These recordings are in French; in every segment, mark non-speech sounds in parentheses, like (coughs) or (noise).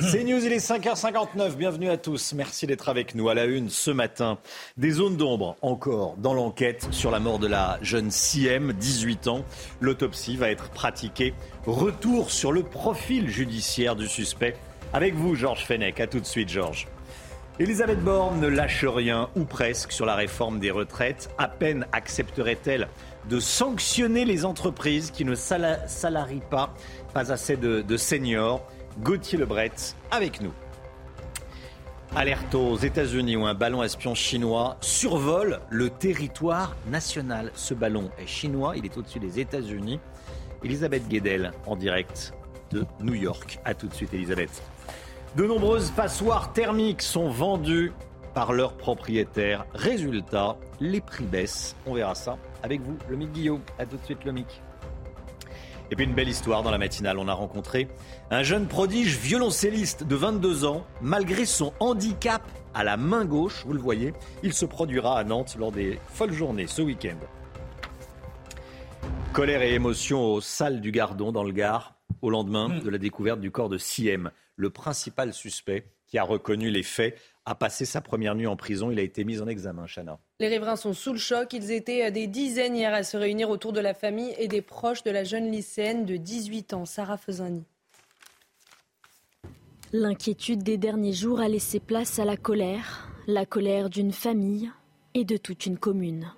C'est News, il est 5h59. Bienvenue à tous. Merci d'être avec nous à la une ce matin. Des zones d'ombre encore dans l'enquête sur la mort de la jeune Siem, 18 ans. L'autopsie va être pratiquée. Retour sur le profil judiciaire du suspect. Avec vous, Georges Fenech. À tout de suite, Georges. Elisabeth Borne ne lâche rien, ou presque, sur la réforme des retraites. À peine accepterait-elle de sanctionner les entreprises qui ne sala- salarient pas, assez de seniors? Gauthier Lebret avec nous. Alerte aux États-Unis où un ballon espion chinois survole le territoire national. Ce ballon est chinois, il est au-dessus des États-Unis. Elisabeth Guedel en direct de New York. A tout de suite, Elisabeth. De nombreuses passoires thermiques sont vendues par leurs propriétaires. Résultat, les prix baissent. On verra ça avec vous, Lomic Guillaume. A tout de suite, Lomic. Et puis une belle histoire dans la matinale. On a rencontré un jeune prodige violoncelliste de 22 ans. Malgré son handicap à la main gauche, vous le voyez, il se produira à Nantes lors des folles journées ce week-end. Colère et émotion aux salles du Gardon dans le Gard au lendemain de la découverte du corps de Siem. Le principal suspect qui a reconnu les faits a passé sa première nuit en prison. Il a été mis en examen, Chana. Les riverains sont sous le choc. Ils étaient des dizaines hier à se réunir autour de la famille et des proches de la jeune lycéenne de 18 ans, Sarah Fezani. L'inquiétude des derniers jours a laissé place à la colère, la colère d'une famille et de toute une commune.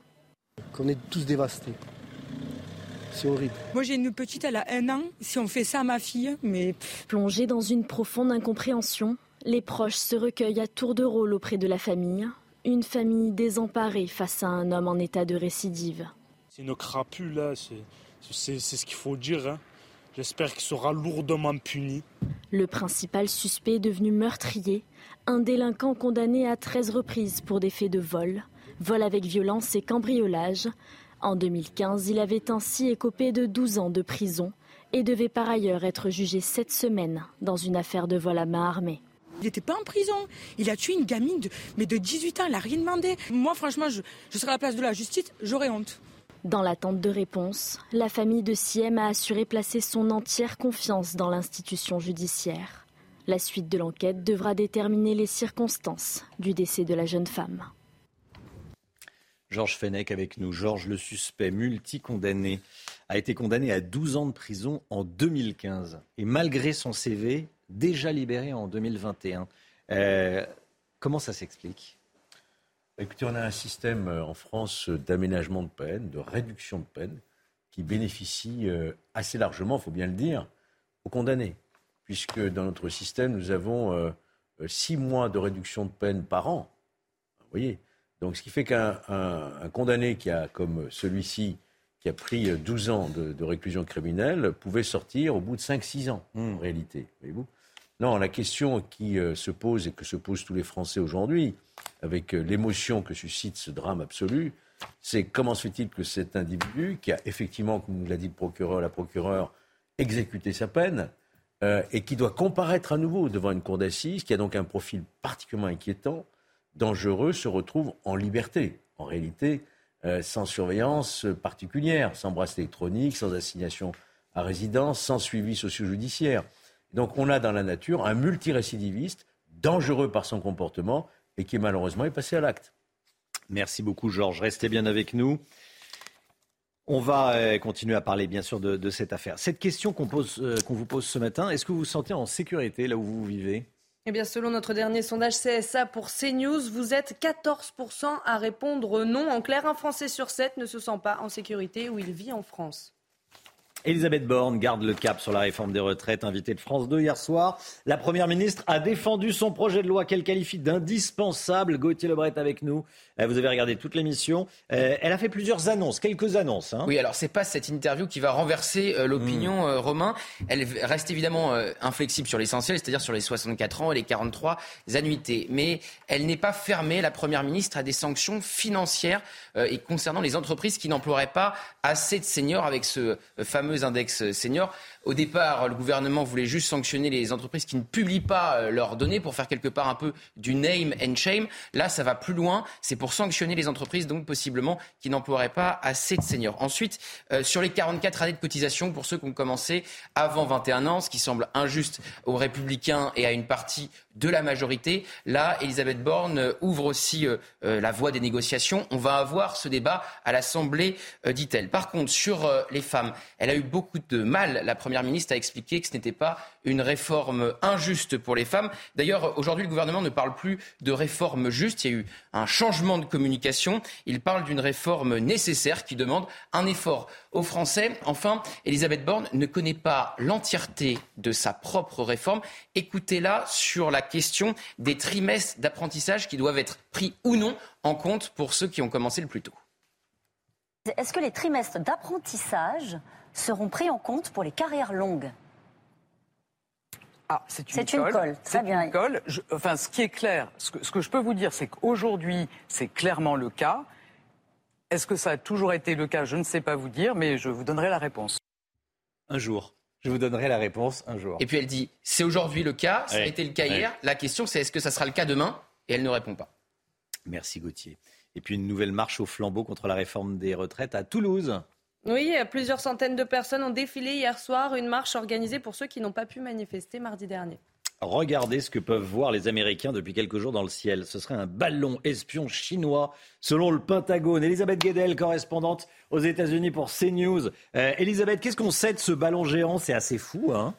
Qu'on est tous dévastés. C'est horrible. Moi j'ai une petite, elle a un an. Si on fait ça à ma fille, mais Plongés dans une profonde incompréhension, les proches se recueillent à tour de rôle auprès de la famille, une famille désemparée face à un homme en état de récidive. C'est une crapule, là. C'est, c'est, c'est ce qu'il faut dire. hein. J'espère qu'il sera lourdement puni. Le principal suspect est devenu meurtrier, un délinquant condamné à 13 reprises pour des faits de vol, vol avec violence et cambriolage. En 2015, il avait ainsi écopé de 12 ans de prison et devait par ailleurs être jugé cette semaine dans une affaire de vol à main armée. il n'était pas en prison. Il a tué une gamine de, mais de 18 ans, elle n'a rien demandé. Moi franchement, je, je serais à la place de la justice, j'aurais honte. Dans l'attente de réponse, la famille de Siem a assuré placer son entière confiance dans l'institution judiciaire. La suite de l'enquête devra déterminer les circonstances du décès de la jeune femme. Georges Fenech avec nous. Georges, le suspect multi-condamné, a été condamné à 12 ans de prison en 2015. Et malgré son CV, déjà libéré en 2021. Euh, comment ça s'explique? Écoutez, on a un système euh, en France euh, d'aménagement de peine, de réduction de peine, qui bénéficie euh, assez largement, il faut bien le dire, aux condamnés. Puisque dans notre système, nous avons six mois de réduction de peine par an. Vous voyez? Donc, ce qui fait qu'un un- un condamné qui a, comme celui-ci, qui a pris euh, 12 ans de, de réclusion criminelle, pouvait sortir au bout de 5-6 ans, en réalité. Voyez-vous? Non, la question qui euh, se pose et que se posent tous les Français aujourd'hui, avec euh, l'émotion que suscite ce drame absolu, c'est comment se fait-il que cet individu, qui a effectivement, comme l'a dit le procureur, la procureure, exécuté sa peine, euh, et qui doit comparaître à nouveau devant une cour d'assises, qui a donc un profil particulièrement inquiétant, dangereux, se retrouve en liberté. En réalité, sans surveillance particulière, sans bracelet électronique, sans assignation à résidence, sans suivi socio-judiciaire. Donc on a dans la nature un multirécidiviste, dangereux par son comportement, et qui malheureusement est passé à l'acte. Merci beaucoup, Georges. Restez bien avec nous. On va euh, continuer à parler, bien sûr, de, de cette affaire. Cette question qu'on euh, qu'on vous pose ce matin, est-ce que vous vous sentez en sécurité là où vous vivez? Eh bien, selon notre dernier sondage CSA pour CNews, vous êtes 14% à répondre non. En clair, un Français sur 7 ne se sent pas en sécurité où il vit en France. Elisabeth Borne garde le cap sur la réforme des retraites, invitée de France 2 hier soir. La Première ministre a défendu son projet de loi qu'elle qualifie d'indispensable. Gauthier Lebret avec nous. Euh, vous avez regardé toute l'émission. Euh, elle a fait plusieurs annonces, quelques annonces. Hein. Oui, alors c'est pas cette interview qui va renverser euh, l'opinion, hmm. Romain. Elle reste évidemment inflexible sur l'essentiel, c'est-à-dire sur les 64 ans et les 43 annuités. Mais elle n'est pas fermée, la Première ministre, à des sanctions financières et concernant les entreprises qui n'emploieraient pas assez de seniors avec ce fameux index senior. Au départ, le gouvernement voulait juste sanctionner les entreprises qui ne publient pas euh, leurs données pour faire quelque part un peu du name and shame. Là, ça va plus loin. C'est pour sanctionner les entreprises, donc possiblement, qui n'emploieraient pas assez de seniors. Ensuite, euh, sur les 44 années de cotisation pour ceux qui ont commencé avant 21 ans, ce qui semble injuste aux républicains et à une partie de la majorité. Là, Elisabeth Borne ouvre aussi euh, la voie des négociations. On va avoir ce débat à l'Assemblée, dit-elle. Par contre, sur les femmes, elle a eu beaucoup de mal, la première ministre a expliqué que ce n'était pas une réforme injuste pour les femmes. D'ailleurs, aujourd'hui, le gouvernement ne parle plus de réforme juste. Il y a eu un changement de communication. Il parle d'une réforme nécessaire qui demande un effort aux Français. Enfin, Elisabeth Borne ne connaît pas l'entièreté de sa propre réforme. Écoutez-la sur la question des trimestres d'apprentissage qui doivent être pris ou non en compte pour ceux qui ont commencé le plus tôt. Est-ce que les trimestres d'apprentissage seront pris en compte pour les carrières longues? Ah, c'est une, une, colle. Très bien. Une colle. enfin, ce qui est clair, ce que, ce que je peux vous dire, c'est qu'aujourd'hui, c'est clairement le cas. Est-ce que ça a toujours été le cas? Je ne sais pas vous dire, mais je vous donnerai la réponse. Un jour. Je vous donnerai la réponse un jour. Et puis elle dit, c'est aujourd'hui le cas, ça a été le cas hier. La question, c'est est-ce que ça sera le cas demain? Et elle ne répond pas. Merci Gauthier. Et puis une nouvelle marche au flambeau contre la réforme des retraites à Toulouse. Oui, plusieurs centaines de personnes ont défilé hier soir, une marche organisée pour ceux qui n'ont pas pu manifester mardi dernier. Regardez ce que peuvent voir les Américains depuis quelques jours dans le ciel. Ce serait un ballon espion chinois, selon le Pentagone. Elisabeth Guedel, correspondante aux États-Unis pour CNews. Euh, Elisabeth, qu'est-ce qu'on sait de ce ballon géant? C'est assez fou, hein?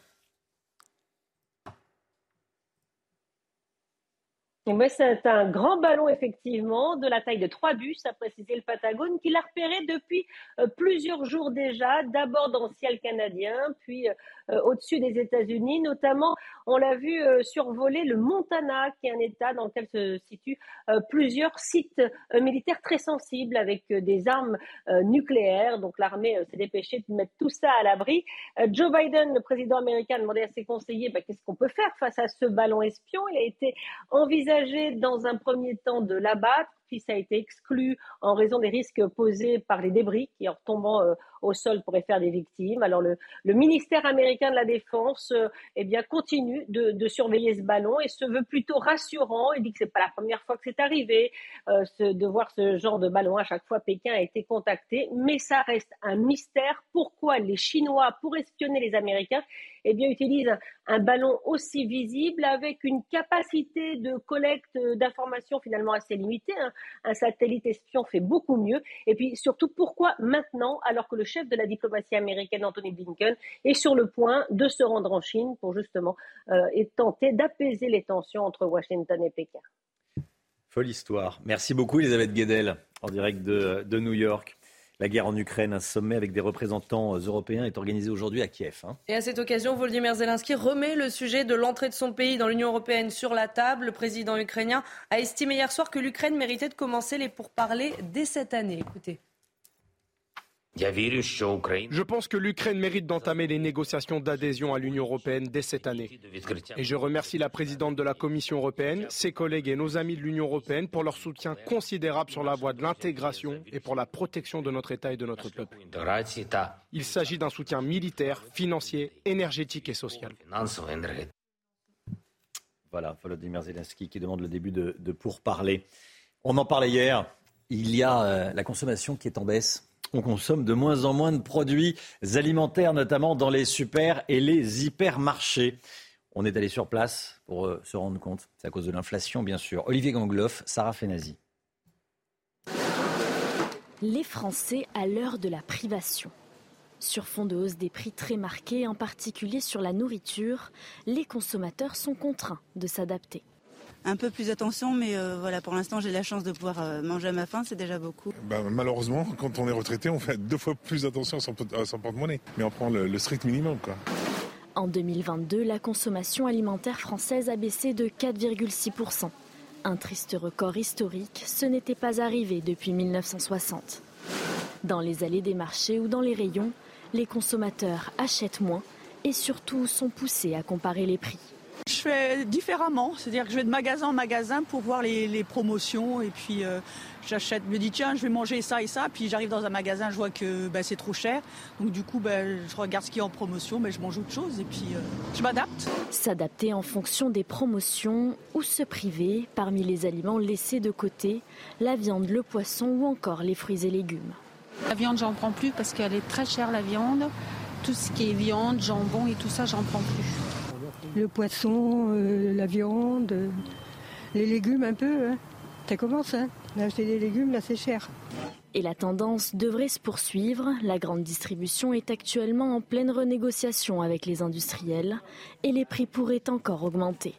C'est un grand ballon, effectivement, de la taille de trois bus, a précisé le Patagone, qu'il a repéré depuis euh, plusieurs jours déjà, d'abord dans le ciel canadien, puis euh, au-dessus des États-Unis. Notamment, on l'a vu euh, survoler le Montana, qui est un État dans lequel se situent plusieurs sites militaires très sensibles avec des armes nucléaires. Donc l'armée s'est dépêchée de mettre tout ça à l'abri. Joe Biden, le président américain, a demandé à ses conseillers bah, qu'est-ce qu'on peut faire face à ce ballon espion? Il a été envisagé dans un premier temps de l'abattre ça a été exclu en raison des risques posés par les débris qui, en tombant euh, au sol, pourraient faire des victimes. Alors le, ministère américain de la Défense euh, eh bien, continue de, surveiller ce ballon et se veut plutôt rassurant. Il dit que c'est pas la première fois que c'est arrivé euh, de voir ce genre de ballon. À chaque fois, Pékin a été contacté, mais ça reste un mystère. Pourquoi les Chinois, pour espionner les Américains, eh bien, utilisent un, ballon aussi visible avec une capacité de collecte d'informations finalement assez limitée. Hein. Un satellite espion fait beaucoup mieux. Et puis surtout, pourquoi maintenant, alors que le chef de la diplomatie américaine, Anthony Blinken, est sur le point de se rendre en Chine pour justement euh, tenter d'apaiser les tensions entre Washington et Pékin? Folle histoire. Merci beaucoup, Elisabeth Guedel, en direct de New York. La guerre en Ukraine, un sommet avec des représentants euh, européens est organisé aujourd'hui à Kiev. Hein. Et à cette occasion, Volodymyr Zelensky remet le sujet de l'entrée de son pays dans l'Union européenne sur la table. Le président ukrainien a estimé hier soir que l'Ukraine méritait de commencer les pourparlers dès cette année. Écoutez. Je pense que l'Ukraine mérite d'entamer les négociations d'adhésion à l'Union européenne dès cette année. Et je remercie la présidente de la Commission européenne, ses collègues et nos amis de l'Union européenne pour leur soutien considérable sur la voie de l'intégration et pour la protection de notre État et de notre peuple. Il s'agit d'un soutien militaire, financier, énergétique et social. Voilà, Volodymyr Zelensky qui demande le début de, de pourparlers. On en parlait hier. Il y a euh, la consommation qui est en baisse on consomme de moins en moins de produits alimentaires, notamment dans les super et les hypermarchés. On est allé sur place pour euh, se rendre compte. C'est à cause de l'inflation, bien sûr. Olivier Gangloff, Sarah Fenazi. Les Français à l'heure de la privation. Sur fond de hausse des prix très marqués, en particulier sur la nourriture, les consommateurs sont contraints de s'adapter. Un peu plus attention, mais euh, voilà, pour l'instant, j'ai la chance de pouvoir euh, manger à ma faim, c'est déjà beaucoup. Bah, malheureusement, quand on est retraité, on fait deux fois plus attention à son, porte-monnaie, mais on prend le, strict minimum, quoi. En 2022, la consommation alimentaire française a baissé de 4,6%. Un triste record historique, ce n'était pas arrivé depuis 1960. Dans les allées des marchés ou dans les rayons, les consommateurs achètent moins et surtout sont poussés à comparer les prix. Je fais différemment, c'est-à-dire que je vais de magasin en magasin pour voir les, promotions et puis euh, j'achète, je me dis tiens je vais manger ça et ça, puis j'arrive dans un magasin, je vois que ben, c'est trop cher, donc du coup ben, je regarde ce qui est en promotion, mais ben, je mange autre chose et puis euh, je m'adapte. S'adapter en fonction des promotions ou se priver parmi les aliments laissés de côté, la viande, le poisson ou encore les fruits et légumes. La viande j'en prends plus parce qu'elle est très chère la viande, tout ce qui est viande, jambon et tout ça j'en prends plus le poisson, euh, la viande, les légumes un peu. Hein. Ça commence, hein. Acheter des légumes, là, c'est cher. Et la tendance devrait se poursuivre. La grande distribution est actuellement en pleine renégociation avec les industriels et les prix pourraient encore augmenter.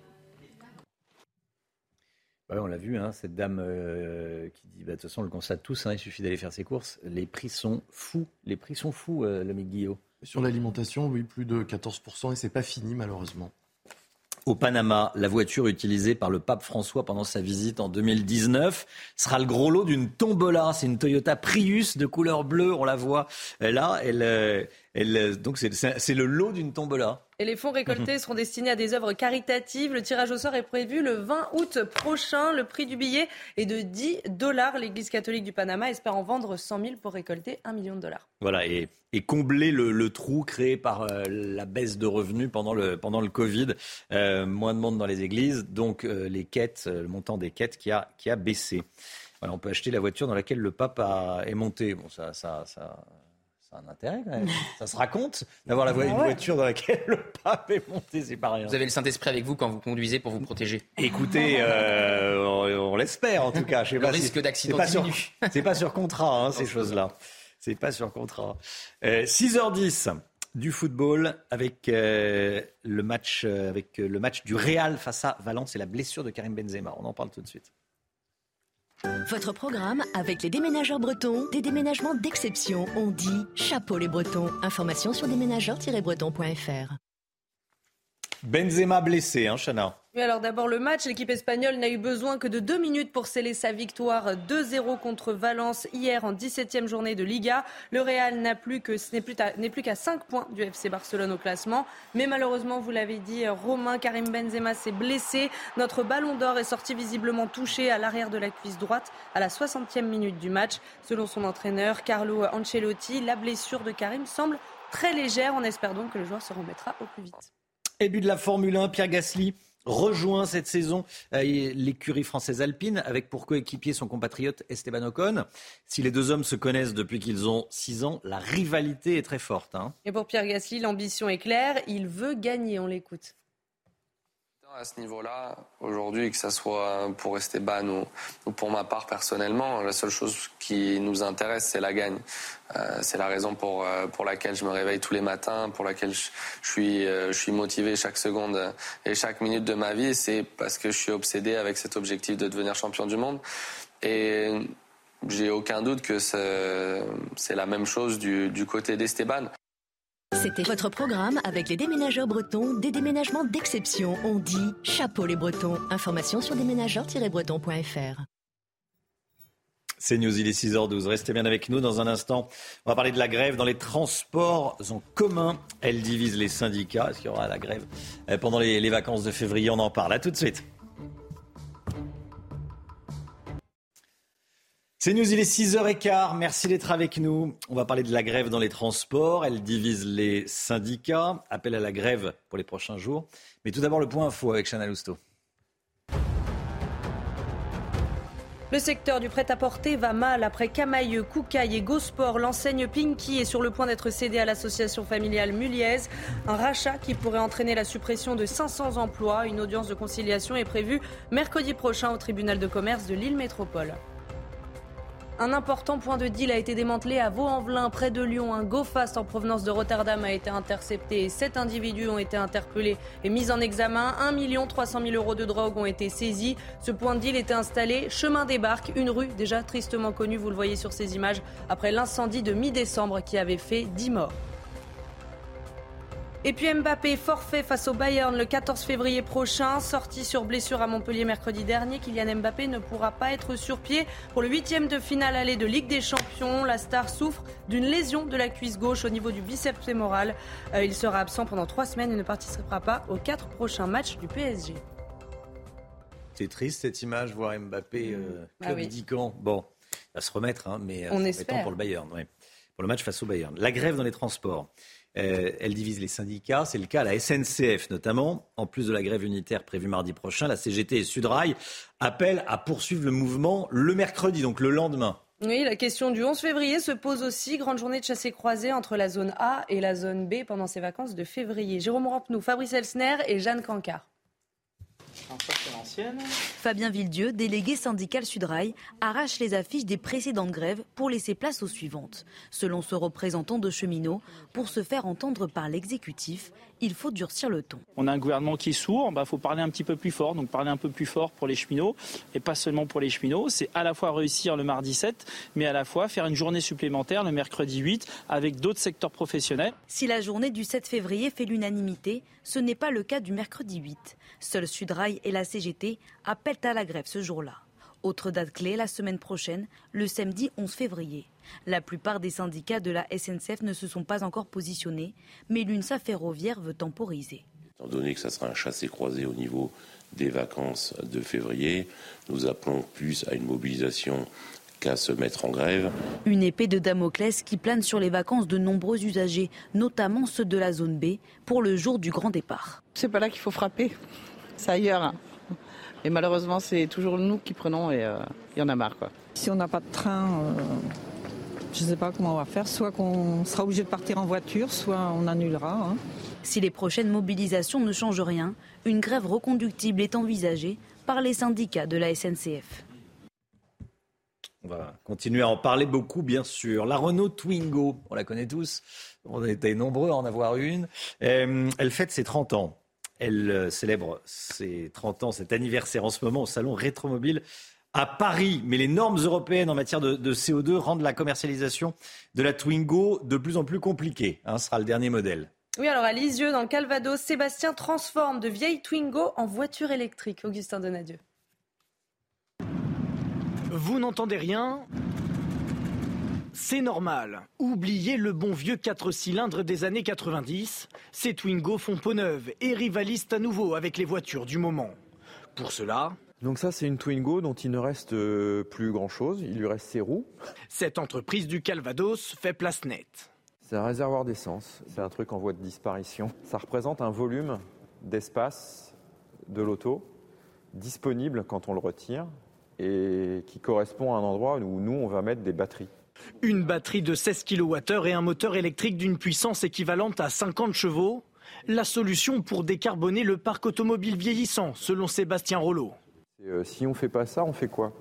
on l'a vu, hein, cette dame euh, qui dit, bah, de toute façon, on le constate tous, il suffit d'aller faire ses courses. Les prix sont fous. Les prix sont fous, euh, l'ami Guillaume. Sur l'alimentation, oui, plus de 14%, et c'est pas fini malheureusement. Au Panama, la voiture utilisée par le pape François pendant sa visite en 2019 sera le gros lot d'une tombola. C'est une Toyota Prius de couleur bleue, on la voit là. Elle, euh, elle, donc c'est le lot d'une tombola. Et les fonds récoltés seront destinés à des œuvres caritatives. Le tirage au sort est prévu le 20 août prochain. Le prix du billet est de 10 dollars. L'Église catholique du Panama espère en vendre 100 000 pour récolter 1 million de dollars. Voilà, et, combler le, trou créé par euh, la baisse de revenus pendant le, pendant le Covid. Euh, moins de monde dans les églises, donc euh, les quêtes, le montant des quêtes qui a, qui a baissé. Voilà, on peut acheter la voiture dans laquelle le pape a, est monté. Bon, ça, ça, ça c'est un intérêt quand même. (laughs) Ça se raconte d'avoir la une ah voiture dans laquelle le pape est monté, c'est pas rien. Vous avez le Saint-Esprit avec vous quand vous conduisez pour vous protéger Écoutez, euh, on, l'espère en tout cas. Je sais le risque d'accident C'est pas sur contrat, hein, ces choses-là. C'est pas sur contrat. 6h10 euh, du football avec euh, le match avec le match du Real face à Valence et la blessure de Karim Benzema. On en parle tout de suite. Votre programme avec les déménageurs bretons, des déménagements d'exception. On dit chapeau les bretons. Information sur déménageurs-bretons.fr. Benzema blessé, hein, Chana? Alors d'abord le match. L'équipe espagnole n'a eu besoin que de deux minutes pour sceller sa victoire 2-0 contre Valence hier en 17e journée de Liga. Le Real n'est plus, qu'à 5 points du FC Barcelone au classement. Mais malheureusement, vous l'avez dit, Romain Karim Benzema s'est blessé. Notre ballon d'or est sorti visiblement touché à l'arrière de la cuisse droite à la 60e minute du match. Selon son entraîneur, Carlo Ancelotti, la blessure de Karim semble très légère. On espère donc que le joueur se remettra au plus vite. De la Formule 1, Pierre Gasly rejoint cette saison euh, l'écurie française alpine avec pour coéquipier son compatriote Esteban Ocon. Si les deux hommes se connaissent depuis qu'ils ont 6 ans, la rivalité est très forte. Hein. Et pour Pierre Gasly, l'ambition est claire, il veut gagner, on l'écoute à ce niveau-là, aujourd'hui, que ce soit pour Esteban ou, ou, pour ma part personnellement, la seule chose qui nous intéresse, c'est la gagne. Euh, c'est la raison pour, euh, pour laquelle je me réveille tous les matins, pour laquelle je, suis, euh, je motivé chaque seconde et chaque minute de ma vie. C'est parce que je suis obsédé avec cet objectif de devenir champion du monde. Et j'ai aucun doute que c'est la même chose du côté d'Esteban. C'était votre programme avec les déménageurs bretons, des déménagements d'exception. On dit chapeau les bretons. Information sur déménageurs-bretons.fr. C'est News, il est 6h12. Restez bien avec nous dans un instant. On va parler de la grève dans les transports en commun. Elle divise les syndicats. Est-ce qu'il y aura la grève euh, pendant les, vacances de février? On en parle. Tout de suite. C'est News, il est 6h15. Merci d'être avec nous. On va parler de la grève dans les transports. Elle divise les syndicats. Appel à la grève pour les prochains jours. Mais tout d'abord, le point info avec Chana Lousteau. Le secteur du prêt-à-porter va mal après Camailleux, Koukaï et Gosport. L'enseigne Pinky est sur le point d'être cédée à l'association familiale Muliez. Un rachat qui pourrait entraîner la suppression de 500 emplois. Une audience de conciliation est prévue mercredi prochain au tribunal de commerce de Lille Métropole. Un important point de deal a été démantelé à Vaux-en-Velin, près de Lyon. Un go-fast en provenance de Rotterdam a été intercepté. Sept individus ont été interpellés et mis en examen. 1 300 000 euros de drogue ont été saisis. Ce point de deal était installé chemin des Barques, une rue déjà tristement connue, vous le voyez sur ces images, après l'incendie de mi-décembre qui avait fait 10 morts. Et puis Mbappé, forfait face au Bayern le 14 février prochain. Sorti sur blessure à Montpellier mercredi dernier, Kylian Mbappé ne pourra pas être sur pied pour le huitième de finale aller de Ligue des Champions. La star souffre d'une lésion de la cuisse gauche au niveau du biceps fémoral. Euh, il sera absent pendant trois semaines et ne participera pas aux quatre prochains matchs du PSG. C'est triste cette image, voir Mbappé euh, bah Bon, il va se remettre, hein, mais euh, On espère. pour le Bayern. Pour le match face au Bayern. La grève dans les transports. Euh, elle divise les syndicats. C'est le cas à la SNCF notamment. En plus de la grève unitaire prévue mardi prochain, la CGT et Sudrail appellent à poursuivre le mouvement le mercredi, donc le lendemain. Oui, la question du 11 février se pose aussi. Grande journée de chassé croisée entre la zone A et la zone B pendant ces vacances de février. Jérôme Rampenou, Fabrice Elsner et Jeanne Cancard. Fabien Villedieu, délégué syndical Sudrail, arrache les affiches des précédentes grèves pour laisser place aux suivantes. Selon ce représentant de cheminots, pour se faire entendre par l'exécutif, il faut durcir le ton. On a un gouvernement qui est sourd, il bah, faut parler un petit peu plus fort, donc parler un peu plus fort pour les cheminots, et pas seulement pour les cheminots, c'est à la fois réussir le mardi 7, mais à la fois faire une journée supplémentaire le mercredi 8 avec d'autres secteurs professionnels. Si la journée du 7 février fait l'unanimité, ce n'est pas le cas du mercredi 8. Seul Sudrail et la CGT appellent à la grève ce jour-là. Autre date clé, la semaine prochaine, le samedi 11 février. La plupart des syndicats de la SNCF ne se sont pas encore positionnés, mais l'UNSA ferroviaire veut temporiser. Étant donné que ça sera un chassé-croisé au niveau des vacances de février, nous appelons plus à une mobilisation qu'à se mettre en grève. Une épée de Damoclès qui plane sur les vacances de nombreux usagers, notamment ceux de la zone B, pour le jour du grand départ. C'est pas là qu'il faut frapper, c'est ailleurs. Et malheureusement, c'est toujours nous qui prenons et euh, il y en a marre. Quoi. Si on n'a pas de train, euh, je ne sais pas comment on va faire. Soit qu'on sera obligé de partir en voiture, soit on annulera. Hein. Si les prochaines mobilisations ne changent rien, une grève reconductible est envisagée par les syndicats de la SNCF. On va continuer à en parler beaucoup, bien sûr. La Renault Twingo, on la connaît tous. On a été nombreux à en avoir une. Euh, elle fête ses 30 ans. Elle euh, célèbre ses 30 ans, cet anniversaire en ce moment au salon Rétromobile à Paris. Mais les normes européennes en matière de, CO2 rendent la commercialisation de la Twingo de plus en plus compliquée. Hein, ce sera le dernier modèle. Oui, alors à Lisieux, dans le Calvados, Sébastien transforme de vieilles Twingo en voiture électrique. Augustin Donadieu. Vous n'entendez rien? C'est normal. Oubliez le bon vieux 4 cylindres des années 90. Ces Twingo font peau neuve et rivalisent à nouveau avec les voitures du moment. Pour cela, donc ça, c'est une Twingo dont il ne reste euh, plus grand-chose. Il lui reste ses roues. Cette entreprise du Calvados fait place nette. C'est un réservoir d'essence. C'est un truc en voie de disparition. Ça représente un volume d'espace de l'auto disponible quand on le retire et qui correspond à un endroit où nous, on va mettre des batteries. Une batterie de 16 kWh et un moteur électrique d'une puissance équivalente à 50 chevaux, la solution pour décarboner le parc automobile vieillissant, selon Sébastien Rollo. Euh, si on ne fait pas ça, on fait quoi?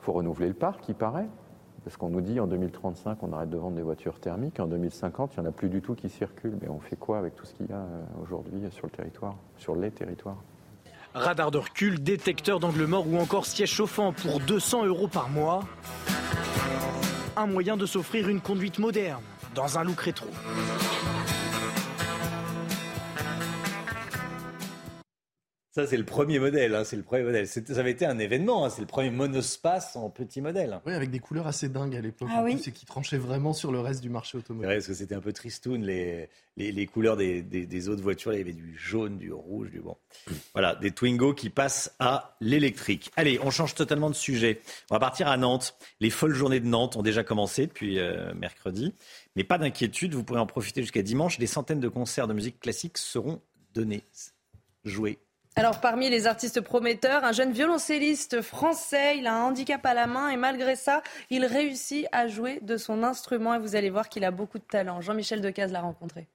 Il faut renouveler le parc, il paraît. Parce qu'on nous dit en 2035, on arrête de vendre des voitures thermiques. En 2050, il n'y en a plus du tout qui circulent. Mais on fait quoi avec tout ce qu'il y a euh, aujourd'hui sur le territoire, sur les territoires? Radar de recul, détecteur d'angle mort ou encore siège chauffant pour 200 euros par mois un moyen de s'offrir une conduite moderne, dans un look rétro. Ça, c'est le premier modèle. Hein, c'est le premier modèle. Ça avait été un événement. Hein, c'est le premier monospace en petit modèle. Oui, avec des couleurs assez dingues à l'époque. Ah oui. Et qui tranchaient vraiment sur le reste du marché automobile. parce que c'était un peu tristoun les, les, couleurs des, des, autres voitures. il y avait du jaune, du rouge, du bon. (coughs) Voilà, des Twingo qui passent à l'électrique. Allez, on change totalement de sujet. On va partir à Nantes. Les folles journées de Nantes ont déjà commencé depuis euh, mercredi. Mais pas d'inquiétude, vous pourrez en profiter jusqu'à dimanche. Des centaines de concerts de musique classique seront donnés, joués alors parmi les artistes prometteurs, un jeune violoncelliste français, il a un handicap à la main et malgré ça, il réussit à jouer de son instrument et vous allez voir qu'il a beaucoup de talent. Jean-Michel Decaze l'a rencontré.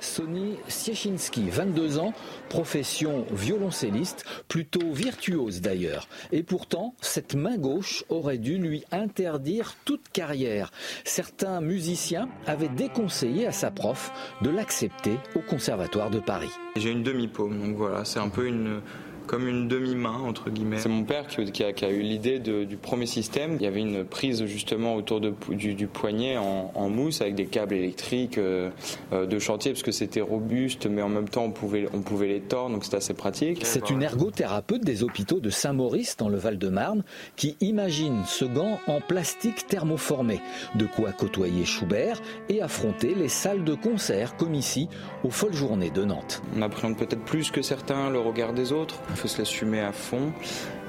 Sonny Siechinski, 22 ans, profession violoncelliste, plutôt virtuose d'ailleurs. Et pourtant, cette main gauche aurait dû lui interdire toute carrière. Certains musiciens avaient déconseillé à sa prof de l'accepter au Conservatoire de Paris. J'ai une demi-paume, donc voilà, c'est un peu une, comme une demi-main, entre guillemets. C'est mon père qui, a, eu l'idée du premier système. Il y avait une prise justement autour de, du, poignet en, mousse avec des câbles électriques euh, euh, de chantier parce que c'était robuste, mais en même temps on pouvait, on pouvait les tordre, donc c'était assez pratique. C'est une ergothérapeute des hôpitaux de Saint-Maurice dans le Val-de-Marne qui imagine ce gant en plastique thermoformé. De quoi côtoyer Schubert et affronter les salles de concert comme ici aux folles journées de Nantes. On appréhende peut-être plus que certains le regard des autres. Il faut se l'assumer à fond.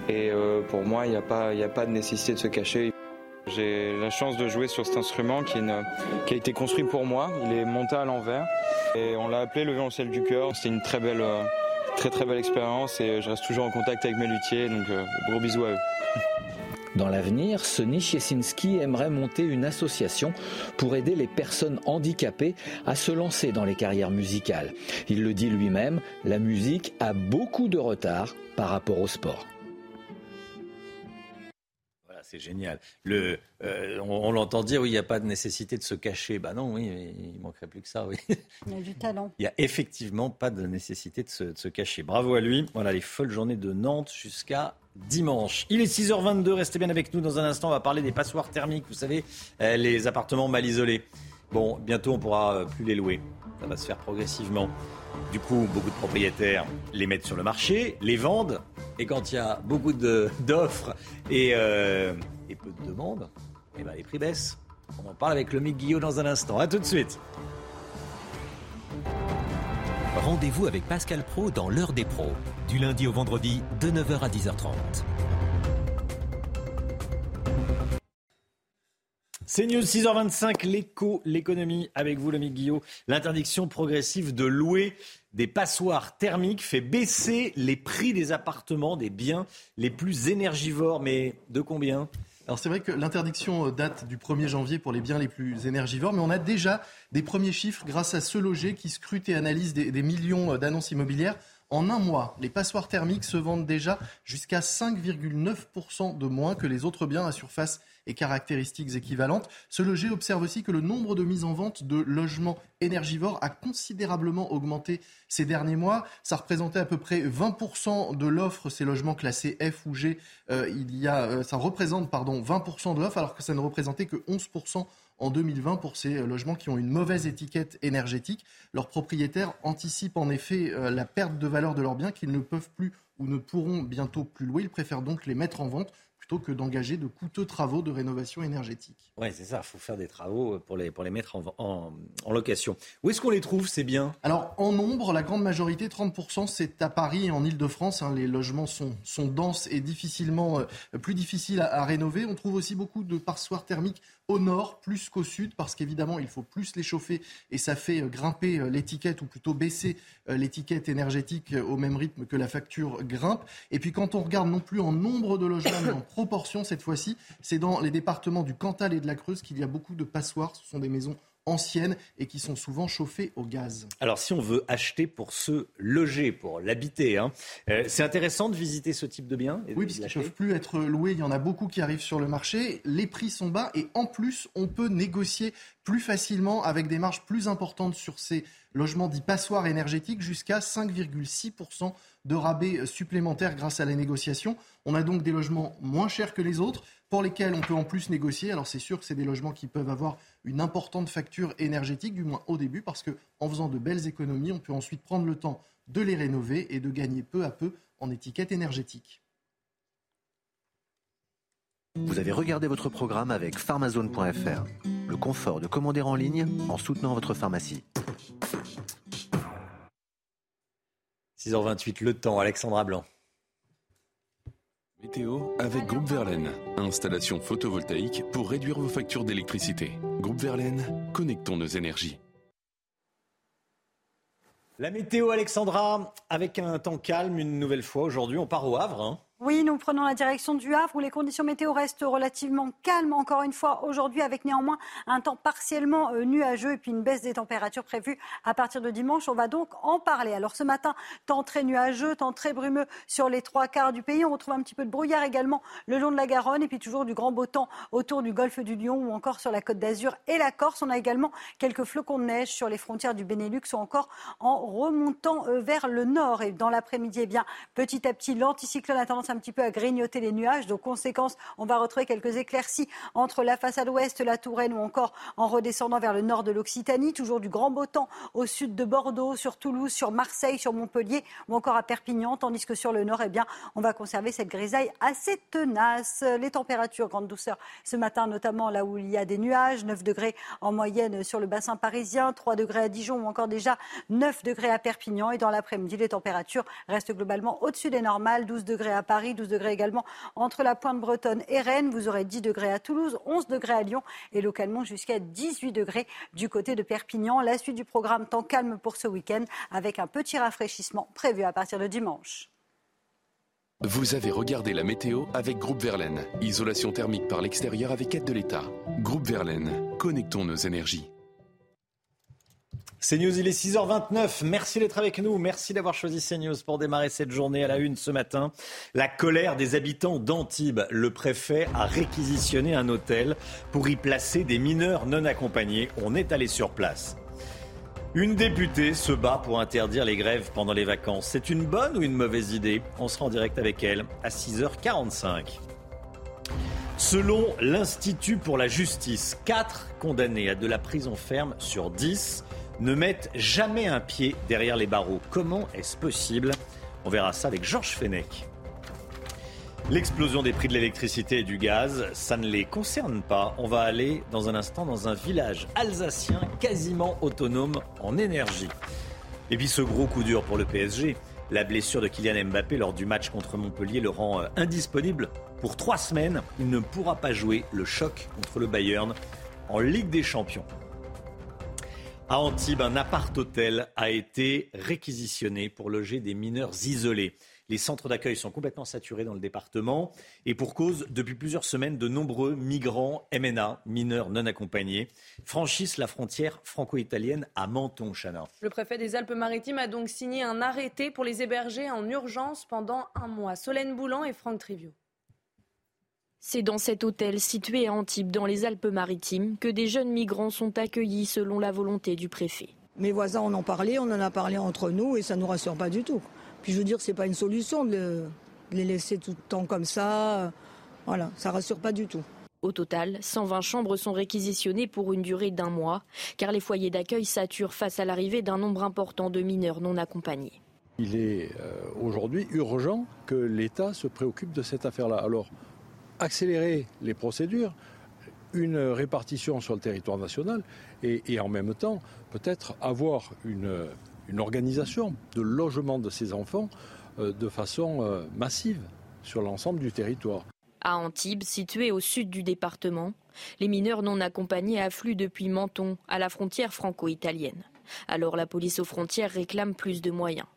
Et euh, pour moi, il n'y a, pas, a pas de nécessité de se cacher. J'ai la chance de jouer sur cet instrument qui, qui, a été construit pour moi. Il est monté à l'envers et on l'a appelé le violoncelle du cœur. C'était une très belle, euh, très très belle expérience et je reste toujours en contact avec mes luthiers. Donc euh, gros bisous à eux. Dans l'avenir, Sonny Chiesinski aimerait monter une association pour aider les personnes handicapées à se lancer dans les carrières musicales. Il le dit lui-même, la musique a beaucoup de retard par rapport au sport c'est génial. Le, euh, on, l'entend dire, oui, il n'y a pas de nécessité de se cacher. Bah non, oui, il manquerait plus que ça, oui. Il y a du talent. Il n'y a effectivement pas de nécessité de se, de se, cacher. Bravo à lui. Voilà les folles journées de Nantes jusqu'à dimanche. Il est 6h22, restez bien avec nous dans un instant, on va parler des passoires thermiques, vous savez, euh, les appartements mal isolés. Bon, bientôt on pourra euh, plus les louer, ça va se faire progressivement. Du coup, beaucoup de propriétaires les mettent sur le marché, les vendent, et quand il y a beaucoup d'offres et, euh, et, peu de demandes, eh ben les prix baissent. On en parle avec le Guillot dans un instant. A tout de suite. Rendez-vous avec Pascal Pro dans l'heure des pros, du lundi au vendredi de 9h à 10h30. C'est News 6h25, l'écho, l'économie avec vous, le Guillot. L'interdiction progressive de louer des passoires thermiques fait baisser les prix des appartements, des biens les plus énergivores. Mais de combien? Alors c'est vrai que l'interdiction date du 1er janvier pour les biens les plus énergivores, mais on a déjà des premiers chiffres grâce à ce loger qui scrute et analyse des, des millions d'annonces immobilières. En un mois, les passoires thermiques se vendent déjà jusqu'à 5,9% de moins que les autres biens à surface et caractéristiques équivalentes. Ce loger observe aussi que le nombre de mises en vente de logements énergivores a considérablement augmenté ces derniers mois. Ça représentait à peu près 20% de l'offre, ces logements classés F ou G. Euh, il y a, euh, ça représente pardon, 20% de l'offre alors que ça ne représentait que 11% en 2020 pour ces euh, logements qui ont une mauvaise étiquette énergétique. Leurs propriétaires anticipent en effet la perte de valeur de leurs biens qu'ils ne peuvent plus ou ne pourront bientôt plus louer. Ils préfèrent donc les mettre en vente plutôt que d'engager de coûteux travaux de rénovation énergétique. Oui, c'est ça, il faut faire des travaux pour les, pour les mettre en, en, location. Où est-ce qu'on les trouve, ces biens? Alors, en nombre, la grande majorité, 30%, c'est à Paris et en Ile-de-France. Hein. les logements sont, sont denses et difficilement, euh, plus difficiles à, à, rénover. On trouve aussi beaucoup de passoires thermiques au nord plus qu'au sud, parce qu'évidemment, il faut plus les chauffer et ça fait euh, grimper euh, l'étiquette, ou plutôt baisser l'étiquette énergétique au même rythme que la facture grimpe. Et puis, quand on regarde non plus en nombre de logements, mais en proportion cette fois-ci, c'est dans les départements du Cantal et de la Creuse qu'il y a beaucoup de passoires. Ce sont des maisons anciennes et qui sont souvent chauffées au gaz. Alors si on veut acheter pour se loger, pour l'habiter, hein, euh, c'est intéressant de visiter ce type de biens Oui, puisqu'ils ne peuvent plus être loués. Il y en a beaucoup qui arrivent sur le marché. Les prix sont bas et en plus, on peut négocier plus facilement avec des marges plus importantes sur ces logements dits passoires énergétiques jusqu'à 5,6% de rabais supplémentaires grâce à la négociation. On a donc des logements moins chers que les autres pour lesquels on peut en plus négocier. Alors c'est sûr que c'est des logements qui peuvent avoir une importante facture énergétique, du moins au début, parce qu'en faisant de belles économies, on peut ensuite prendre le temps de les rénover et de gagner peu à peu en étiquette énergétique. Vous avez regardé votre programme avec pharmazone.fr, le confort de commander en ligne en soutenant votre pharmacie. 6h28, le temps, Alexandra Blanc. Météo avec Groupe Verlaine. Installation photovoltaïque pour réduire vos factures d'électricité. Groupe Verlaine, connectons nos énergies. La météo, Alexandra, avec un temps calme une nouvelle fois. Aujourd'hui, on part au Havre. Hein. Oui, nous prenons la direction du Havre où les conditions météo restent relativement calmes encore une fois aujourd'hui avec néanmoins un temps partiellement euh, nuageux et puis une baisse des températures prévues à partir de dimanche. On va donc en parler. Alors ce matin, temps très nuageux, temps très brumeux sur les trois quarts du pays. On retrouve un petit peu de brouillard également le long de la Garonne et puis toujours du grand beau temps autour du golfe du Lion ou encore sur la côte d'Azur et la Corse. On a également quelques flocons de neige sur les frontières du Benelux ou encore en remontant euh, vers le nord. Et dans l'après-midi, eh bien, petit à petit, l'anticyclone a un petit peu à grignoter les nuages. Donc, conséquence, on va retrouver quelques éclaircies entre la façade ouest, la Touraine ou encore en redescendant vers le nord de l'Occitanie. Toujours du grand beau temps au sud de Bordeaux, sur Toulouse, sur Marseille, sur Montpellier ou encore à Perpignan. Tandis que sur le nord, eh bien, on va conserver cette grisaille assez tenace. Les températures, grande douceur ce matin, notamment là où il y a des nuages. 9 degrés en moyenne sur le bassin parisien, 3 degrés à Dijon ou encore déjà 9 degrés à Perpignan. Et dans l'après-midi, les températures restent globalement au-dessus des normales. 12 degrés à Paris, 12 degrés également entre la pointe bretonne et Rennes. Vous aurez 10 degrés à Toulouse, 11 degrés à Lyon et localement jusqu'à 18 degrés du côté de Perpignan. La suite du programme temps calme pour ce week-end avec un petit rafraîchissement prévu à partir de dimanche. Vous avez regardé la météo avec Groupe Verlaine. Isolation thermique par l'extérieur avec aide de l'État. Groupe Verlaine, connectons nos énergies. CNews, il est 6h29. Merci d'être avec nous. Merci d'avoir choisi CNews pour démarrer cette journée à la une ce matin. La colère des habitants d'Antibes. Le préfet a réquisitionné un hôtel pour y placer des mineurs non accompagnés. On est allé sur place. Une députée se bat pour interdire les grèves pendant les vacances. C'est une bonne ou une mauvaise idée? On sera en direct avec elle à 6h45. Selon l'Institut pour la justice, 4 condamnés à de la prison ferme sur 10 ne mettent jamais un pied derrière les barreaux. Comment est-ce possible? On verra ça avec Georges Fenech. L'explosion des prix de l'électricité et du gaz, ça ne les concerne pas. On va aller dans un instant dans un village alsacien quasiment autonome en énergie. Et puis ce gros coup dur pour le PSG, la blessure de Kylian Mbappé lors du match contre Montpellier le rend euh, indisponible pour trois semaines. Il ne pourra pas jouer le choc contre le Bayern en Ligue des Champions. À Antibes, un appart-hôtel a été réquisitionné pour loger des mineurs isolés. Les centres d'accueil sont complètement saturés dans le département et pour cause, depuis plusieurs semaines, de nombreux migrants MNA, mineurs non accompagnés, franchissent la frontière franco-italienne à Menton, Chana. Le préfet des Alpes-Maritimes a donc signé un arrêté pour les héberger en urgence pendant un mois. Solène Boulan et Franck Trivio. C'est dans cet hôtel situé à Antibes, dans les Alpes-Maritimes, que des jeunes migrants sont accueillis selon la volonté du préfet. Mes voisins en ont parlé, on en a parlé entre nous et ça ne nous rassure pas du tout. Puis je veux dire, c'est pas une solution de les laisser tout le temps comme ça. Voilà, ça rassure pas du tout. Au total, 120 chambres sont réquisitionnées pour une durée d'un mois, car les foyers d'accueil saturent face à l'arrivée d'un nombre important de mineurs non accompagnés. Il est euh, aujourd'hui urgent que l'État se préoccupe de cette affaire-là. Alors, accélérer les procédures, une répartition sur le territoire national et, en même temps peut-être avoir une, organisation de logement de ces enfants euh, de façon euh, massive sur l'ensemble du territoire. À Antibes, situé au sud du département, les mineurs non accompagnés affluent depuis Menton, à la frontière franco-italienne. Alors la police aux frontières réclame plus de moyens.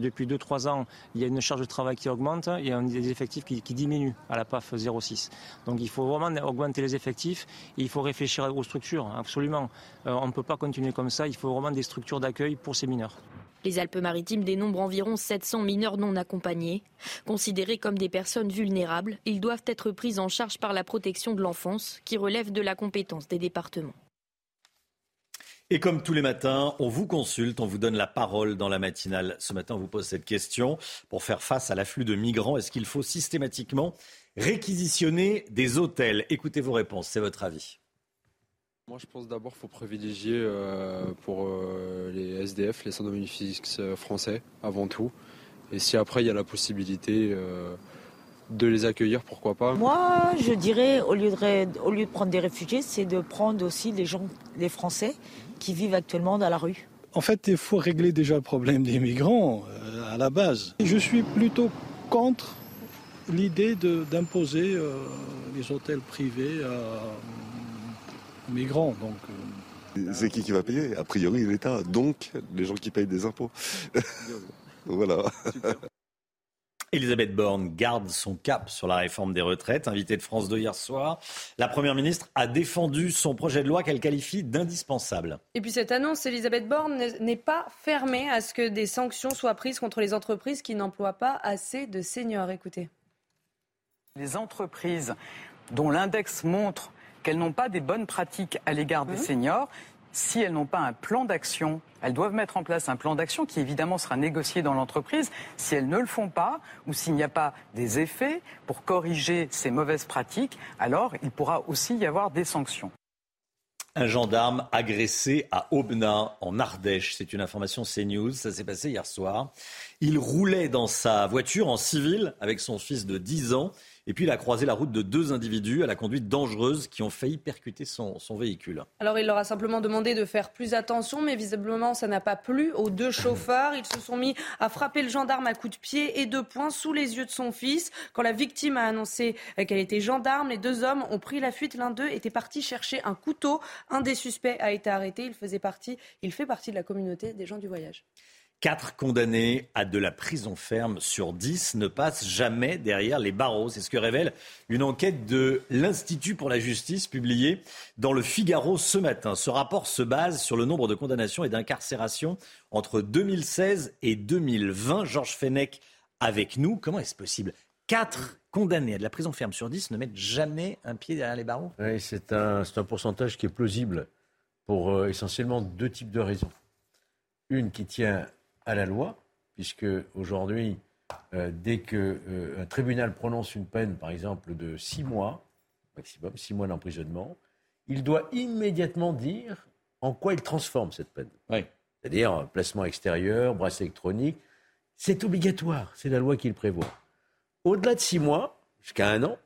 Depuis 2-3 ans, il y a une charge de travail qui augmente et a des effectifs qui, diminuent à la PAF 06. Donc il faut vraiment augmenter les effectifs et il faut réfléchir aux structures, absolument. Euh, on ne peut pas continuer comme ça, il faut vraiment des structures d'accueil pour ces mineurs. Les Alpes-Maritimes dénombrent environ 700 mineurs non accompagnés. Considérés comme des personnes vulnérables, ils doivent être pris en charge par la protection de l'enfance, qui relève de la compétence des départements. Et comme tous les matins, on vous consulte, on vous donne la parole dans la matinale. Ce matin, on vous pose cette question. Pour faire face à l'afflux de migrants, est-ce qu'il faut systématiquement réquisitionner des hôtels? Écoutez vos réponses, c'est votre avis. Moi, je pense d'abord qu'il faut privilégier euh, pour euh, les SDF, les sans fixes euh, français, avant tout. Et si après, il y a la possibilité de les accueillir, pourquoi pas? Moi, je dirais, au lieu de, au lieu de prendre des réfugiés, c'est de prendre aussi les gens, les Français, qui vivent actuellement dans la rue. En fait, il faut régler déjà le problème des migrants euh, à la base. Je suis plutôt contre l'idée d'imposer euh, les hôtels privés aux migrants. Donc, euh. C'est qui qui va payer? A priori l'État, donc les gens qui payent des impôts. (laughs) voilà. Elisabeth Borne garde son cap sur la réforme des retraites. Invitée de France 2 hier soir, la Première ministre a défendu son projet de loi qu'elle qualifie d'indispensable. Et puis cette annonce, Elisabeth Borne n'est pas fermée à ce que des sanctions soient prises contre les entreprises qui n'emploient pas assez de seniors. Écoutez. Les entreprises dont l'index montre qu'elles n'ont pas des bonnes pratiques à l'égard des mmh. seniors, si elles n'ont pas un plan d'action, elles doivent mettre en place un plan d'action qui évidemment sera négocié dans l'entreprise. Si elles ne le font pas ou s'il n'y a pas des effets pour corriger ces mauvaises pratiques, alors il pourra aussi y avoir des sanctions. Un gendarme agressé à Aubenas, en Ardèche. C'est une information CNews. Ça s'est passé hier soir. Il roulait dans sa voiture en civil avec son fils de 10 ans. Et puis il a croisé la route de deux individus à la conduite dangereuse qui ont failli percuter son, véhicule. Alors il leur a simplement demandé de faire plus attention, mais visiblement ça n'a pas plu aux deux chauffeurs. Ils se sont mis à frapper le gendarme à coups de pied et de poing sous les yeux de son fils. Quand la victime a annoncé qu'elle était gendarme, les deux hommes ont pris la fuite. L'un d'eux était parti chercher un couteau. Un des suspects a été arrêté. Il faisait partie, il fait partie de la communauté des gens du voyage. Quatre condamnés à de la prison ferme sur dix ne passent jamais derrière les barreaux. C'est ce que révèle une enquête de l'Institut pour la justice publiée dans le Figaro ce matin. Ce rapport se base sur le nombre de condamnations et d'incarcérations entre 2016 et 2020. Georges Fenech avec nous. Comment est-ce possible? Quatre condamnés à de la prison ferme sur dix ne mettent jamais un pied derrière les barreaux? C'est un, un, pourcentage qui est plausible pour euh, essentiellement deux types de raisons. Une qui tient à la loi, puisque aujourd'hui, euh, dès qu'un euh, tribunal prononce une peine, par exemple, de six mois, maximum six mois d'emprisonnement, il doit immédiatement dire en quoi il transforme cette peine. C'est-à-dire euh, placement extérieur, bracelet électronique. C'est obligatoire, c'est la loi qui le prévoit. Au-delà de six mois, jusqu'à un an,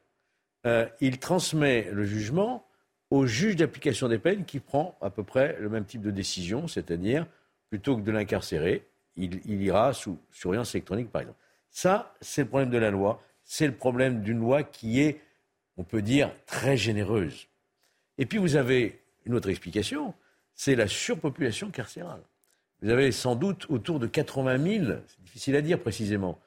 il transmet le jugement au juge d'application des peines qui prend à peu près le même type de décision, c'est-à-dire plutôt que de l'incarcérer, il, ira sous surveillance électronique, par exemple. Ça, c'est le problème de la loi. C'est le problème d'une loi qui est, on peut dire, très généreuse. Et puis vous avez une autre explication, c'est la surpopulation carcérale. Vous avez sans doute autour de 80 000, c'est difficile à dire précisément,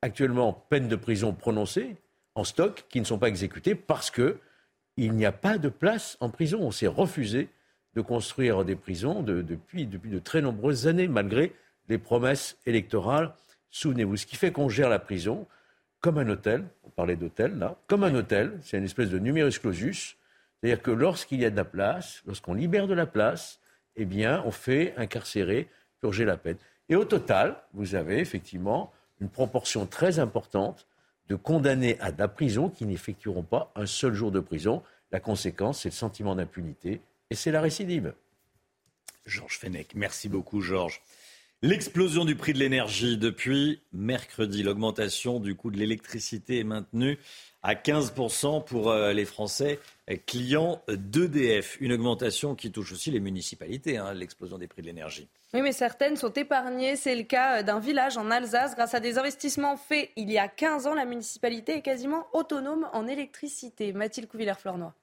actuellement peines de prison prononcées en stock qui ne sont pas exécutées parce qu'il n'y a pas de place en prison. On s'est refusé de construire des prisons depuis, depuis de très nombreuses années, malgré les promesses électorales. Souvenez-vous, ce qui fait qu'on gère la prison comme un hôtel, on parlait d'hôtel là, comme un hôtel, c'est une espèce de numerus clausus, c'est-à-dire que lorsqu'il y a de la place, lorsqu'on libère de la place, eh bien, on fait incarcérer, purger la peine. Et au total, vous avez effectivement une proportion très importante de condamnés à de la prison qui n'effectueront pas un seul jour de prison. La conséquence, c'est le sentiment d'impunité et c'est la récidive. Georges Fenech, merci beaucoup Georges. L'explosion du prix de l'énergie depuis mercredi. L'augmentation du coût de l'électricité est maintenue à 15% pour euh, les Français clients d'EDF. Une augmentation qui touche aussi les municipalités, hein, l'explosion des prix de l'énergie. Oui, mais certaines sont épargnées. C'est le cas euh, d'un village en Alsace. Grâce à des investissements faits il y a 15 ans, la municipalité est quasiment autonome en électricité. Mathilde Couvillère-Fleurnois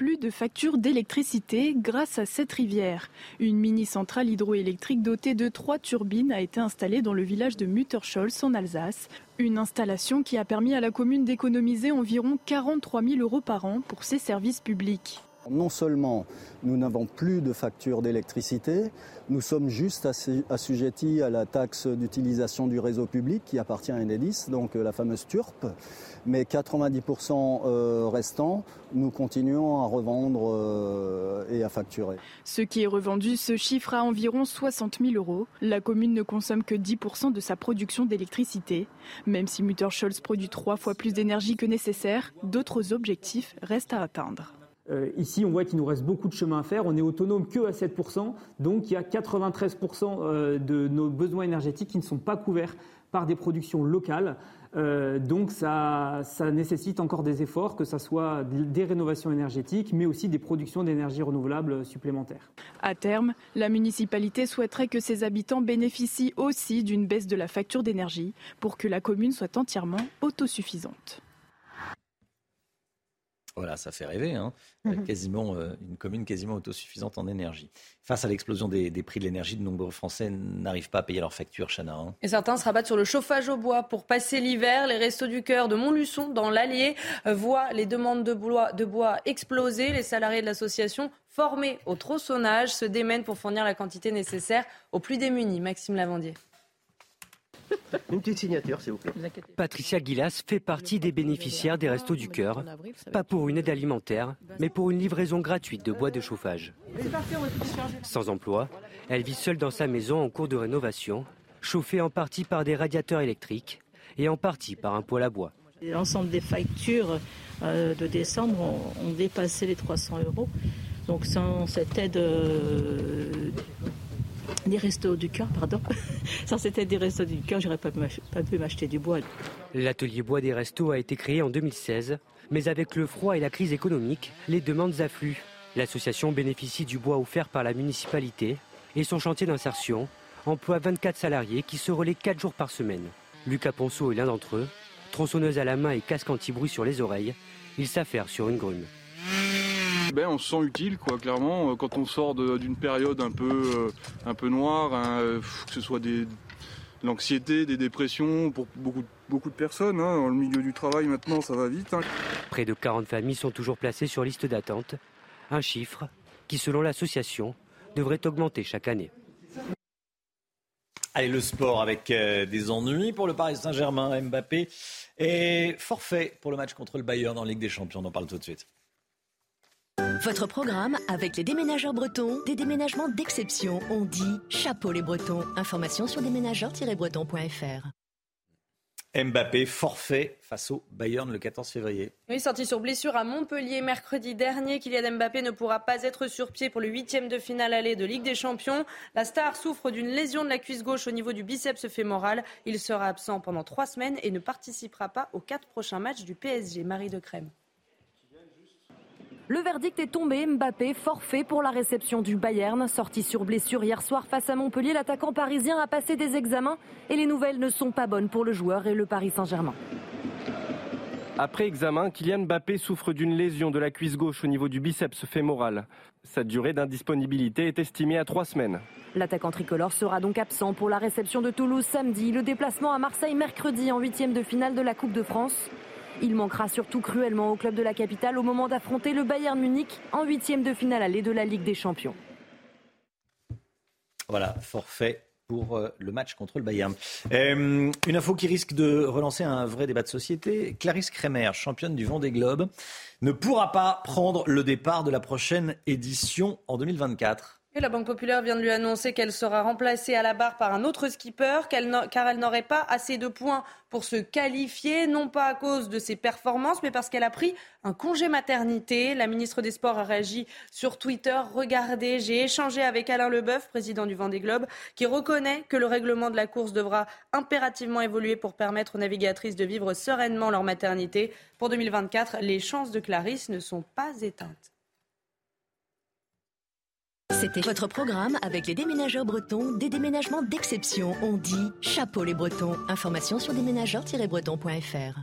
plus de factures d'électricité grâce à cette rivière. Une mini-centrale hydroélectrique dotée de trois turbines a été installée dans le village de Mutterscholz en Alsace. Une installation qui a permis à la commune d'économiser environ 43 000 euros par an pour ses services publics. Non seulement nous n'avons plus de factures d'électricité, nous sommes juste assujettis à la taxe d'utilisation du réseau public qui appartient à Enedis, donc euh, la fameuse TURP, mais 90% euh, restant, nous continuons à revendre euh, et à facturer. Ce qui est revendu se chiffre à environ 60 000 euros. La commune ne consomme que 10% de sa production d'électricité. Même si Mutterscholz produit trois fois plus d'énergie que nécessaire, d'autres objectifs restent à atteindre. Euh, ici, on voit qu'il nous reste beaucoup de chemin à faire. On est autonome que à 7%. Donc, il y a 93% euh, de nos besoins énergétiques qui ne sont pas couverts par des productions locales. Euh, donc, ça, ça, nécessite encore des efforts, que ce soit des rénovations énergétiques, mais aussi des productions d'énergie renouvelable supplémentaires. À terme, la municipalité souhaiterait que ses habitants bénéficient aussi d'une baisse de la facture d'énergie pour que la commune soit entièrement autosuffisante. Voilà, ça fait rêver. Hein. Mhm. Quasiment euh, une commune quasiment autosuffisante en énergie. Face à l'explosion des, des prix de l'énergie, de nombreux Français n'arrivent pas à payer leurs factures, Chana. hein. Et certains se rabattent sur le chauffage au bois pour passer l'hiver. Les restos du cœur de Montluçon, dans l'Allier, euh, voient les demandes de bois, de bois exploser. Les salariés de l'association, formés au tronçonnage, se démènent pour fournir la quantité nécessaire aux plus démunis. Maxime Lavandier. (laughs) Une petite signature, s'il vous plaît. Patricia Guilas fait partie des bénéficiaires des Restos du Cœur, pas pour une aide alimentaire, mais pour une livraison gratuite de bois de chauffage. Sans emploi, elle vit seule dans sa maison en cours de rénovation, chauffée en partie par des radiateurs électriques et en partie par un poêle à bois. L'ensemble des factures euh, de décembre ont, dépassé les 300 euros. Donc sans cette aide euh, des restos du cœur, pardon, (laughs) sans cette aide des restos du cœur, j'aurais pas pu m'acheter du bois. L'atelier bois des restos a été créé en 2016, mais avec le froid et la crise économique, les demandes affluent. L'association bénéficie du bois offert par la municipalité et son chantier d'insertion emploie 24 salariés qui se relaient 4 jours par semaine. Lucas Ponceau est l'un d'entre eux. Tronçonneuse à la main et casque anti-bruit sur les oreilles, il s'affaire sur une grume. Ben, on se sent utile, quoi, clairement, euh, quand on sort d'une période un peu, euh, un peu noire, hein, euh, que ce soit des, de l'anxiété, des dépressions, pour beaucoup, beaucoup de personnes. hein. Dans le milieu du travail, maintenant, ça va vite. hein. Près de 40 familles sont toujours placées sur liste d'attente, un chiffre qui, selon l'association, devrait augmenter chaque année. Allez, le sport avec euh, des ennuis pour le Paris Saint-Germain. Mbappé est forfait pour le match contre le Bayern en Ligue des Champions. On en parle tout de suite. Votre programme avec les déménageurs bretons, des déménagements d'exception. On dit chapeau les bretons. Information sur déménageurs-bretons.fr. Mbappé forfait face au Bayern le 14 février. Oui, sorti sur blessure à Montpellier mercredi dernier, Kylian Mbappé ne pourra pas être sur pied pour le huitième de finale aller de Ligue des Champions. La star souffre d'une lésion de la cuisse gauche au niveau du biceps fémoral. Il sera absent pendant trois semaines et ne participera pas aux quatre prochains matchs du PSG. Marie de Crème. Le verdict est tombé. Mbappé forfait pour la réception du Bayern. Sorti sur blessure hier soir face à Montpellier, l'attaquant parisien a passé des examens et les nouvelles ne sont pas bonnes pour le joueur et le Paris Saint-Germain. Après examen, Kylian Mbappé souffre d'une lésion de la cuisse gauche au niveau du biceps fémoral. Sa durée d'indisponibilité est estimée à trois semaines. L'attaquant tricolore sera donc absent pour la réception de Toulouse samedi, le déplacement à Marseille mercredi en huitième de finale de la Coupe de France. Il manquera surtout cruellement au club de la capitale au moment d'affronter le Bayern Munich en huitième de finale allée de la Ligue des Champions. Voilà, forfait pour euh, le match contre le Bayern. Euh, une info qui risque de relancer un vrai débat de société. Clarisse Kremer, championne du Vendée Globe, ne pourra pas prendre le départ de la prochaine édition en 2024. La Banque Populaire vient de lui annoncer qu'elle sera remplacée à la barre par un autre skipper, car elle n'aurait pas assez de points pour se qualifier, non pas à cause de ses performances, mais parce qu'elle a pris un congé maternité. La ministre des Sports a réagi sur Twitter. Regardez, j'ai échangé avec Alain Leboeuf, président du Vendée Globe, qui reconnaît que le règlement de la course devra impérativement évoluer pour permettre aux navigatrices de vivre sereinement leur maternité. Pour 2024, les chances de Clarisse ne sont pas éteintes. C'était votre programme avec les déménageurs bretons, des déménagements d'exception. On dit chapeau les bretons. Information sur déménageurs-bretons.fr.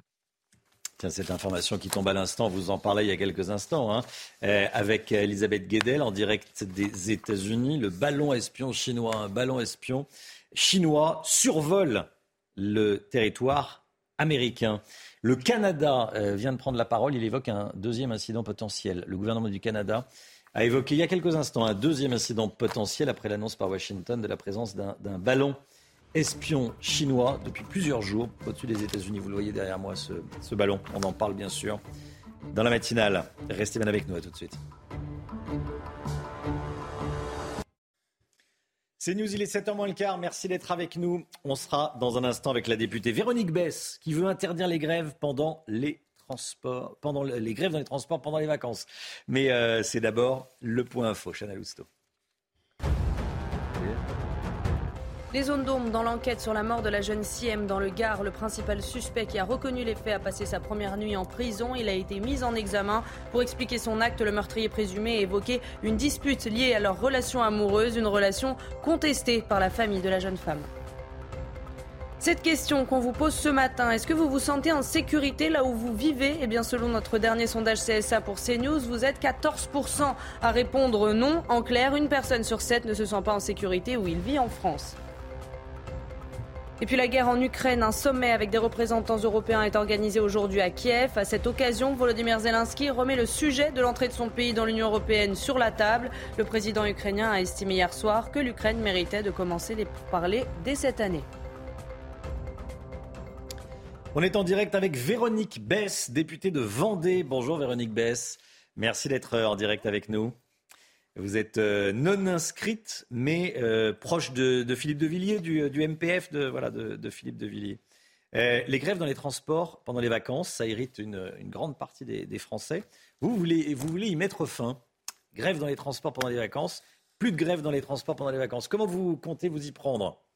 Tiens, cette information qui tombe à l'instant, vous en parlez il y a quelques instants, hein, euh, avec Elisabeth Guedel en direct des États-Unis. Le ballon espion chinois, un ballon espion chinois survole le territoire américain. Le Canada euh, vient de prendre la parole. Il évoque un deuxième incident potentiel. Le gouvernement du Canada a évoqué il y a quelques instants un deuxième incident potentiel après l'annonce par Washington de la présence d'un ballon espion chinois depuis plusieurs jours au-dessus des États-Unis. Vous le voyez derrière moi, ce, ce ballon. On en parle bien sûr dans la matinale. Restez bien avec nous, à tout de suite. C'est News, il est 7h moins le quart. Merci d'être avec nous. On sera dans un instant avec la députée Véronique Bess qui veut interdire les grèves pendant les pendant le- les grèves dans les transports pendant les vacances. Mais euh, c'est d'abord le point info. Chana Lousteau. Les zones d'ombre dans l'enquête sur la mort de la jeune Siem dans le Gard. Le principal suspect qui a reconnu les faits a passé sa première nuit en prison. Il a été mis en examen. Pour expliquer son acte, le meurtrier présumé a évoqué une dispute liée à leur relation amoureuse, une relation contestée par la famille de la jeune femme. Cette question qu'on vous pose ce matin, est-ce que vous vous sentez en sécurité là où vous vivez? Eh bien, selon notre dernier sondage CSA pour CNews, vous êtes 14% à répondre non. En clair, une personne sur sept ne se sent pas en sécurité où il vit en France. Et puis la guerre en Ukraine, un sommet avec des représentants européens est organisé aujourd'hui à Kiev. À cette occasion, Volodymyr Zelensky remet le sujet de l'entrée de son pays dans l'Union européenne sur la table. Le président ukrainien a estimé hier soir que l'Ukraine méritait de commencer les pourparlers dès cette année. On est en direct avec Véronique Bess, députée de Vendée. Bonjour Véronique Bess. Merci d'être en direct avec nous. Vous êtes euh, non inscrite, mais euh, proche de, Philippe de Villiers, du, MPF de, Philippe de Villiers. Euh, les grèves dans les transports pendant les vacances, ça irrite une, grande partie des, Français. Vous voulez, vous voulez y mettre fin. Grève dans les transports pendant les vacances, plus de grève dans les transports pendant les vacances. Comment vous comptez vous y prendre?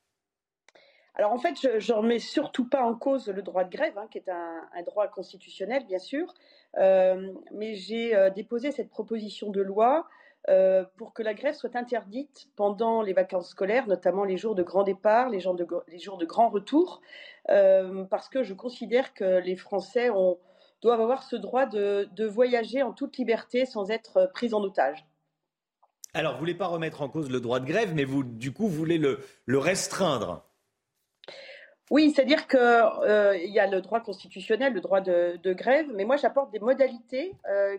Alors en fait, je ne remets surtout pas en cause le droit de grève, hein, qui est un, droit constitutionnel, bien sûr, mais j'ai déposé cette proposition de loi euh, pour que la grève soit interdite pendant les vacances scolaires, notamment les jours de grand départ, les jours de, grand retour, euh, parce que je considère que les Français doivent avoir ce droit de, voyager en toute liberté sans être pris en otage. Alors, vous ne voulez pas remettre en cause le droit de grève, mais vous, du coup, voulez le, restreindre oui, c'est-à-dire qu'il euh, y a le droit constitutionnel, le droit de, grève, mais moi j'apporte des modalités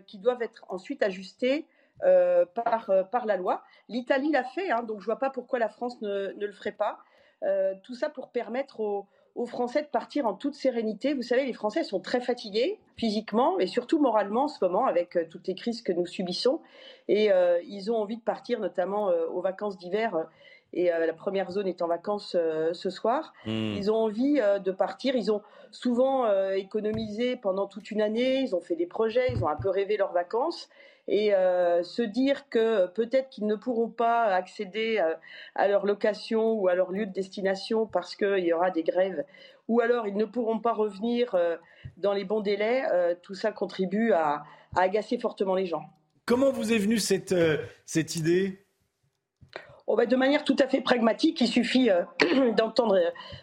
qui doivent être ensuite ajustées euh, par, euh, par la loi. L'Italie l'a fait, hein, donc je ne vois pas pourquoi la France ne, ne le ferait pas. Euh, tout ça pour permettre aux, aux, Français de partir en toute sérénité. Vous savez, les Français sont très fatigués physiquement et surtout moralement en ce moment avec toutes les crises que nous subissons. Et ils ont envie de partir, notamment aux vacances d'hiver. Et la première zone est en vacances ce soir. Hmm. Ils ont envie de partir. Ils ont souvent économisé pendant toute une année. Ils ont fait des projets. Ils ont un peu rêvé leurs vacances et euh, se dire que peut-être qu'ils ne pourront pas accéder euh, à leur location ou à leur lieu de destination parce qu'il y aura des grèves, ou alors ils ne pourront pas revenir euh, dans les bons délais, tout ça contribue à, agacer fortement les gens. Comment vous est venue cette, cette idée? Oh ben, de manière tout à fait pragmatique, il suffit (clears throat) d'entendre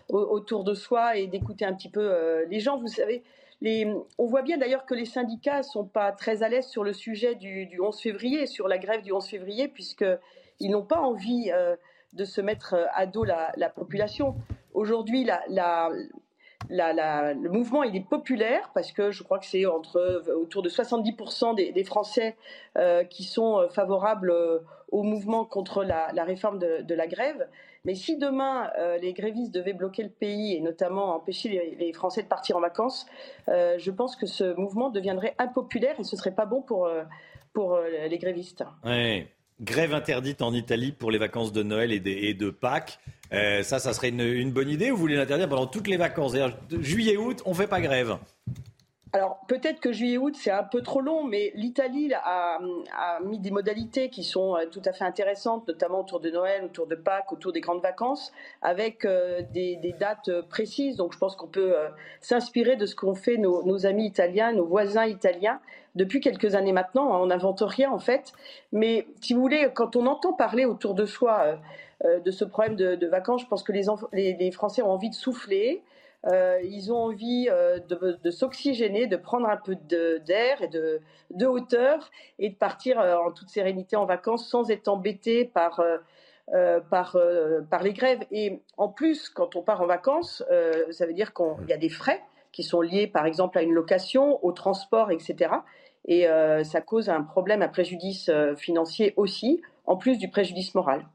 autour de soi et d'écouter un petit peu les gens. Vous savez, on voit bien d'ailleurs que les syndicats ne sont pas très à l'aise sur le sujet du, 11 février, sur la grève du 11 février, puisqu'ils n'ont pas envie euh, de se mettre euh, à dos la, population. Aujourd'hui, le mouvement il est populaire parce que je crois que c'est autour de 70% des, Français euh, qui sont favorables au mouvement contre la, réforme de, la grève. Mais si demain euh, les grévistes devaient bloquer le pays et notamment empêcher les, Français de partir en vacances, euh, je pense que ce mouvement deviendrait impopulaire et ce serait pas bon pour, euh, les grévistes. Oui. Grève interdite en Italie pour les vacances de Noël et de, de Pâques. ça, ça serait une, bonne idée ou vous voulez l'interdire pendant toutes les vacances? Juillet-août, on fait pas grève alors peut-être que juillet-août c'est un peu trop long, mais l'Italie a, mis des modalités qui sont euh, tout à fait intéressantes, notamment autour de Noël, autour de Pâques, autour des grandes vacances, avec euh, des, dates euh, précises. Donc je pense qu'on peut s'inspirer de ce qu'ont fait nos, amis italiens, nos voisins italiens depuis quelques années maintenant. On n'invente rien en fait, mais si vous voulez, quand on entend parler autour de soi de ce problème de, vacances, je pense que les Français ont envie de souffler. Euh, ils ont envie euh, de, s'oxygéner, de prendre un peu d'air et de, hauteur et de partir euh, en toute sérénité en vacances sans être embêté par, par, par les grèves. Et en plus, quand on part en vacances, ça veut dire qu'il y a des frais qui sont liés par exemple à une location, au transport, etc. Et ça cause un problème, un préjudice financier aussi, en plus du préjudice moral.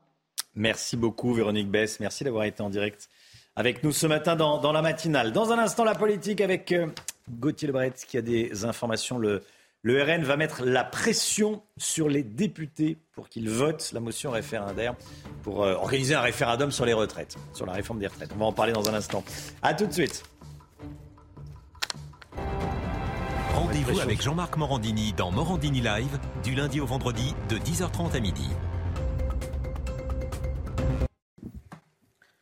Merci beaucoup Véronique Bess, merci d'avoir été en direct avec nous ce matin dans, la matinale. Dans un instant, la politique avec euh, Gauthier Lebret qui a des informations. Le, RN va mettre la pression sur les députés pour qu'ils votent la motion référendaire pour euh, organiser un référendum sur les retraites, sur la réforme des retraites. On va en parler dans un instant. A tout de suite. Rendez-vous avec Jean-Marc Morandini dans Morandini Live du lundi au vendredi de 10h30 à midi.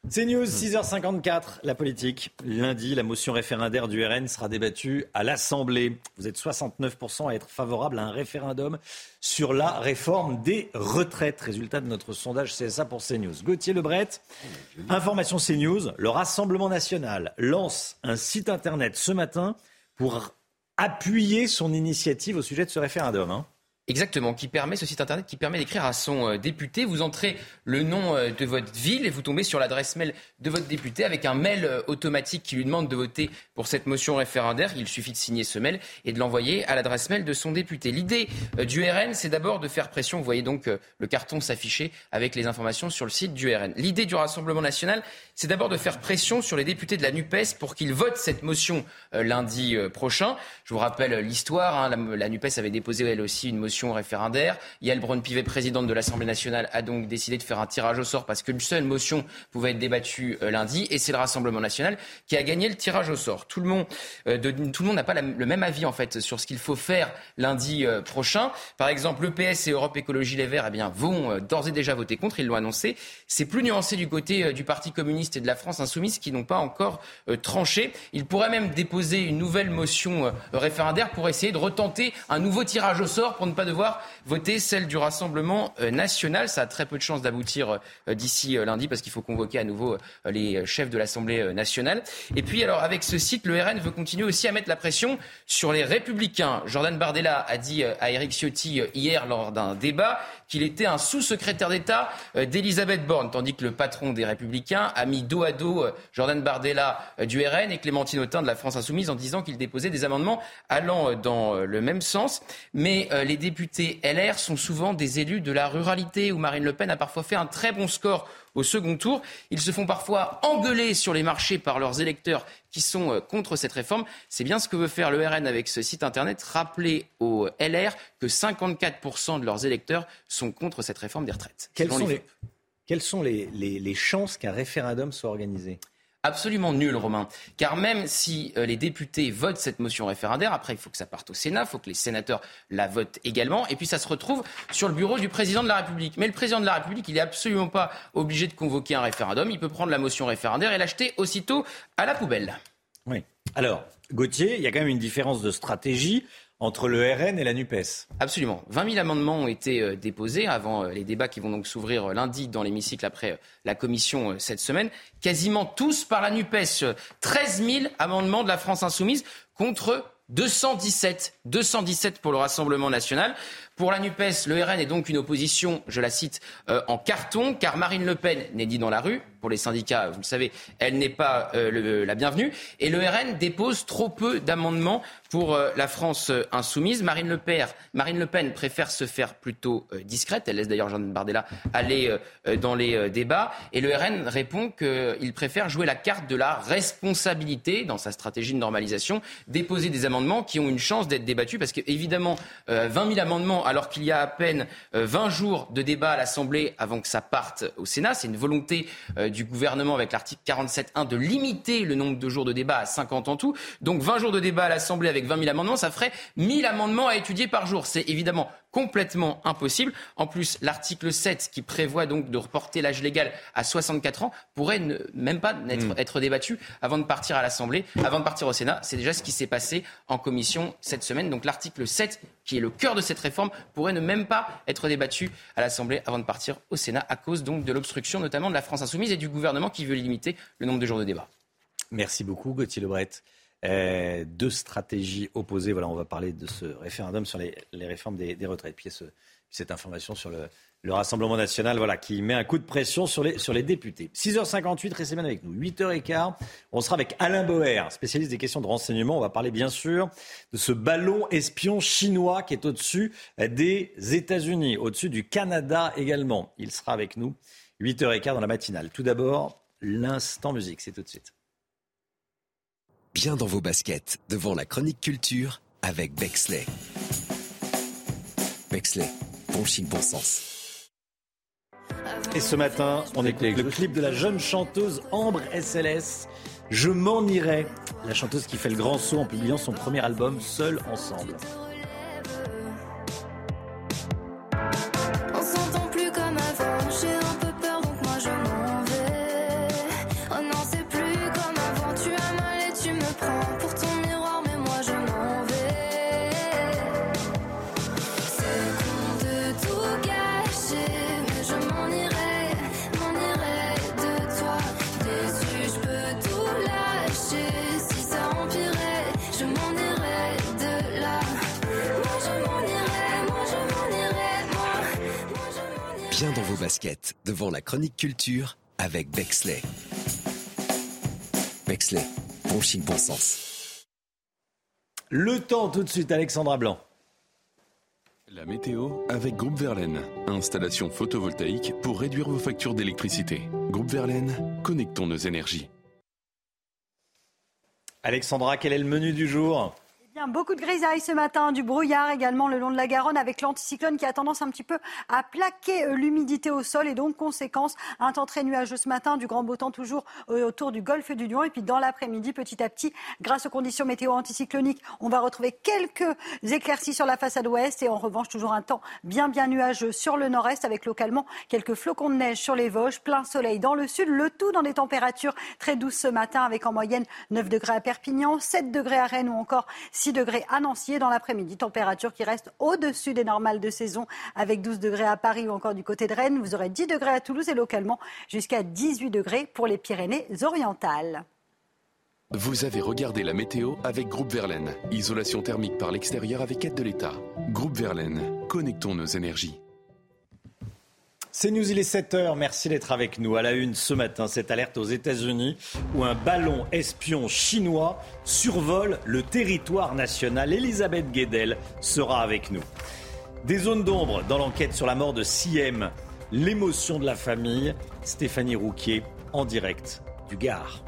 C'est News, 6h54, la politique. Lundi, la motion référendaire du RN sera débattue à l'Assemblée. Vous êtes 69% à être favorable à un référendum sur la réforme des retraites. Résultat de notre sondage CSA pour CNews. Gauthier Lebret, information CNews, le Rassemblement national lance un site internet ce matin pour appuyer son initiative au sujet de ce référendum. Hein. Exactement, qui permet, ce site internet qui permet d'écrire à son euh, député. Vous entrez le nom euh, de votre ville et vous tombez sur l'adresse mail de votre député avec un mail euh, automatique qui lui demande de voter pour cette motion référendaire. Il suffit de signer ce mail et de l'envoyer à l'adresse mail de son député. L'idée du RN, c'est d'abord de faire pression. Vous voyez donc le carton s'afficher avec les informations sur le site du RN. L'idée du Rassemblement national, c'est d'abord de faire pression sur les députés de la NUPES pour qu'ils votent cette motion lundi prochain. Je vous rappelle l'histoire. Hein. La, la NUPES avait déposé elle aussi une motion référendaire. Yael Braun-Pivet, présidente de l'Assemblée nationale, a donc décidé de faire un tirage au sort parce qu'une seule motion pouvait être débattue euh, lundi. Et c'est le Rassemblement national qui a gagné le tirage au sort. Tout le monde, euh, le n'a pas le même avis en fait sur ce qu'il faut faire lundi euh, prochain. Par exemple, l'EPS et Europe Écologie Les Verts eh bien, vont d'ores et déjà voter contre. Ils l'ont annoncé. C'est plus nuancé du côté du Parti communiste et de la France insoumise qui n'ont pas encore tranché. Ils pourraient même déposer une nouvelle motion référendaire pour essayer de retenter un nouveau tirage au sort pour ne pas devoir voter celle du Rassemblement euh, national. Ça a très peu de chances d'aboutir euh, d'ici euh, lundi parce qu'il faut convoquer à nouveau les chefs de l'Assemblée nationale. Et puis, alors, avec ce site, le RN veut continuer aussi à mettre la pression sur les Républicains. Jordan Bardella a dit à Eric Ciotti hier lors d'un débat qu'il était un sous-secrétaire d'État d'Elisabeth Borne, tandis que le patron des Républicains a mis dos à dos Jordan Bardella du RN et Clémentine Autain de la France Insoumise en disant qu'il déposait des amendements allant dans le même sens. Mais les députés LR sont souvent des élus de la ruralité où Marine Le Pen a parfois fait un très bon score au second tour. Ils se font parfois engueuler sur les marchés par leurs électeurs qui sont euh, contre cette réforme. C'est bien ce que veut faire le RN avec ce site internet. Rappeler aux LR que 54% de leurs électeurs sont contre cette réforme des retraites. Quelles sont, les chances qu'un référendum soit organisé? Absolument nul, Romain. Car même si euh, les députés votent cette motion référendaire, après, il faut que ça parte au Sénat, il faut que les sénateurs la votent également, et puis ça se retrouve sur le bureau du président de la République. Mais le président de la République, il n'est absolument pas obligé de convoquer un référendum. Il peut prendre la motion référendaire et l'acheter aussitôt à la poubelle. Oui. Alors, Gauthier, il y a quand même une différence de stratégie entre le RN et la NUPES. Absolument. 20 000 amendements ont été euh, déposés avant euh, les débats qui vont donc s'ouvrir euh, lundi dans l'hémicycle après la commission cette semaine. Quasiment tous par la NUPES. 13 000 amendements de la France insoumise contre 217. 217 pour le Rassemblement national. Pour la NUPES, le RN est donc une opposition, je la cite, en carton, car Marine Le Pen n'est dit dans la rue, pour les syndicats, vous le savez, elle n'est pas euh, la bienvenue. Et le RN dépose trop peu d'amendements pour euh, la France euh, insoumise. Marine Le, Pen, Marine le Pen préfère se faire plutôt discrète. Elle laisse d'ailleurs Jean Bardella aller dans les débats. Et le RN répond qu'il préfère jouer la carte de la responsabilité dans sa stratégie de normalisation, déposer des amendements qui ont une chance d'être débattus. Parce qu'évidemment, 20 000 amendements, alors qu'il y a à peine 20 jours de débat à l'Assemblée avant que ça parte au Sénat, c'est une volonté du gouvernement avec l'article 47.1 de limiter le nombre de jours de débat à 50 en tout. Donc 20 jours de débat à l'Assemblée avec 20 000 amendements, ça ferait 1000 amendements à étudier par jour. C'est évidemment complètement impossible. En plus, l'article 7 qui prévoit donc de reporter l'âge légal à 64 ans pourrait ne, même pas être, hmm. être débattu avant de partir à l'Assemblée, avant de partir au Sénat. C'est déjà ce qui s'est passé en commission cette semaine. Donc l'article 7, qui est le cœur de cette réforme, pourrait ne même pas être débattu à l'Assemblée avant de partir au Sénat à cause donc de l'obstruction notamment de la France insoumise et du gouvernement qui veut limiter le nombre de jours de débat. Merci beaucoup Gauthier Lebret. Euh, deux stratégies opposées. Voilà, on va parler de ce référendum sur les, réformes des, retraites. Puis, cette information sur le, Rassemblement national voilà, qui met un coup de pression sur les, députés. 6h58, restez bien avec nous. 8h15, on sera avec Alain Boer, spécialiste des questions de renseignement. On va parler bien sûr de ce ballon espion chinois qui est au-dessus des États-Unis, au-dessus du Canada également. Il sera avec nous 8h15 dans la matinale. Tout d'abord, l'instant musique, c'est tout de suite bien dans vos baskets devant la chronique culture avec Bexley. Bexley, bon chic, bon sens. Et ce matin, on écoute le clip de la jeune chanteuse Ambre SLS. Je m'en irai. La chanteuse qui fait le grand saut en publiant son premier album Seul ensemble. Baskets devant la chronique culture avec Bexley. Bexley, bon chic, bon sens. Le temps tout de suite, Alexandra Blanc. La météo avec Groupe Verlaine. Installation photovoltaïque pour réduire vos factures d'électricité. Groupe Verlaine, connectons nos énergies. Alexandra, quel est le menu du jour? Beaucoup de grisailles ce matin, du brouillard également le long de la Garonne avec l'anticyclone qui a tendance un petit peu à plaquer euh, l'humidité au sol et donc conséquence un temps très nuageux ce matin, du grand beau temps toujours euh, autour du golfe du Lion. Et puis dans l'après-midi petit à petit grâce aux conditions météo anticycloniques on va retrouver quelques éclaircies sur la façade ouest et en revanche toujours un temps bien bien nuageux sur le nord-est avec localement quelques flocons de neige sur les Vosges, plein soleil dans le sud, le tout dans des températures très douces ce matin avec en moyenne 9 degrés à Perpignan, 7 degrés à Rennes ou encore 6 degrés à Nancy dans l'après-midi. Température qui reste au-dessus des normales de saison avec 12 degrés à Paris ou encore du côté de Rennes. Vous aurez 10 degrés à Toulouse et localement jusqu'à 18 degrés pour les Pyrénées-Orientales. Vous avez regardé la météo avec Groupe Verlaine. Isolation thermique par l'extérieur avec aide de l'État. Groupe Verlaine, connectons nos énergies. C'est News, il est 7h. Merci d'être avec nous. À la une ce matin, cette alerte aux États-Unis où un ballon espion chinois survole le territoire national. Elisabeth Guedel sera avec nous. Des zones d'ombre dans l'enquête sur la mort de Siem. L'émotion de la famille. Stéphanie Rouquier en direct du Gard.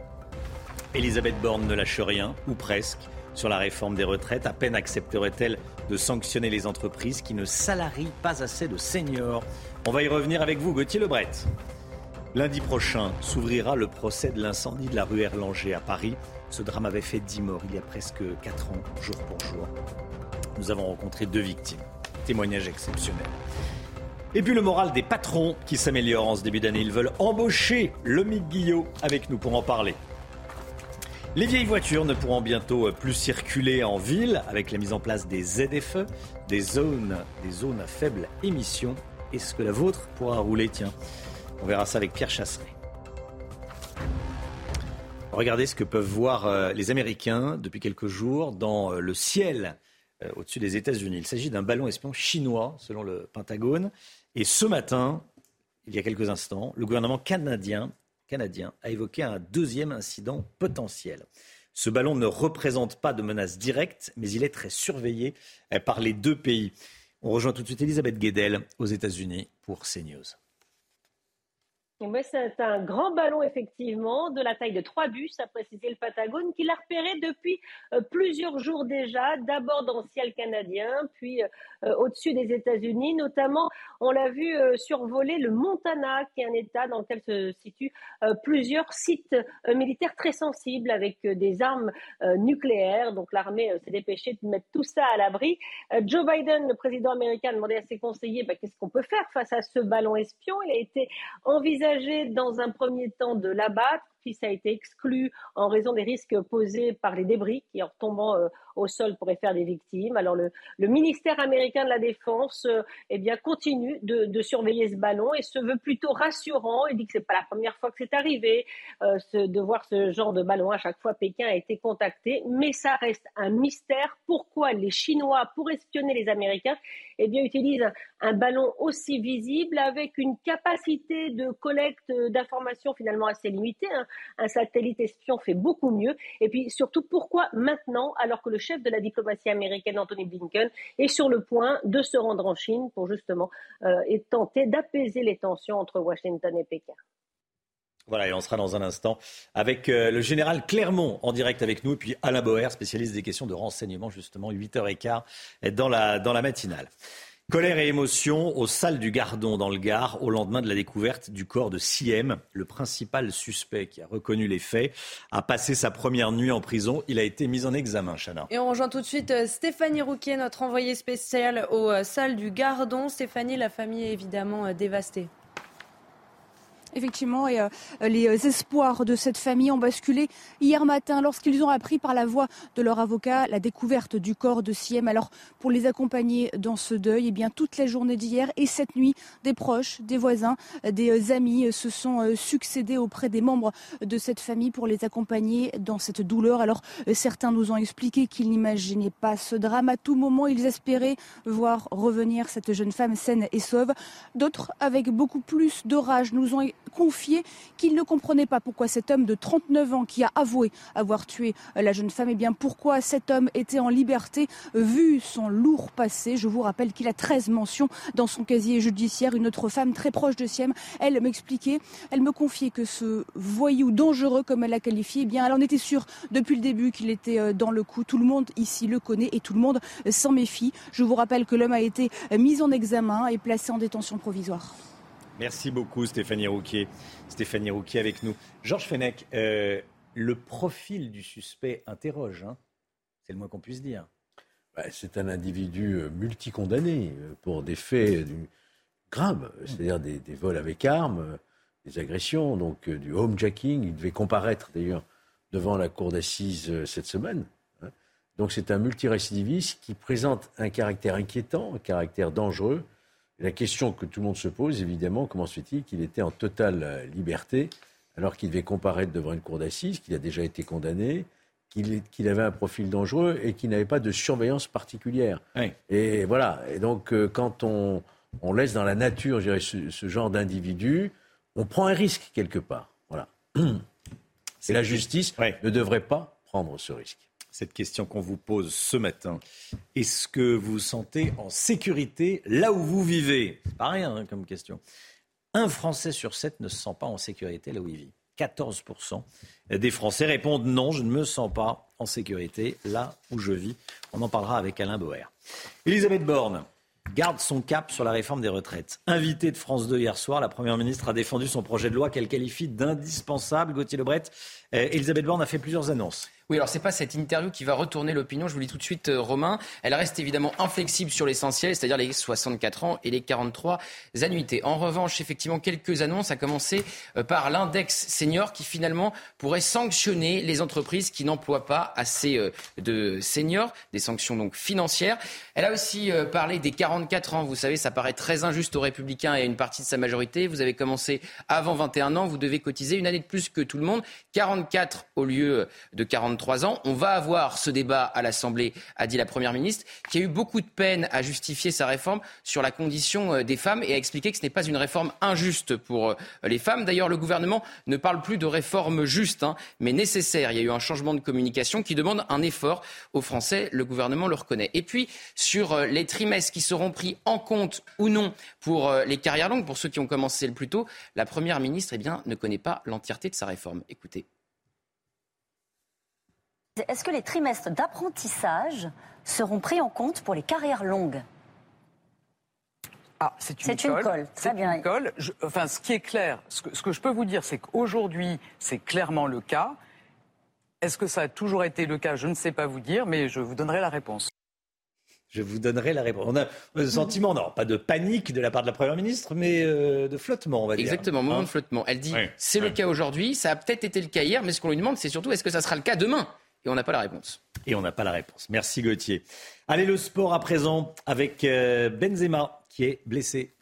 Elisabeth Borne ne lâche rien, ou presque, sur la réforme des retraites. À peine accepterait-elle de sanctionner les entreprises qui ne salarient pas assez de seniors. On va y revenir avec vous, Gauthier Lebret. Lundi prochain s'ouvrira le procès de l'incendie de la rue Erlanger à Paris. Ce drame avait fait 10 morts il y a presque 4 ans, jour pour jour. Nous avons rencontré deux victimes. Témoignage exceptionnel. Et puis le moral des patrons qui s'améliore en ce début d'année. Ils veulent embaucher le Guillot avec nous pour en parler. Les vieilles voitures ne pourront bientôt plus circuler en ville avec la mise en place des ZFE, des zones, des zones à faible émission. Est-ce que la vôtre pourra rouler Tiens, on verra ça avec Pierre Chasseret. Regardez ce que peuvent voir euh, les Américains depuis quelques jours dans euh, le ciel euh, au-dessus des États-Unis. Il s'agit d'un ballon espion chinois, selon le Pentagone. Et ce matin, il y a quelques instants, le gouvernement canadien, canadien a évoqué un deuxième incident potentiel. Ce ballon ne représente pas de menace directe, mais il est très surveillé par les deux pays. On rejoint tout de suite Elisabeth Guedel aux États-Unis pour CNews. C'est un grand ballon, effectivement, de la taille de trois bus, a précisé le Patagone, qu'il a repéré depuis euh, plusieurs jours déjà, d'abord dans le ciel canadien, puis euh, au-dessus des États-Unis. Notamment, on l'a vu euh, survoler le Montana, qui est un État dans lequel se situent plusieurs sites militaires très sensibles avec des armes nucléaires. Donc l'armée s'est dépêchée de mettre tout ça à l'abri. Joe Biden, le président américain, a demandé à ses conseillers bah, qu'est-ce qu'on peut faire face à ce ballon espion? Il a été envisagé dans un premier temps de l'abattre, puis ça a été exclu en raison des risques posés par les débris qui, en tombant euh, au sol pourrait faire des victimes. Alors le, ministère américain de la Défense euh, eh bien, continue de, surveiller ce ballon et se veut plutôt rassurant. Il dit que c'est pas la première fois que c'est arrivé euh, de voir ce genre de ballon. À chaque fois, Pékin a été contacté, mais ça reste un mystère. Pourquoi les Chinois, pour espionner les Américains, eh bien, utilisent un, ballon aussi visible avec une capacité de collecte d'informations finalement assez limitée. Hein. Un satellite espion fait beaucoup mieux. Et puis surtout, pourquoi maintenant, alors que le chef de la diplomatie américaine, Anthony Blinken, est sur le point de se rendre en Chine pour justement euh, et tenter d'apaiser les tensions entre Washington et Pékin. Voilà, et on sera dans un instant avec euh, le général Clermont en direct avec nous, puis Alain Boer, spécialiste des questions de renseignement, justement, 8h15 dans la, dans la matinale. Colère et émotion aux salles du Gardon dans le Gard au lendemain de la découverte du corps de Siem. Le principal suspect qui a reconnu les faits a passé sa première nuit en prison. Il a été mis en examen, Chana. Et on rejoint tout de suite euh, Stéphanie Rouquier, notre envoyée spéciale aux euh, salles du Gardon. Stéphanie, la famille est évidemment euh, dévastée. Effectivement, et les espoirs de cette famille ont basculé hier matin lorsqu'ils ont appris par la voix de leur avocat la découverte du corps de Siem. Alors, pour les accompagner dans ce deuil, eh bien, toute la journée d'hier et cette nuit, des proches, des voisins, des amis se sont succédés auprès des membres de cette famille pour les accompagner dans cette douleur. Alors, certains nous ont expliqué qu'ils n'imaginaient pas ce drame. À tout moment, ils espéraient voir revenir cette jeune femme saine et sauve. D'autres, avec beaucoup plus de rage, nous ont confié qu'ils ne comprenaient pas pourquoi cet homme de 39 ans qui a avoué avoir tué la jeune femme, et eh bien pourquoi cet homme était en liberté vu son lourd passé. Je vous rappelle qu'il a 13 mentions dans son casier judiciaire. Une autre femme très proche de Siem, elle m'expliquait, elle me confiait que ce voyou dangereux, comme elle l'a qualifié, eh bien elle en était sûre depuis le début qu'il était euh, dans le coup. Tout le monde ici le connaît et tout le monde s'en méfie. Je vous rappelle que l'homme a été mis en examen et placé en détention provisoire. Merci beaucoup Stéphanie Rouquier. Stéphanie Rouquier avec nous. Georges Fenech, euh, le profil du suspect interroge. Hein. C'est le moins qu'on puisse dire. Bah, c'est un individu euh, multicondamné euh, pour des faits graves, c'est-à-dire des, vols avec armes, des agressions, donc du homejacking. Il devait comparaître d'ailleurs devant la cour d'assises cette semaine. Hein. Donc c'est un multirécidiviste qui présente un caractère inquiétant, un caractère dangereux la question que tout le monde se pose, évidemment, comment se fait-il qu'il était en totale euh, liberté alors qu'il devait comparaître devant une cour d'assises, qu'il a déjà été condamné, qu'il avait un profil dangereux et qu'il n'avait pas de surveillance particulière. Et voilà. Et donc, euh, quand on, laisse dans la nature, je dirais, ce, genre d'individu, on prend un risque quelque part. Voilà. (clears throat) Et la justice ne devrait pas prendre ce risque cette question qu'on vous pose ce matin. Est-ce que vous vous sentez en sécurité là où vous vivez? Pas rien hein, comme question. Un Français sur sept ne se sent pas en sécurité là où il vit. 14% des Français répondent non, je ne me sens pas en sécurité là où je vis. On en parlera avec Alain Boer. Elisabeth Borne garde son cap sur la réforme des retraites. Invitée de France 2 hier soir, la Première ministre a défendu son projet de loi qu'elle qualifie d'indispensable. Gauthier Lebret, Elisabeth Borne a fait plusieurs annonces. Oui, alors c'est pas cette interview qui va retourner l'opinion, je vous le dis tout de suite, euh, Romain. Elle reste évidemment inflexible sur l'essentiel, c'est-à-dire les 64 ans et les 43 annuités. En revanche, effectivement, quelques annonces, à commencer euh, par l'index senior qui finalement pourrait sanctionner les entreprises qui n'emploient pas assez euh, de seniors, des sanctions donc financières. Elle a aussi parlé des 44 ans, vous savez, ça paraît très injuste aux républicains et à une partie de sa majorité. Vous avez commencé avant 21 ans, vous devez cotiser une année de plus que tout le monde, 44 au lieu de 43 ans. On va avoir ce débat à l'Assemblée, a dit la Première ministre, qui a eu beaucoup de peine à justifier sa réforme sur la condition euh, des femmes et a expliqué que ce n'est pas une réforme injuste pour euh, les femmes. D'ailleurs, le gouvernement ne parle plus de réforme juste, hein, mais nécessaire. Il y a eu un changement de communication qui demande un effort aux Français. Le gouvernement le reconnaît. Et puis, sur euh, les trimestres qui seront pris en compte ou non pour les carrières longues, pour ceux qui ont commencé le plus tôt, la Première ministre eh bien, ne connaît pas l'entièreté de sa réforme. Écoutez. Est-ce que les trimestres d'apprentissage seront pris en compte pour les carrières longues ah, c'est une, une, colle. Très bien. Une colle. enfin, ce qui est clair, ce que, ce que je peux vous dire, c'est qu'aujourd'hui, c'est clairement le cas. Est-ce que ça a toujours été le cas? Je ne sais pas vous dire, mais je vous donnerai la réponse. Je vous donnerai la réponse. On a le sentiment, non, pas de panique de la part de la Première ministre, mais euh, de flottement, on va dire. Exactement, moment de hein flottement. Elle dit, c'est le cas aujourd'hui, ça a peut-être été le cas hier, mais ce qu'on lui demande, c'est surtout, est-ce que ça sera le cas demain? Et on n'a pas la réponse. Et on n'a pas la réponse. Merci Gauthier. Allez, le sport à présent avec euh, Benzema qui est blessé.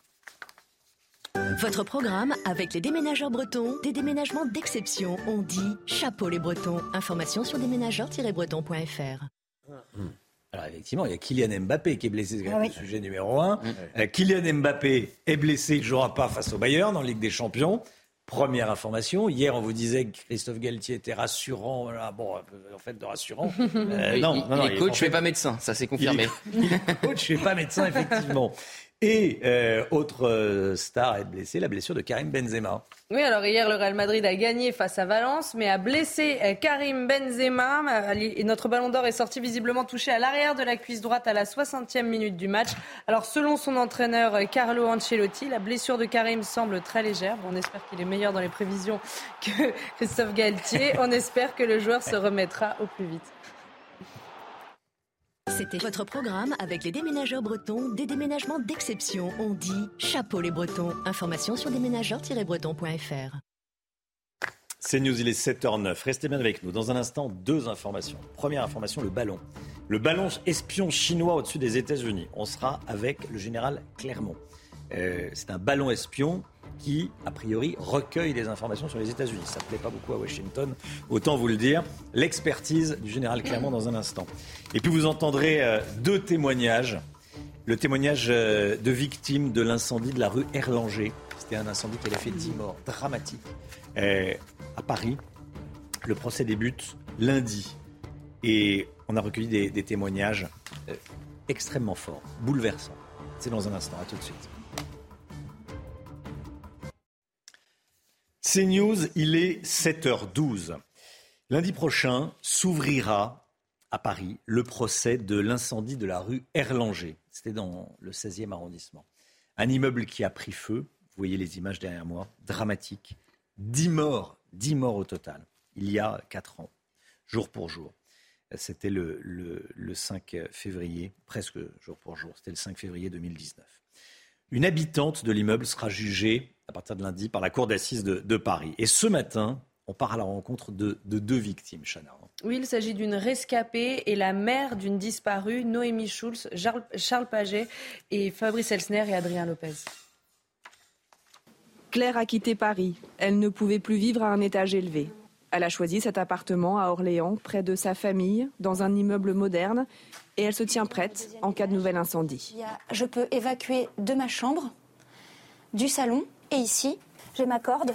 Votre programme avec les déménageurs bretons, des déménagements d'exception. On dit chapeau les bretons. Information sur déménageurs-bretons.fr. Alors effectivement, il y a Kylian Mbappé qui est blessé, c'est ah le sujet numéro un. Euh, Kylian Mbappé est blessé, il ne jouera pas face au Bayern en Ligue des Champions. Première information. Hier, on vous disait que Christophe Galtier était rassurant. bon, en fait, de rassurant. (laughs) Euh, non, non, non, il est coach, je ne pas médecin, ça c'est confirmé. (laughs) Il est coach, je ne pas médecin, (laughs) effectivement. Et euh, autre euh, star à être blessée, la blessure de Karim Benzema. Oui, alors hier, le Real Madrid a gagné face à Valence, mais a blessé euh, Karim Benzema. Et notre ballon d'or est sorti visiblement touché à l'arrière de la cuisse droite à la 60e minute du match. Alors, selon son entraîneur Carlo Ancelotti, la blessure de Karim semble très légère. on espère qu'il est meilleur dans les prévisions que Christophe Galtier. On espère que le joueur se remettra au plus vite. C'était votre programme avec les déménageurs bretons, des déménagements d'exception. On dit chapeau les bretons. Information sur déménageurs-bretons.fr. C'est News, il est 7h09. Restez bien avec nous. Dans un instant, deux informations. Première information, le ballon. Le ballon espion chinois au-dessus des États-Unis. On sera avec le général Clermont. Euh, c'est un ballon espion qui, a priori, recueille des informations sur les États-Unis. Ça ne plaît pas beaucoup à Washington, autant vous le dire. L'expertise du général Clermont dans un instant. Et puis vous entendrez euh, deux témoignages. Le témoignage euh, de victimes de l'incendie de la rue Erlanger. C'était un incendie qui a fait 10 morts, dramatique. Euh, à Paris, le procès débute lundi. Et on a recueilli des, des témoignages extrêmement forts, bouleversants. C'est dans un instant. À tout de suite. C'est News, il est 7h12. Lundi prochain s'ouvrira à Paris le procès de l'incendie de la rue Erlanger. C'était dans le 16e arrondissement. Un immeuble qui a pris feu, vous voyez les images derrière moi, dramatique. 10 morts, 10 morts au total, il y a 4 ans, jour pour jour. C'était le, le, le 5 février, presque jour pour jour, c'était le 5 février 2019. Une habitante de l'immeuble sera jugée à partir de lundi par la Cour d'assises de, de, Paris. Et ce matin, on part à la rencontre de, de deux victimes, Chana. Oui, il s'agit d'une rescapée et la mère d'une disparue, Noémie Schulz, Charles Paget et Fabrice Elsner et Adrien Lopez. Claire a quitté Paris. Elle ne pouvait plus vivre à un étage élevé. Elle a choisi cet appartement à Orléans, près de sa famille, dans un immeuble moderne, et elle se tient prête en cas de nouvel incendie. Je peux évacuer de ma chambre, du salon et ici, j'ai ma corde.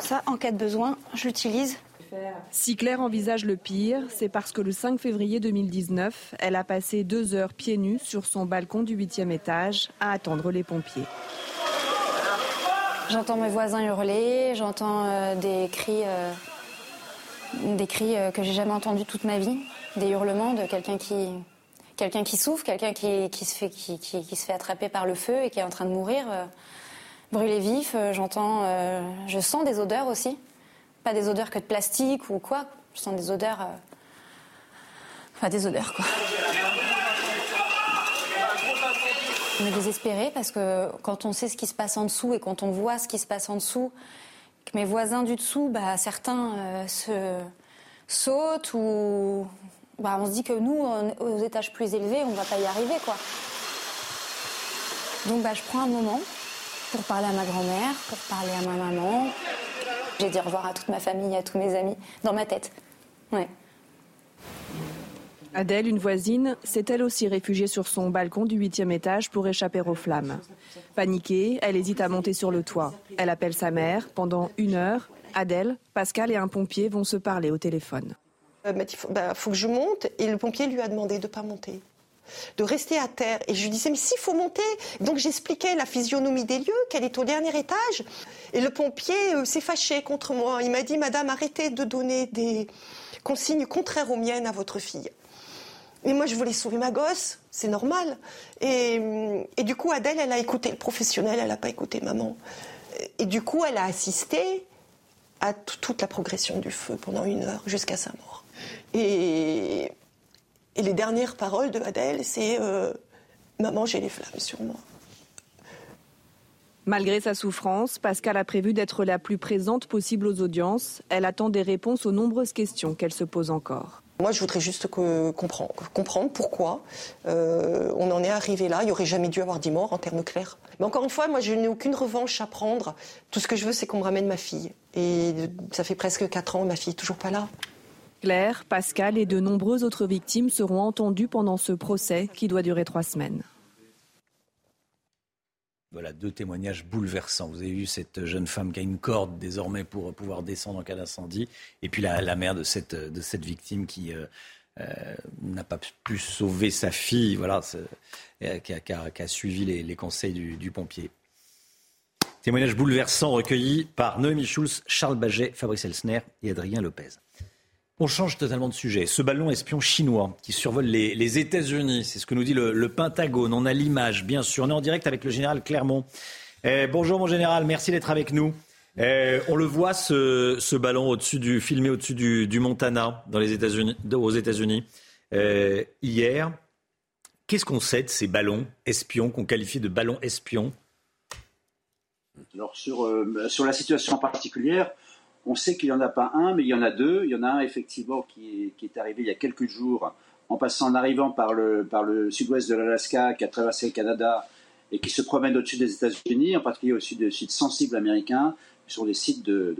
Ça, en cas de besoin, je l'utilise. Si Claire envisage le pire, c'est parce que le 5 février 2019, elle a passé deux heures pieds nus sur son balcon du huitième étage à attendre les pompiers. J'entends mes voisins hurler, j'entends euh, des cris, euh, des cris euh, que j'ai jamais entendus toute ma vie, des hurlements de quelqu'un qui, quelqu'un qui souffre, quelqu'un qui, se fait, qui, se fait attraper par le feu et qui est en train de mourir, brûlé vif. J'entends, je sens des odeurs aussi, pas des odeurs que de plastique ou quoi. Je sens des odeurs, enfin des odeurs quoi. On est parce que quand on sait ce qui se passe en dessous et quand on voit ce qui se passe en dessous, que mes voisins du dessous, bah, certains euh, se sautent ou bah, on se dit que nous, aux étages plus élevés, on ne va pas y arriver. quoi. Donc bah, je prends un moment pour parler à ma grand-mère, pour parler à ma maman. J'ai dit au revoir à toute ma famille, à tous mes amis, dans ma tête. Adèle, une voisine, s'est elle aussi réfugiée sur son balcon du huitième étage pour échapper aux flammes. Paniquée, elle hésite à monter sur le toit. Elle appelle sa mère. Pendant une heure, Adèle, Pascal et un pompier vont se parler au téléphone. Il euh, bah, faut, que je monte et le pompier lui a demandé de ne pas monter de rester à terre. Et je lui disais, mais s'il faut monter. Donc j'expliquais la physionomie des lieux, qu'elle est au dernier étage. Et le pompier euh, s'est fâché contre moi. Il m'a dit, Madame, arrêtez de donner des consignes contraires aux miennes à votre fille. Mais moi, je voulais sauver ma gosse, c'est normal. Et, du coup, Adèle, elle a écouté le professionnel, elle n'a pas écouté maman. Et du coup, elle a assisté à toute la progression du feu pendant une heure jusqu'à sa mort. Et, et, les dernières paroles de Adèle, c'est euh, Maman, j'ai les flammes sur moi. Malgré sa souffrance, Pascal a prévu d'être la plus présente possible aux audiences. Elle attend des réponses aux nombreuses questions qu'elle se pose encore. Moi, je voudrais juste que, comprendre, comprendre, pourquoi euh, on en est arrivé là. Il n'y aurait jamais dû avoir 10 morts en termes clairs. Mais encore une fois, moi, je n'ai aucune revanche à prendre. Tout ce que je veux, c'est qu'on me ramène ma fille. Et ça fait presque 4 ans, ma fille n'est toujours pas là. Claire, Pascal et de nombreuses autres victimes seront entendues pendant ce procès qui doit durer trois semaines. Voilà deux témoignages bouleversants. Vous avez vu cette jeune femme qui a une corde désormais pour pouvoir descendre en cas d'incendie, et puis la, mère de cette, victime qui euh, euh, n'a pas pu sauver sa fille, voilà, qui a, suivi les, conseils du, du, pompier. Témoignage bouleversant recueilli par Noémie Schulz, Charles Baget, Fabrice Elsner et Adrien Lopez. On change totalement de sujet. Ce ballon espion chinois qui survole les, États-Unis, c'est ce que nous dit le, Pentagone. On a l'image, bien sûr. On est en direct avec le général Clermont. Eh, bonjour mon général, merci d'être avec nous. Eh, on le voit, ce, ballon au-dessus du, filmé au-dessus du, Montana, dans les États-Unis, aux États-Unis, eh, hier. Qu'est-ce qu'on sait de ces ballons espions, qu'on qualifie de ballons espions? Alors, sur, euh, sur la situation particulière, on sait qu'il n'y en a pas un, mais il y en a deux. Il y en a un, effectivement, qui est, arrivé il y a quelques jours, en passant, en arrivant par le, par le sud-ouest de l'Alaska, qui a traversé le Canada et qui se promène au-dessus des États-Unis, en particulier au sud de sites sensibles américains, qui sont des sites de,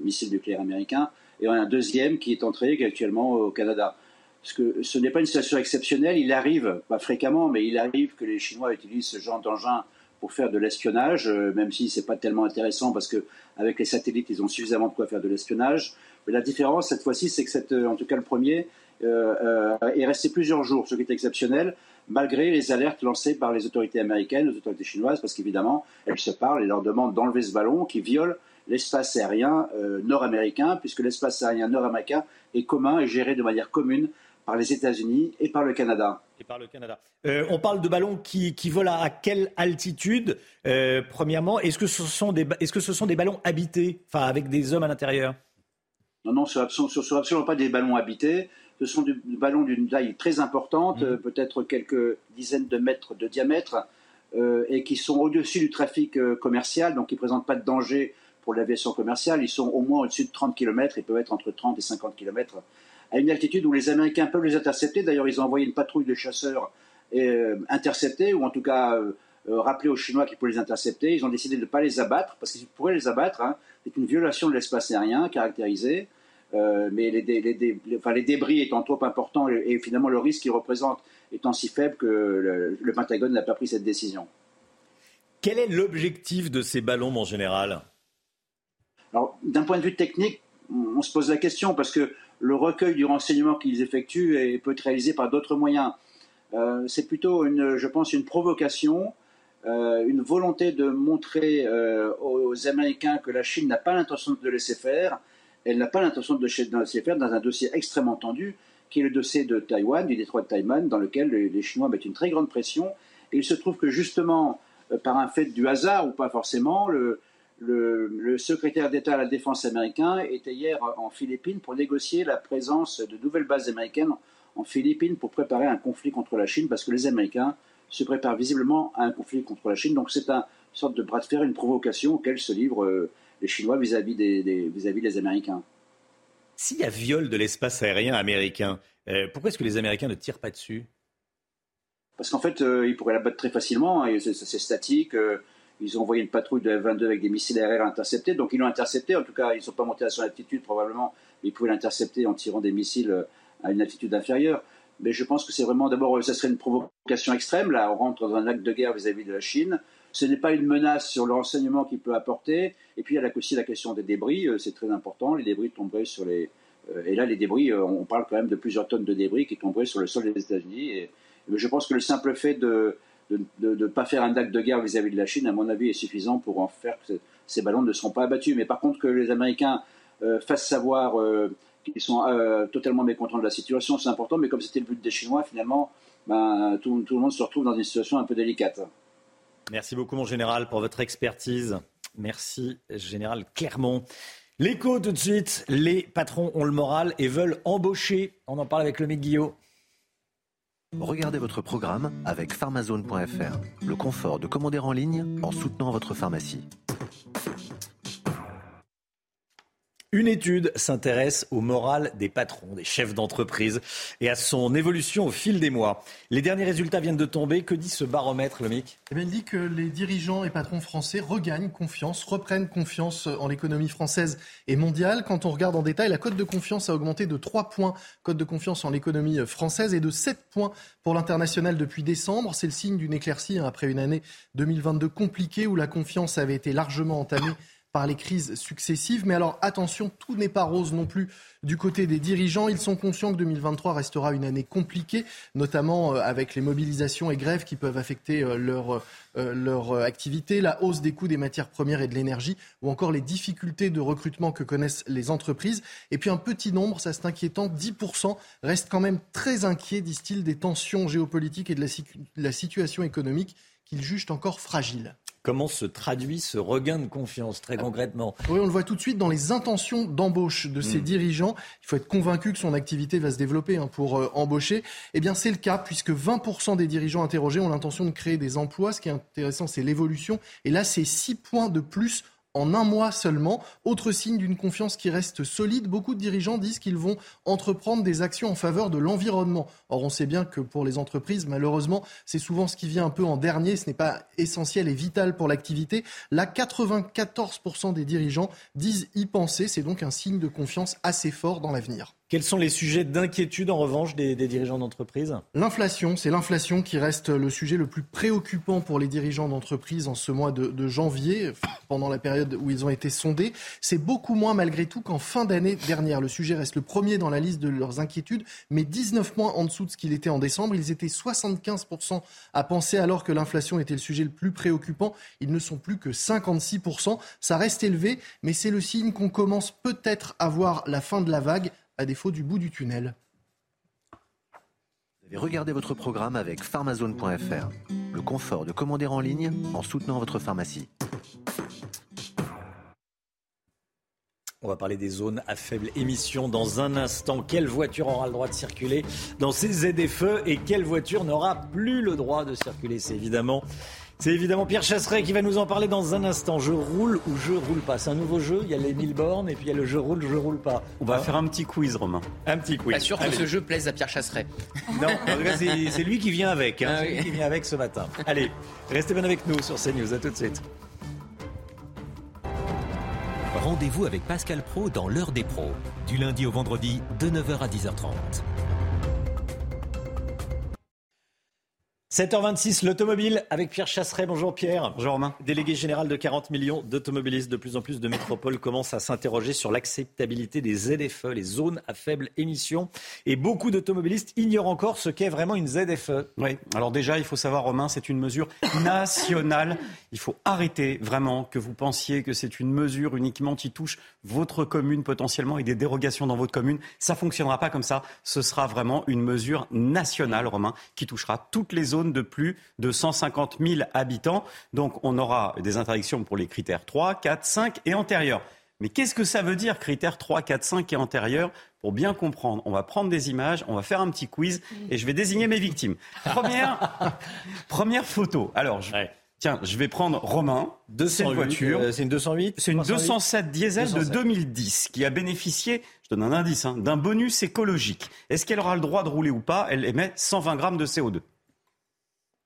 missiles nucléaires américains. Et on a un deuxième qui est entré, actuellement au Canada. Ce n'est pas une situation exceptionnelle. Il arrive, pas fréquemment, mais il arrive que les Chinois utilisent ce genre d'engin pour faire de l'espionnage, euh, même si c'est pas tellement intéressant parce que avec les satellites, ils ont suffisamment de quoi faire de l'espionnage. Mais la différence cette fois-ci, c'est que cette, euh, en tout cas le premier euh, est resté plusieurs jours, ce qui est exceptionnel, malgré les alertes lancées par les autorités américaines, les autorités chinoises, parce qu'évidemment, elles se parlent et leur demandent d'enlever ce ballon qui viole l'espace aérien nord-américain, puisque l'espace aérien nord-américain est commun et géré de manière commune par les États-Unis et par le Canada. Et par le Canada. Euh, on parle de ballons qui, volent à, quelle altitude? Euh, Premièrement, est-ce que, ce sont des, est-ce que ce sont des ballons habités, enfin avec des hommes à l'intérieur? Non, non, ce ne sont, absolument pas des ballons habités. Ce sont des ballons d'une taille très importante, mhm. peut-être quelques dizaines de mètres de diamètre, euh, et qui sont au-dessus du trafic commercial, donc qui ne présentent pas de danger pour l'aviation commerciale. Ils sont au moins au-dessus de 30 km et peuvent être entre 30 et 50 km à une altitude où les Américains peuvent les intercepter. D'ailleurs, ils ont envoyé une patrouille de chasseurs euh, intercepter, ou en tout cas euh, euh, rappeler aux Chinois qu'ils pouvaient les intercepter. Ils ont décidé de ne pas les abattre, parce qu'ils pourraient les abattre. Hein. C'est une violation de l'espace aérien caractérisée. mais les, les, débris étant trop importants et, finalement le risque qu'ils représentent étant si faible que le, le Pentagone n'a pas pris cette décision. Quel est l'objectif de ces ballons en général? Alors, d'un point de vue technique, on se pose la question parce que le recueil du renseignement qu'ils effectuent peut être réalisé par d'autres moyens. Euh, c'est plutôt, une, je pense, une provocation, euh, une volonté de montrer euh, aux Américains que la Chine n'a pas l'intention de laisser faire. Elle n'a pas l'intention de laisser faire dans un dossier extrêmement tendu, qui est le dossier de Taïwan, du détroit de Taïwan, dans lequel les, Chinois mettent une très grande pression. Et il se trouve que justement, par un fait du hasard ou pas forcément, le, le, secrétaire d'État à la Défense américain était hier en Philippines pour négocier la présence de nouvelles bases américaines en Philippines pour préparer un conflit contre la Chine, parce que les Américains se préparent visiblement à un conflit contre la Chine. Donc c'est une sorte de bras de fer, une provocation auquel se livrent euh, les Chinois vis-à-vis des, vis-à-vis des Américains. S'il y a viol de l'espace aérien américain, euh, pourquoi est-ce que les Américains ne tirent pas dessus? Parce qu'en fait, euh, ils pourraient la battre très facilement, hein, c'est, statique. Ils ont envoyé une patrouille de F-22 avec des missiles aériens interceptés. Donc ils l'ont intercepté. En tout cas, ils ne sont pas montés à son altitude probablement, mais ils pouvaient l'intercepter en tirant des missiles euh, à une altitude inférieure. Mais je pense que c'est vraiment d'abord, ça serait une provocation extrême. Là, on rentre dans un acte de guerre vis-à-vis de la Chine. Ce n'est pas une menace sur le renseignement qu'il peut apporter. Et puis il y a aussi la question des débris. Euh, c'est très important. Les débris tomberaient sur les. Euh, et là, les débris, on parle quand même de plusieurs tonnes de débris qui tomberaient sur le sol des États-Unis. Et je pense que le simple fait de de ne pas faire un acte de guerre vis-à-vis de la Chine, à mon avis, est suffisant pour en faire que ces ballons ne seront pas abattus. Mais par contre, que les Américains euh, fassent savoir euh, qu'ils sont euh, totalement mécontents de la situation, c'est important. Mais comme c'était le but des Chinois, finalement, ben, tout, le monde se retrouve dans une situation un peu délicate. Merci beaucoup, mon général, pour votre expertise. Merci, général Clermont. L'écho tout de suite, les patrons ont le moral et veulent embaucher. On en parle avec le Guillot. Regardez votre programme avec pharmazone.fr. Le confort de commander en ligne en soutenant votre pharmacie. Une étude s'intéresse au moral des patrons, des chefs d'entreprise et à son évolution au fil des mois. Les derniers résultats viennent de tomber. Que dit ce baromètre, Lomic eh Il dit que les dirigeants et patrons français regagnent confiance, reprennent confiance en l'économie française et mondiale. Quand on regarde en détail, la cote de confiance a augmenté de 3 points, cote de confiance en l'économie française, et de 7 points pour l'international depuis décembre. C'est le signe d'une éclaircie après une année 2022 compliquée où la confiance avait été largement entamée par les crises successives. Mais alors attention, tout n'est pas rose non plus du côté des dirigeants. Ils sont conscients que 2023 restera une année compliquée, notamment euh, avec les mobilisations et grèves qui peuvent affecter euh, leur, euh, activité, la hausse des coûts des matières premières et de l'énergie, ou encore les difficultés de recrutement que connaissent les entreprises. Et puis un petit nombre, ça c'est inquiétant, 10% restent quand même très inquiets, disent-ils, des tensions géopolitiques et de la, la situation économique qu'ils jugent encore fragile. Comment se traduit ce regain de confiance très concrètement? Oui, on le voit tout de suite dans les intentions d'embauche de ces Mm. dirigeants. Il faut être convaincu que son activité va se développer hein, pour euh, embaucher. Eh bien, c'est le cas puisque 20% des dirigeants interrogés ont l'intention de créer des emplois. Ce qui est intéressant, c'est l'évolution. Et là, c'est 6 points de plus en un mois seulement. Autre signe d'une confiance qui reste solide, beaucoup de dirigeants disent qu'ils vont entreprendre des actions en faveur de l'environnement. Or, on sait bien que pour les entreprises, malheureusement, c'est souvent ce qui vient un peu en dernier. Ce n'est pas essentiel et vital pour l'activité. Là, 94% des dirigeants disent y penser. C'est donc un signe de confiance assez fort dans l'avenir. Quels sont les sujets d'inquiétude en revanche des, dirigeants d'entreprise? L'inflation, c'est l'inflation qui reste le sujet le plus préoccupant pour les dirigeants d'entreprise en ce mois de, de janvier, pendant la période où ils ont été sondés. C'est beaucoup moins malgré tout qu'en fin d'année dernière. Le sujet reste le premier dans la liste de leurs inquiétudes, mais 19 points en dessous de ce qu'il était en décembre. Ils étaient 75% à penser alors que l'inflation était le sujet le plus préoccupant. Ils ne sont plus que 56%. Ça reste élevé, mais c'est le signe qu'on commence peut-être à voir la fin de la vague, à défaut du bout du tunnel. Vous avez regardé votre programme avec pharmazone.fr. Le confort de commander en ligne en soutenant votre pharmacie. On va parler des zones à faible émission dans un instant. Quelle voiture aura le droit de circuler dans ces ZFE et quelle voiture n'aura plus le droit de circuler? C'est évidemment, c'est évidemment Pierre Chasseret qui va nous en parler dans un instant. Je roule ou je roule pas. C'est un nouveau jeu. Il y a les 1000 bornes et puis il y a le je roule, je roule pas. On va Hein faire un petit quiz, Romain. un petit quiz. Pas sûr que ce jeu plaise à Pierre Chasseret. Non, en tout cas, c'est lui qui vient avec. hein. Ah C'est lui oui. qui vient avec ce matin. Allez, restez bien avec nous sur CNews. À tout de suite. Rendez-vous avec Pascal Pro dans l'heure des pros, du lundi au vendredi de 9h à 10h30. 7h26, l'automobile avec Pierre Chasseret. Bonjour Pierre. Bonjour Romain. Délégué général de 40 millions d'automobilistes, de plus en plus de métropoles commencent à s'interroger sur l'acceptabilité des ZFE, les zones à faible émission. Et beaucoup d'automobilistes ignorent encore ce qu'est vraiment une ZFE. Oui, alors déjà, il faut savoir, Romain, c'est une mesure nationale. Il faut arrêter vraiment que vous pensiez que c'est une mesure uniquement qui touche votre commune potentiellement et des dérogations dans votre commune. Ça fonctionnera pas comme ça. Ce sera vraiment une mesure nationale, Romain, qui touchera toutes les zones de plus de 150 000 habitants. Donc, on aura des interdictions pour les critères 3, 4, 5 et antérieurs. Mais qu'est-ce que ça veut dire, critères 3, 4, 5 et antérieurs? Pour bien comprendre, on va prendre des images, on va faire un petit quiz et je vais désigner mes victimes. Première, (laughs) première photo. Alors, je- tiens, je vais prendre Romain. C'est 208, une voiture. euh, c'est une 208 C'est une 308? 207 diesel 207. de 2010 qui a bénéficié, je donne un indice, hein, d'un bonus écologique. Est-ce qu'elle aura le droit de rouler ou pas? Elle émet 120 grammes de CO2.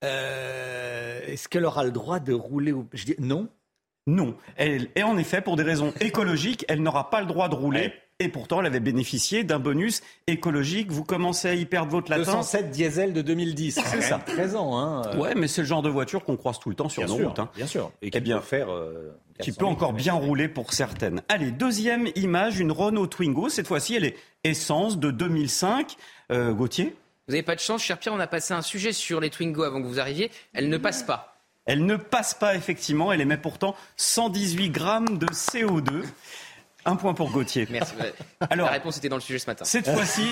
Euh, Est-ce qu'elle aura le droit de rouler ou... Je dis non. Non. Elle, et en effet, pour des raisons écologiques, elle n'aura pas le droit de rouler. Et pourtant, elle avait bénéficié d'un bonus écologique. Vous commencez à y perdre votre latin. 207 diesel de 2010. C'est ça. 13 ans. Hein. Ouais, mais c'est le genre de voiture qu'on croise tout le temps sur Bien nos sûr, routes. hein. bien sûr. Et Eh qui bien, peut faire... euh, qui 400 peut 000 encore bien rouler pour certaines. Allez, deuxième image, une Renault Twingo. Cette fois-ci, elle est essence de 2005. Euh, Gauthier? Vous n'avez pas de chance, cher Pierre, on a passé un sujet sur les Twingo avant que vous arriviez. Elle ne passe pas. Elle ne passe pas effectivement, elle émet pourtant 118 grammes de CO2. Un point pour Gauthier. Merci. Alors, La réponse était dans le sujet ce matin. Cette fois-ci,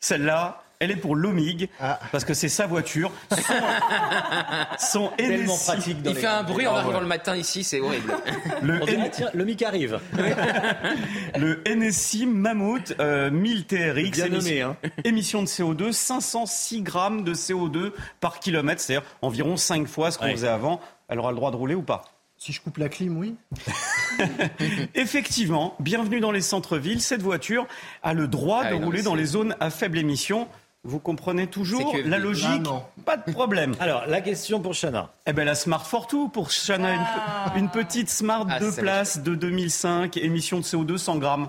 celle-là, elle est pour l'OMIG, Ah. parce que c'est sa voiture. Son, (laughs) son Tellement pratique dans Il les- fait un bruit en arrivant le matin ici, c'est horrible. (laughs) Le, N- tiens, arrive. (laughs) le NSI Mammouth euh, 1000 TRX. Bien nommé, émission, hein. émission de CO2, 506 grammes de CO2 par kilomètre, c'est-à-dire environ 5 fois ce qu'on Ouais. faisait avant. Elle aura le droit de rouler ou pas Si je coupe la clim, oui. Effectivement, bienvenue dans les centres-villes. Cette voiture a le droit Ah de rouler dans les zones à faible émission. Vous comprenez toujours que- la logique Ah, non. Pas de problème. (laughs) Alors, la question pour Chana. Eh ben la Smart Fortwo pour Chana, une, une petite Smart Ah, de place de 2005, émission de CO2 100 grammes.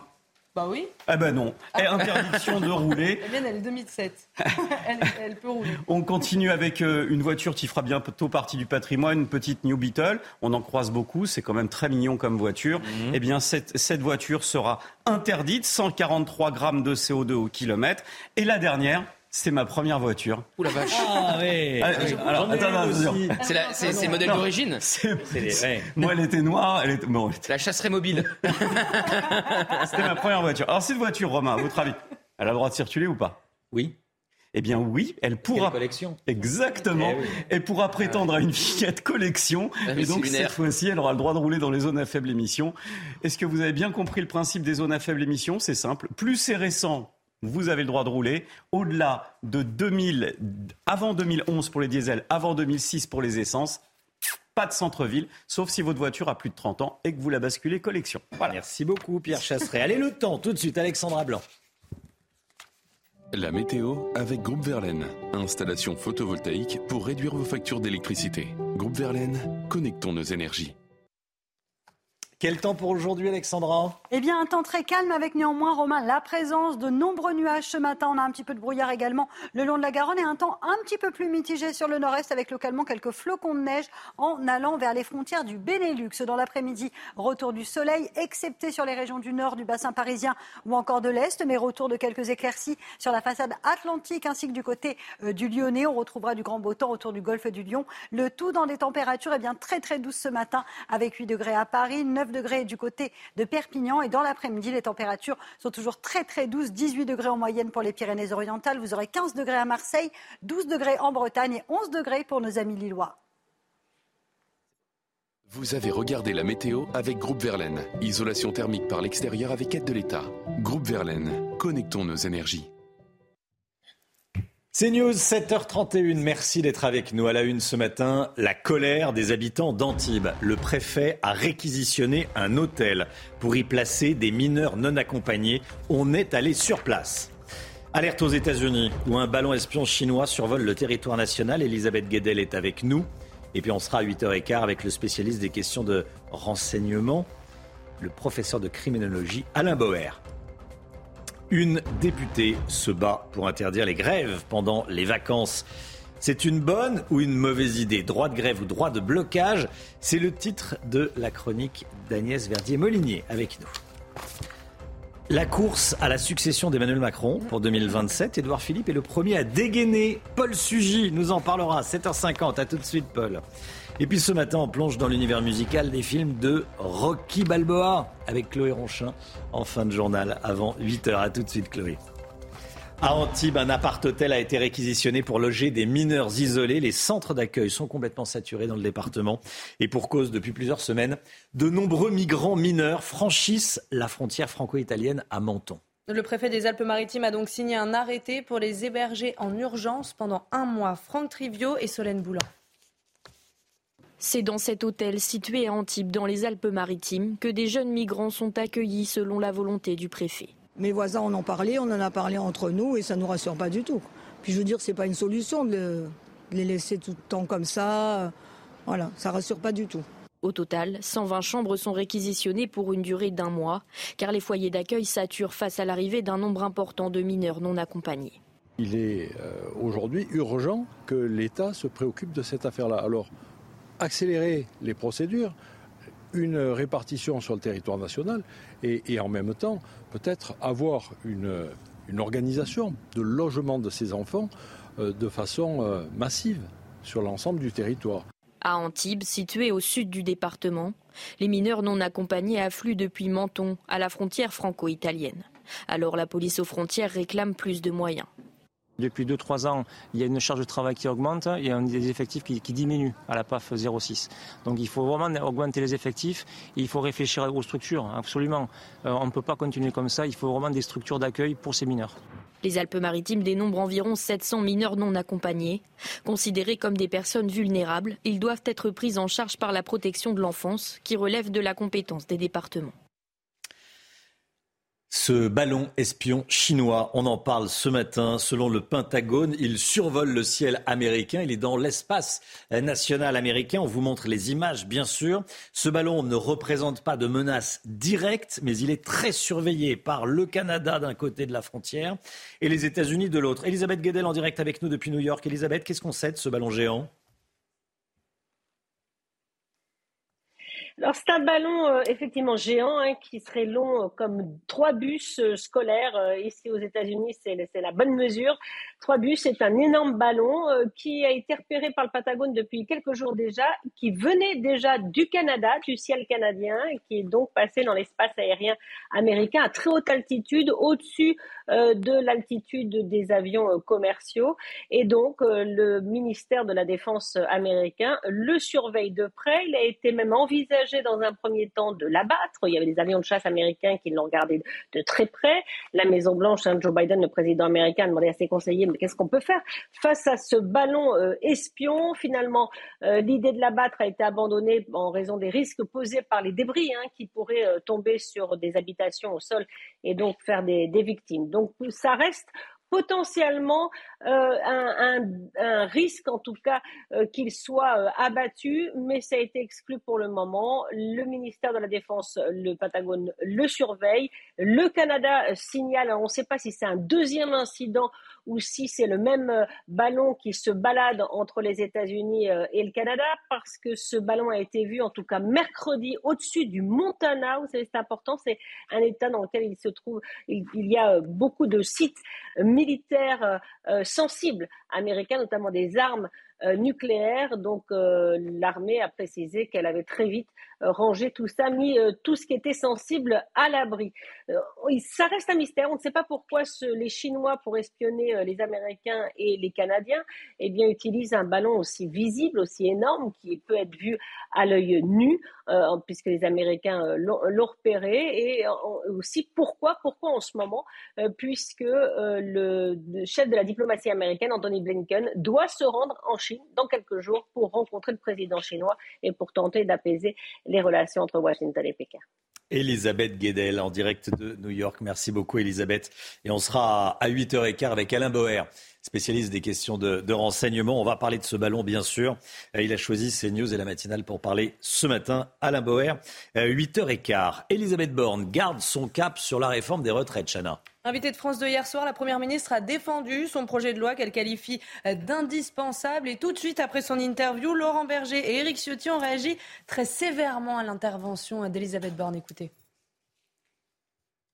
Bah oui, Eh ben non. Et interdiction de rouler. la mienne elle est 2007. (laughs) elle, elle peut rouler. On continue avec euh, une voiture qui fera bientôt partie du patrimoine, une petite New Beetle. On en croise beaucoup, c'est quand même très mignon comme voiture. Eh bien, cette, cette voiture sera interdite, 143 grammes de CO2 au kilomètre. Et la dernière, c'est ma première voiture. Ouh la vache. Ah oui. Ah, oui. alors, attends. C'est la- c'est- c'est le modèle Non. d'origine C'est- C'est les- ouais. Moi, elle était noire. Elle était... Bon, elle était- La chasserie mobile. (laughs) c'était ma première voiture. Alors, cette voiture, Romain, à votre avis, elle a le droit de circuler ou pas? Oui. eh bien oui, elle pourra. collection. Exactement. Eh oui. Elle pourra prétendre à une vignette collection. Ah et donc cette fois-ci, elle aura le droit de rouler dans les zones à faible émission. Est-ce que vous avez bien compris le principe des zones à faible émission? C'est simple. Plus c'est récent, vous avez le droit de rouler. Au-delà de 2000, avant 2011 pour les diesels, avant 2006 pour les essences, pas de centre-ville, sauf si votre voiture a plus de 30 ans et que vous la basculez collection. Voilà. Merci beaucoup, Pierre Chasseret. Allez, le temps, tout de suite, Alexandra Blanc. La météo avec Groupe Verlaine. Installation photovoltaïque pour réduire vos factures d'électricité. Groupe Verlaine, connectons nos énergies. Quel temps pour aujourd'hui, Alexandra Eh bien, un temps très calme avec néanmoins, Romain, la présence de nombreux nuages ce matin. On a un petit peu de brouillard également le long de la Garonne et un temps un petit peu plus mitigé sur le nord-est avec localement quelques flocons de neige en allant vers les frontières du Benelux. Dans l'après-midi, retour du soleil, excepté sur les régions du nord, du bassin parisien ou encore de l'est, mais retour de quelques éclaircies sur la façade atlantique ainsi que du côté euh, du Lyonnais. On retrouvera du grand beau temps autour du golfe du Lion. Le tout dans des températures eh bien, très très douces ce matin avec 8 degrés à Paris, 9 degrés du côté de Perpignan. Et dans l'après-midi, les températures sont toujours très très douces. 18 degrés en moyenne pour les Pyrénées-Orientales. Vous aurez 15 degrés à Marseille, 12 degrés en Bretagne et 11 degrés pour nos amis lillois. Vous avez regardé la météo avec Groupe Verlaine. Isolation thermique par l'extérieur avec aide de l'État. Groupe Verlaine, connectons nos énergies. C'est News, 7h31. Merci d'être avec nous. À la une ce matin, la colère des habitants d'Antibes. Le préfet a réquisitionné un hôtel pour y placer des mineurs non accompagnés. On est allé sur place. Alerte aux États-Unis, où un ballon espion chinois survole le territoire national. Elisabeth Guedel est avec nous. Et puis on sera à 8h15 avec le spécialiste des questions de renseignement, le professeur de criminologie Alain Bauer. Une députée se bat pour interdire les grèves pendant les vacances. C'est une bonne ou une mauvaise idée? Droit de grève ou droit de blocage? C'est le titre de la chronique d'Agnès Verdier-Molinier avec nous. La course à la succession d'Emmanuel Macron pour 2027, Édouard Philippe est le premier à dégainer. Paul Sugy nous en parlera. 7h50, à tout de suite Paul. Et puis ce matin, on plonge dans l'univers musical des films de Rocky Balboa avec Chloé Ronchin en fin de journal avant 8h. À tout de suite Chloé. À Antibes, un appart-hôtel a été réquisitionné pour loger des mineurs isolés. Les centres d'accueil sont complètement saturés dans le département. Et pour cause, depuis plusieurs semaines, de nombreux migrants mineurs franchissent la frontière franco-italienne à Menton. Le préfet des Alpes-Maritimes a donc signé un arrêté pour les héberger en urgence pendant un mois. Franck Trivio et Solène Boulan. C'est dans cet hôtel situé à Antibes, dans les Alpes-Maritimes, que des jeunes migrants sont accueillis selon la volonté du préfet. Mes voisins en ont parlé, on en a parlé entre nous et ça ne nous rassure pas du tout. Puis je veux dire, c'est pas une solution de, le- de les laisser tout le temps comme ça. Voilà, ça rassure pas du tout. Au total, 120 chambres sont réquisitionnées pour une durée d'un mois, car les foyers d'accueil saturent face à l'arrivée d'un nombre important de mineurs non accompagnés. Il est euh, aujourd'hui urgent que l'État se préoccupe de cette affaire-là. Alors, accélérer les procédures, une répartition sur le territoire national et, en même temps, peut-être avoir une, organisation de logement de ces enfants euh, de façon euh, massive sur l'ensemble du territoire. À Antibes, situé au sud du département, les mineurs non accompagnés affluent depuis Menton, à la frontière franco-italienne. Alors la police aux frontières réclame plus de moyens. Depuis 2-3 ans, il y a une charge de travail qui augmente et des effectifs qui, qui diminue à la PAF 06. Donc il faut vraiment augmenter les effectifs il faut réfléchir aux structures, absolument. Euh, on ne peut pas continuer comme ça, il faut vraiment des structures d'accueil pour ces mineurs. Les Alpes-Maritimes dénombrent environ 700 mineurs non accompagnés. Considérés comme des personnes vulnérables, ils doivent être pris en charge par la protection de l'enfance, qui relève de la compétence des départements. Ce ballon espion chinois, on en parle ce matin. Selon le Pentagone, il survole le ciel américain. Il est dans l'espace national américain. On vous montre les images, bien sûr. Ce ballon ne représente pas de menace directe, mais il est très surveillé par le Canada d'un côté de la frontière et les États-Unis de l'autre. Elisabeth Guedel en direct avec nous depuis New York. Elisabeth, qu'est-ce qu'on sait de ce ballon géant? Alors c'est un ballon euh, effectivement géant hein, qui serait long euh, comme trois bus euh, scolaires. ici aux États-Unis, c'est la bonne mesure. Trois bus, c'est un énorme ballon qui a été repéré par le Patagone depuis quelques jours déjà, qui venait déjà du Canada, du ciel canadien, et qui est donc passé dans l'espace aérien américain à très haute altitude, au-dessus de l'altitude des avions commerciaux. Et donc le ministère de la Défense américain le surveille de près. Il a été même envisagé dans un premier temps de l'abattre. Il y avait des avions de chasse américains qui l'ont regardé de très près. La Maison Blanche, hein, Joe Biden, le président américain, a demandé à ses conseillers qu'est-ce qu'on peut faire face à ce ballon euh, espion? Finalement, euh, l'idée de l'abattre a été abandonnée en raison des risques posés par les débris hein, qui pourraient euh, tomber sur des habitations au sol et donc faire des, victimes. Donc ça reste potentiellement un, risque, en tout cas, qu'il soit abattu, mais ça a été exclu pour le moment. Le ministère de la Défense, le Patagone, le surveille. Le Canada signale, on ne sait pas si c'est un deuxième incident ou si c'est le même ballon qui se balade entre les États-Unis et le Canada, parce que ce ballon a été vu, en tout cas mercredi, au-dessus du Montana. Vous savez, c'est important, c'est un État dans lequel il se trouve, il, il y a beaucoup de sites militaires sensibles américains, notamment des armes euh, nucléaires. Donc euh, l'armée a précisé qu'elle avait très vite euh, rangé tout ça, mis tout ce qui était sensible à l'abri. ça reste un mystère. On ne sait pas pourquoi les Chinois, pour espionner les Américains et les Canadiens, eh bien, utilisent un ballon aussi visible, aussi énorme, qui peut être vu à l'œil nu, puisque les Américains l'ont repéré. Et aussi pourquoi, pourquoi en ce moment, puisque le, le chef de la diplomatie américaine, Anthony Blinken, doit se rendre en Chine dans quelques jours pour rencontrer le président chinois et pour tenter d'apaiser les relations entre Washington et Pékin. Elisabeth Guedel en direct de New York. Merci beaucoup Elisabeth. Et on sera à 8h15 avec Alain Boer, spécialiste des questions de, renseignement. On va parler de ce ballon bien sûr. Euh, il a choisi CNews et la matinale pour parler ce matin. Alain Boer, 8h15. Euh, Elisabeth Borne garde son cap sur la réforme des retraites, Chana. Invitée de France de hier soir, la Première ministre a défendu son projet de loi qu'elle qualifie d'indispensable. Et tout de suite après son interview, Laurent Berger et Éric Ciotti ont réagi très sévèrement à l'intervention d'Elisabeth Borne. Écoutez.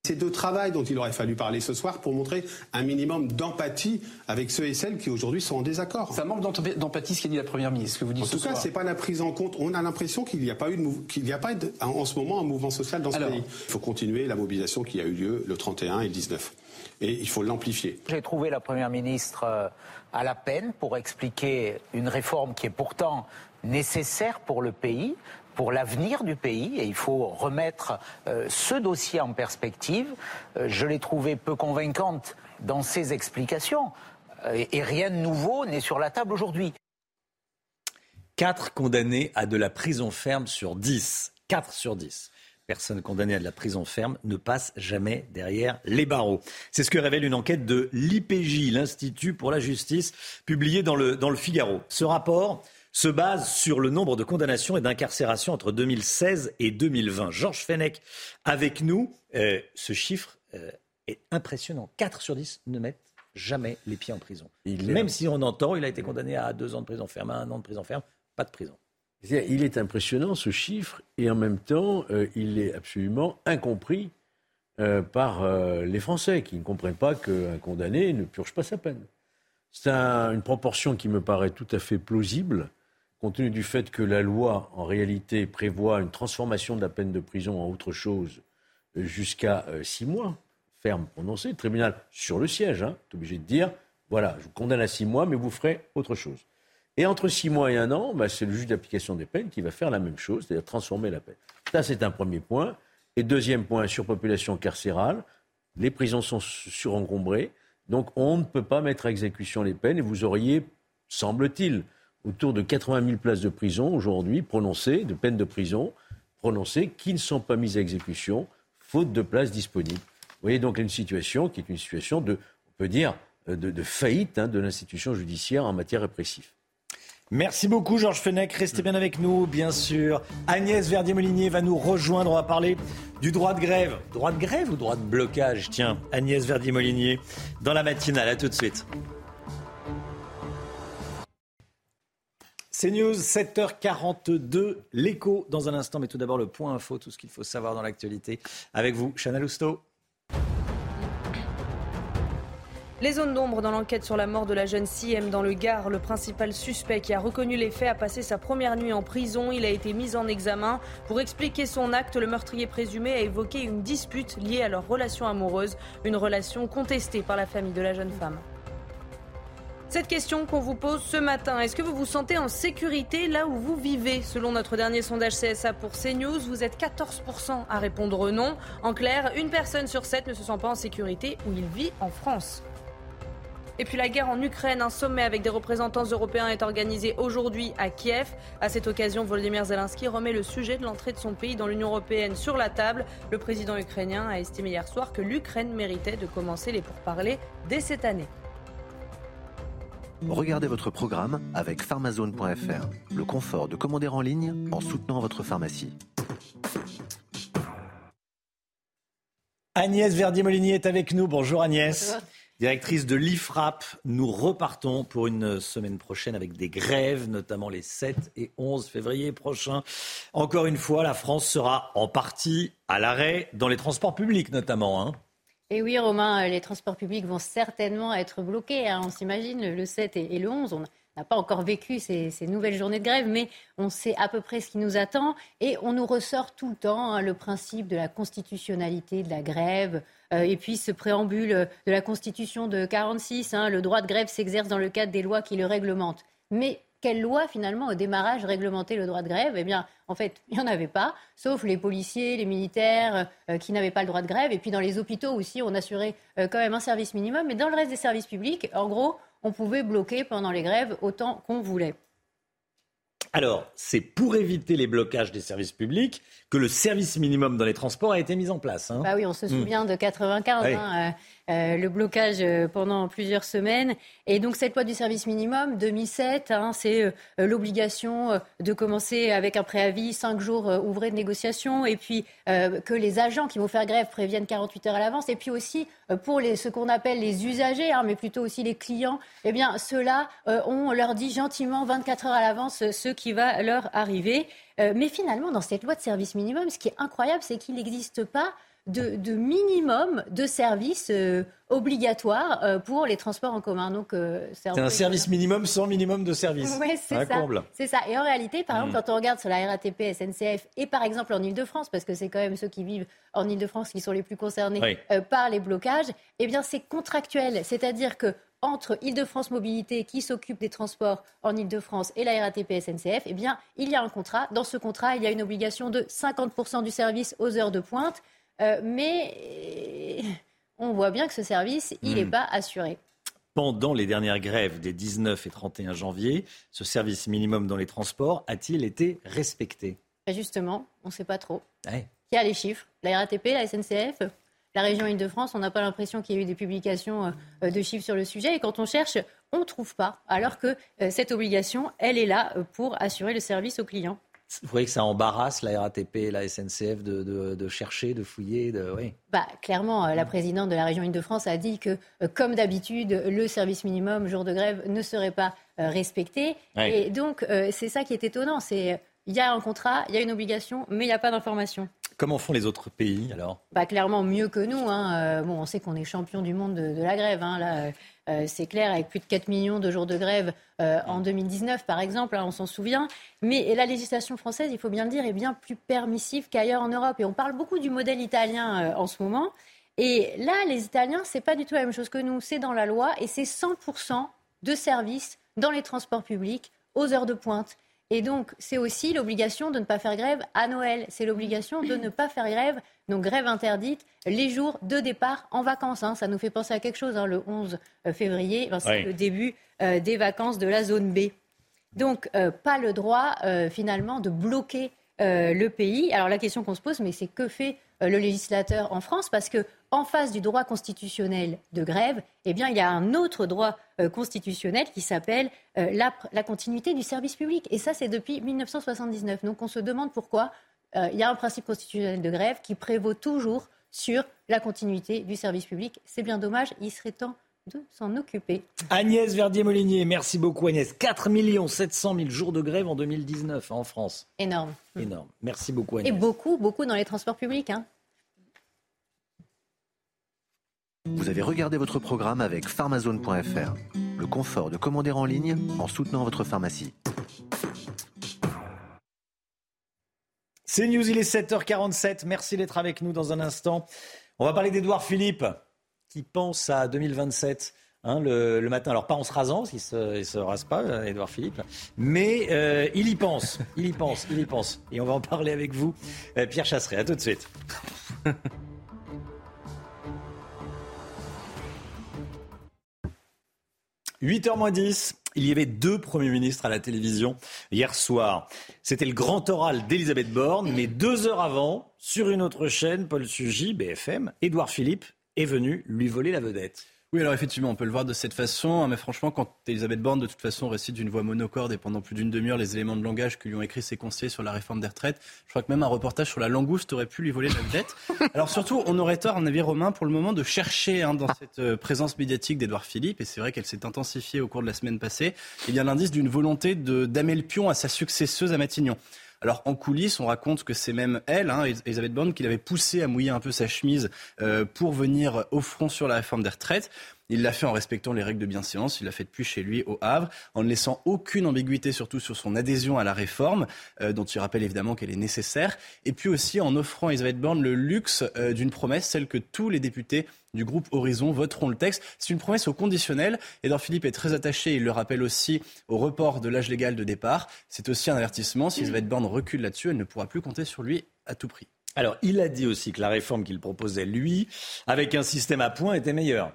C'est de travail dont il aurait fallu parler ce soir pour montrer un minimum d'empathie avec ceux et celles qui aujourd'hui sont en désaccord. Ça manque d'empathie ce qu'a dit la Première ministre, ce que vous dites En tout cas, ce n'est pas la prise en compte. On a l'impression qu'il n'y a pas, eu qu'il n'y a pas en ce moment un mouvement social dans ce pays. Il faut continuer la mobilisation qui a eu lieu le 31 et le 19. Et il faut l'amplifier. J'ai trouvé la Première ministre euh, à la peine pour expliquer une réforme qui est pourtant nécessaire pour le pays, pour l'avenir du pays et il faut remettre euh, ce dossier en perspective. Euh, je l'ai trouvé peu convaincante dans ses explications euh, et rien de nouveau n'est sur la table aujourd'hui. Quatre condamnés à de la prison ferme sur dix. Quatre sur dix personnes condamnées à de la prison ferme ne passent jamais derrière les barreaux. C'est ce que révèle une enquête de l'IPJ, l'Institut pour la justice, publiée dans le Figaro. Ce rapport se base sur le nombre de condamnations et d'incarcérations entre 2016 et 2020. Georges Fenech, avec nous, euh, ce chiffre euh, est impressionnant. 4 sur 10 ne mettent jamais les pieds en prison. Même si on entend, il a été condamné à 2 ans de prison ferme, à 1 an de prison ferme, pas de prison. Il est impressionnant ce chiffre et en même temps, euh, il est absolument incompris par les Français qui ne comprennent pas qu'un condamné ne purge pas sa peine. C'est une proportion qui me paraît tout à fait plausible compte tenu du fait que la loi, en réalité, prévoit une transformation de la peine de prison en autre chose euh, jusqu'à euh, six mois, ferme prononcée, le tribunal sur le siège, hein, est obligé de dire, voilà, je vous condamne à six mois, mais vous ferez autre chose. Et entre six mois et un an, bah, c'est le juge d'application des peines qui va faire la même chose, c'est-à-dire transformer la peine. Ça, c'est un premier point. Et deuxième point, surpopulation carcérale. Les prisons sont surencombrées, donc on ne peut pas mettre à exécution les peines, et vous auriez, semble-t-il, autour de 80 000 places de prison aujourd'hui prononcées, de peines de prison prononcées, qui ne sont pas mises à exécution, faute de places disponibles. Vous voyez donc une situation qui est une situation de, on peut dire, euh, de, faillite hein, de l'institution judiciaire en matière répressive. Merci beaucoup Georges Fenech, restez bien avec nous bien sûr. Agnès Verdier-Molinier va nous rejoindre, on va parler du droit de grève. Droit de grève ou droit de blocage? Tiens, Agnès Verdier-Molinier dans la matinale, à tout de suite. C'est News, 7h42, l'écho dans un instant, mais tout d'abord le point info, tout ce qu'il faut savoir dans l'actualité. Avec vous, Chana Lousteau. Les zones d'ombre dans l'enquête sur la mort de la jeune CM dans le Gard, le principal suspect qui a reconnu les faits a passé sa première nuit en prison. Il a été mis en examen. Pour expliquer son acte, le meurtrier présumé a évoqué une dispute liée à leur relation amoureuse, une relation contestée par la famille de la jeune femme. Cette question qu'on vous pose ce matin, est-ce que vous vous sentez en sécurité là où vous vivez? Selon notre dernier sondage CSA pour CNews, vous êtes 14% à répondre non. En clair, une personne sur sept ne se sent pas en sécurité où il vit en France. Et puis la guerre en Ukraine, un sommet avec des représentants européens est organisé aujourd'hui à Kiev. À cette occasion, Volodymyr Zelensky remet le sujet de l'entrée de son pays dans l'Union européenne sur la table. Le président ukrainien a estimé hier soir que l'Ukraine méritait de commencer les pourparlers dès cette année. Regardez votre programme avec pharmazone.fr. Le confort de commander en ligne en soutenant votre pharmacie. Agnès Verdier-Molinier est avec nous. Bonjour Agnès. Directrice de l'IFRAP, nous repartons pour une semaine prochaine avec des grèves, notamment les 7 et 11 février prochains. Encore une fois, la France sera en partie à l'arrêt dans les transports publics notamment. Hein. Et oui, Romain, les transports publics vont certainement être bloqués. Hein. On s'imagine le 7 et le 11. On n'a pas encore vécu ces, nouvelles journées de grève, mais on sait à peu près ce qui nous attend. Et on nous ressort tout le temps hein, le principe de la constitutionnalité de la grève. Euh, et puis ce préambule de la Constitution de 46, hein, le droit de grève s'exerce dans le cadre des lois qui le réglementent. Mais quelle loi finalement au démarrage réglementait le droit de grève? Eh bien, en fait, il n'y en avait pas, sauf les policiers, les militaires euh, qui n'avaient pas le droit de grève. Et puis dans les hôpitaux aussi, on assurait euh, quand même un service minimum. Mais dans le reste des services publics, en gros, on pouvait bloquer pendant les grèves autant qu'on voulait. Alors, c'est pour éviter les blocages des services publics que le service minimum dans les transports a été mis en place. Hein. Bah oui, on se souvient de 95. Euh, le blocage euh, pendant plusieurs semaines. Et donc cette loi du service minimum 2007, hein, c'est euh, l'obligation de commencer avec un préavis cinq jours ouvrés de négociation, et puis que les agents qui vont faire grève préviennent 48 heures à l'avance, et puis aussi pour ce qu'on appelle les usagers, hein, mais plutôt aussi les clients, eh bien ceux-là, on leur dit gentiment 24 heures à l'avance ce qui va leur arriver. mais finalement, dans cette loi de service minimum, ce qui est incroyable, c'est qu'il n'existe pas de, minimum de services euh, obligatoires euh, pour les transports en commun. Donc, euh, c'est un, service minimum sans minimum de service. Oui, c'est ça. C'est ça. Et en réalité, par exemple, hmm. quand on regarde sur la RATP, SNCF et par exemple en Ile-de-France, parce que c'est quand même ceux qui vivent en Ile-de-France qui sont les plus concernés par les blocages, eh bien, c'est contractuel. C'est-à-dire que entre Île-de-France Mobilité, qui s'occupe des transports en Île-de-France, et la RATP SNCF, eh bien, il y a un contrat. Dans ce contrat, il y a une obligation de 50% du service aux heures de pointe. Euh, mais on voit bien que ce service, il n'est hmm. pas assuré. Pendant les dernières grèves des 19 et 31 janvier, ce service minimum dans les transports a-t-il été respecté? Justement, on ne sait pas trop. Qui a les chiffres La RATP, la SNCF la région Île-de-France, on n'a pas l'impression qu'il y ait eu des publications euh, de chiffres sur le sujet. Et quand on cherche, on ne trouve pas. Alors que euh, cette obligation, elle est là pour assurer le service aux clients. Vous voyez que ça embarrasse la RATP et la SNCF de, chercher, de fouiller de, oui. bah, Clairement, euh, la présidente de la région Île-de-France a dit que, euh, comme d'habitude, le service minimum jour de grève ne serait pas euh, respecté. Et donc, c'est ça qui est étonnant. C'est il y a un contrat, il y a une obligation, mais il n'y a pas d'information. Comment font les autres pays alors? Bah, Clairement mieux que nous. Hein. bon, on sait qu'on est champion du monde de, la grève. Hein. Là, euh, c'est clair, avec plus de 4 millions de jours de grève euh, en 2019, par exemple, hein, on s'en souvient. Mais la législation française, il faut bien le dire, est bien plus permissive qu'ailleurs en Europe. Et on parle beaucoup du modèle italien euh, en ce moment. Et là, les Italiens, c'est pas du tout la même chose que nous. C'est dans la loi et c'est 100% de services dans les transports publics aux heures de pointe. Et donc, c'est aussi l'obligation de ne pas faire grève à Noël. C'est l'obligation de ne pas faire grève, donc grève interdite, les jours de départ en vacances. Hein. Ça nous fait penser à quelque chose, hein, le 11 euh, février, ben, c'est le début euh, des vacances de la zone B. Donc, euh, pas le droit, finalement, de bloquer le pays. Alors, la question qu'on se pose, mais c'est que fait le législateur en France? Parce que en face du droit constitutionnel de grève, eh bien, il y a un autre droit euh, constitutionnel qui s'appelle euh, la, continuité du service public. Et ça, c'est depuis 1979. Donc, on se demande pourquoi euh, il y a un principe constitutionnel de grève qui prévaut toujours sur la continuité du service public. C'est bien dommage. Il serait temps de s'en occuper. Agnès Verdier-Molinier, merci beaucoup Agnès. 4 700 000 jours de grève en 2019 en France. Énorme. Énorme. Merci beaucoup Agnès. Et beaucoup, beaucoup dans les transports publics. Hein. Vous avez regardé votre programme avec pharmazone.fr. Le confort de commander en ligne en soutenant votre pharmacie. C'est News, il est 7h47. Merci d'être avec nous dans un instant. On va parler d'Edouard Philippe qui pense à 2027. Hein, le, matin. Alors pas en se rasant, parce qu'il ne se, rase pas, Edouard Philippe, mais euh, il y pense, il y pense, il y pense. Et on va en parler avec vous, euh, Pierre Chasseret. À tout de suite. (laughs) 8h 10, il y avait deux premiers ministres à la télévision hier soir. C'était le grand oral d'Elisabeth Borne, mais deux heures avant, sur une autre chaîne, Paul Sugy, BFM, Édouard Philippe est venu lui voler la vedette. Oui, alors effectivement, on peut le voir de cette façon, hein, mais franchement, quand Elisabeth Borne, de toute façon, récite d'une voix monocorde et pendant plus d'une demi-heure les éléments de langage que lui ont écrit ses conseillers sur la réforme des retraites, je crois que même un reportage sur la langouste aurait pu lui voler la vedette. (laughs) Alors surtout, on aurait tort, en avis Romain, pour le moment, de chercher hein, dans cette euh, présence médiatique d'Edouard Philippe, et c'est vrai qu'elle s'est intensifiée au cours de la semaine passée, il y a l'indice d'une volonté de damer le pion à sa successeuse à Matignon. Alors en coulisses, on raconte que c'est même elle, hein, Elisabeth Borne, qui l'avait poussé à mouiller un peu sa chemise euh, pour venir au front sur la réforme des retraites. Il l'a fait en respectant les règles de bienséance. Il l'a fait depuis chez lui au Havre, en ne laissant aucune ambiguïté, surtout sur son adhésion à la réforme, euh, dont il rappelle évidemment qu'elle est nécessaire. Et puis aussi en offrant à Elisabeth Borne le luxe euh, d'une promesse, celle que tous les députés du groupe Horizon voteront le texte. C'est une promesse au conditionnel. Edouard Philippe est très attaché, il le rappelle aussi, au report de l'âge légal de départ. C'est aussi un avertissement. Si Elisabeth Borne recule là-dessus, elle ne pourra plus compter sur lui à tout prix. Alors, il a dit aussi que la réforme qu'il proposait, lui, avec un système à points, était meilleure.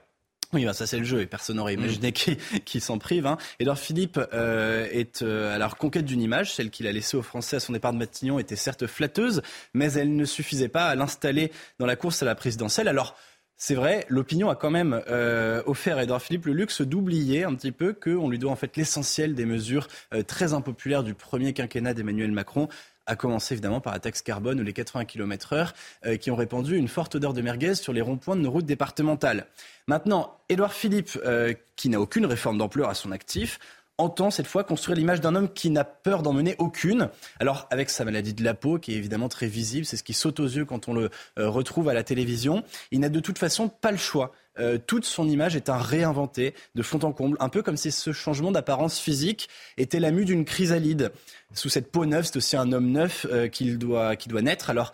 (laughs) Oui, ben ça c'est le jeu et personne n'aurait imaginé mm. qui, s'en prive. Hein. Edouard Philippe euh, est euh, à la conquête d'une image, celle qu'il a laissée aux Français à son départ de Matignon était certes flatteuse, mais elle ne suffisait pas à l'installer dans la course à la présidentielle. Alors c'est vrai, l'opinion a quand même euh, offert à Edouard Philippe le luxe d'oublier un petit peu qu'on lui doit en fait l'essentiel des mesures euh, très impopulaires du premier quinquennat d'Emmanuel Macron à commencer évidemment par la taxe carbone ou les 80 km/h euh, qui ont répandu une forte odeur de merguez sur les ronds-points de nos routes départementales. Maintenant, Édouard Philippe, euh, qui n'a aucune réforme d'ampleur à son actif, entend cette fois construire l'image d'un homme qui n'a peur d'en mener aucune. Alors avec sa maladie de la peau qui est évidemment très visible, c'est ce qui saute aux yeux quand on le euh, retrouve à la télévision, il n'a de toute façon pas le choix. Euh, toute son image est un réinventé de fond en comble, un peu comme si ce changement d'apparence physique était la mue d'une chrysalide. Sous cette peau neuve, c'est aussi un homme neuf euh, qu'il doit, qui doit naître. Alors,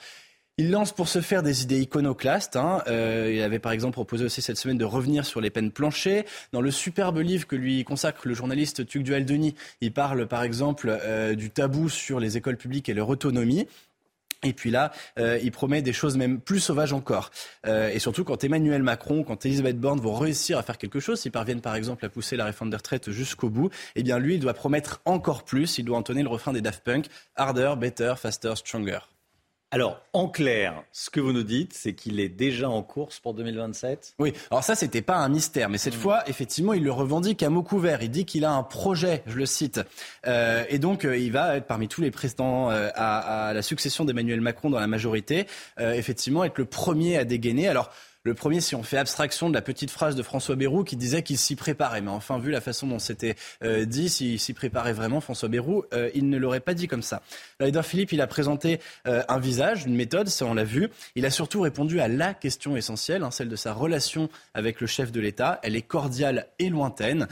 il lance pour se faire des idées iconoclastes. Hein. Euh, il avait par exemple proposé aussi cette semaine de revenir sur les peines planchées. Dans le superbe livre que lui consacre le journaliste Tuc Dual-Denis, il parle par exemple du tabou sur les écoles publiques et leur autonomie. Et puis là, euh, il promet des choses même plus sauvages encore. Euh, et surtout quand Emmanuel Macron, quand Elisabeth Borne vont réussir à faire quelque chose, s'ils parviennent par exemple à pousser la réforme des retraites jusqu'au bout, eh bien lui, il doit promettre encore plus. Il doit entonner le refrain des Daft Punk harder, better, faster, stronger. Alors, en clair, ce que vous nous dites, c'est qu'il est déjà en course pour 2027 Oui, alors ça, c'était pas un mystère, mais cette mm. fois, effectivement, il le revendique à mot couvert. Il dit qu'il a un projet, je le cite. Euh, et donc, euh, il va être parmi tous les présidents euh, à, à, la succession d'Emmanuel Macron dans la majorité, euh, effectivement, être le premier à dégainer. Alors, le premier, si on fait abstraction de la petite phrase de François Bayrou qui disait qu'il s'y préparait. Mais enfin, vu la façon dont c'était euh, dit, s'il s'y préparait vraiment, François Bayrou, euh, il ne l'aurait pas dit comme ça. Edouard Philippe, il a présenté euh, un visage, une méthode, ça on l'a vu. Il a surtout répondu à la question essentielle, hein, celle de sa relation avec le chef de l'État. Elle est cordiale et lointaine,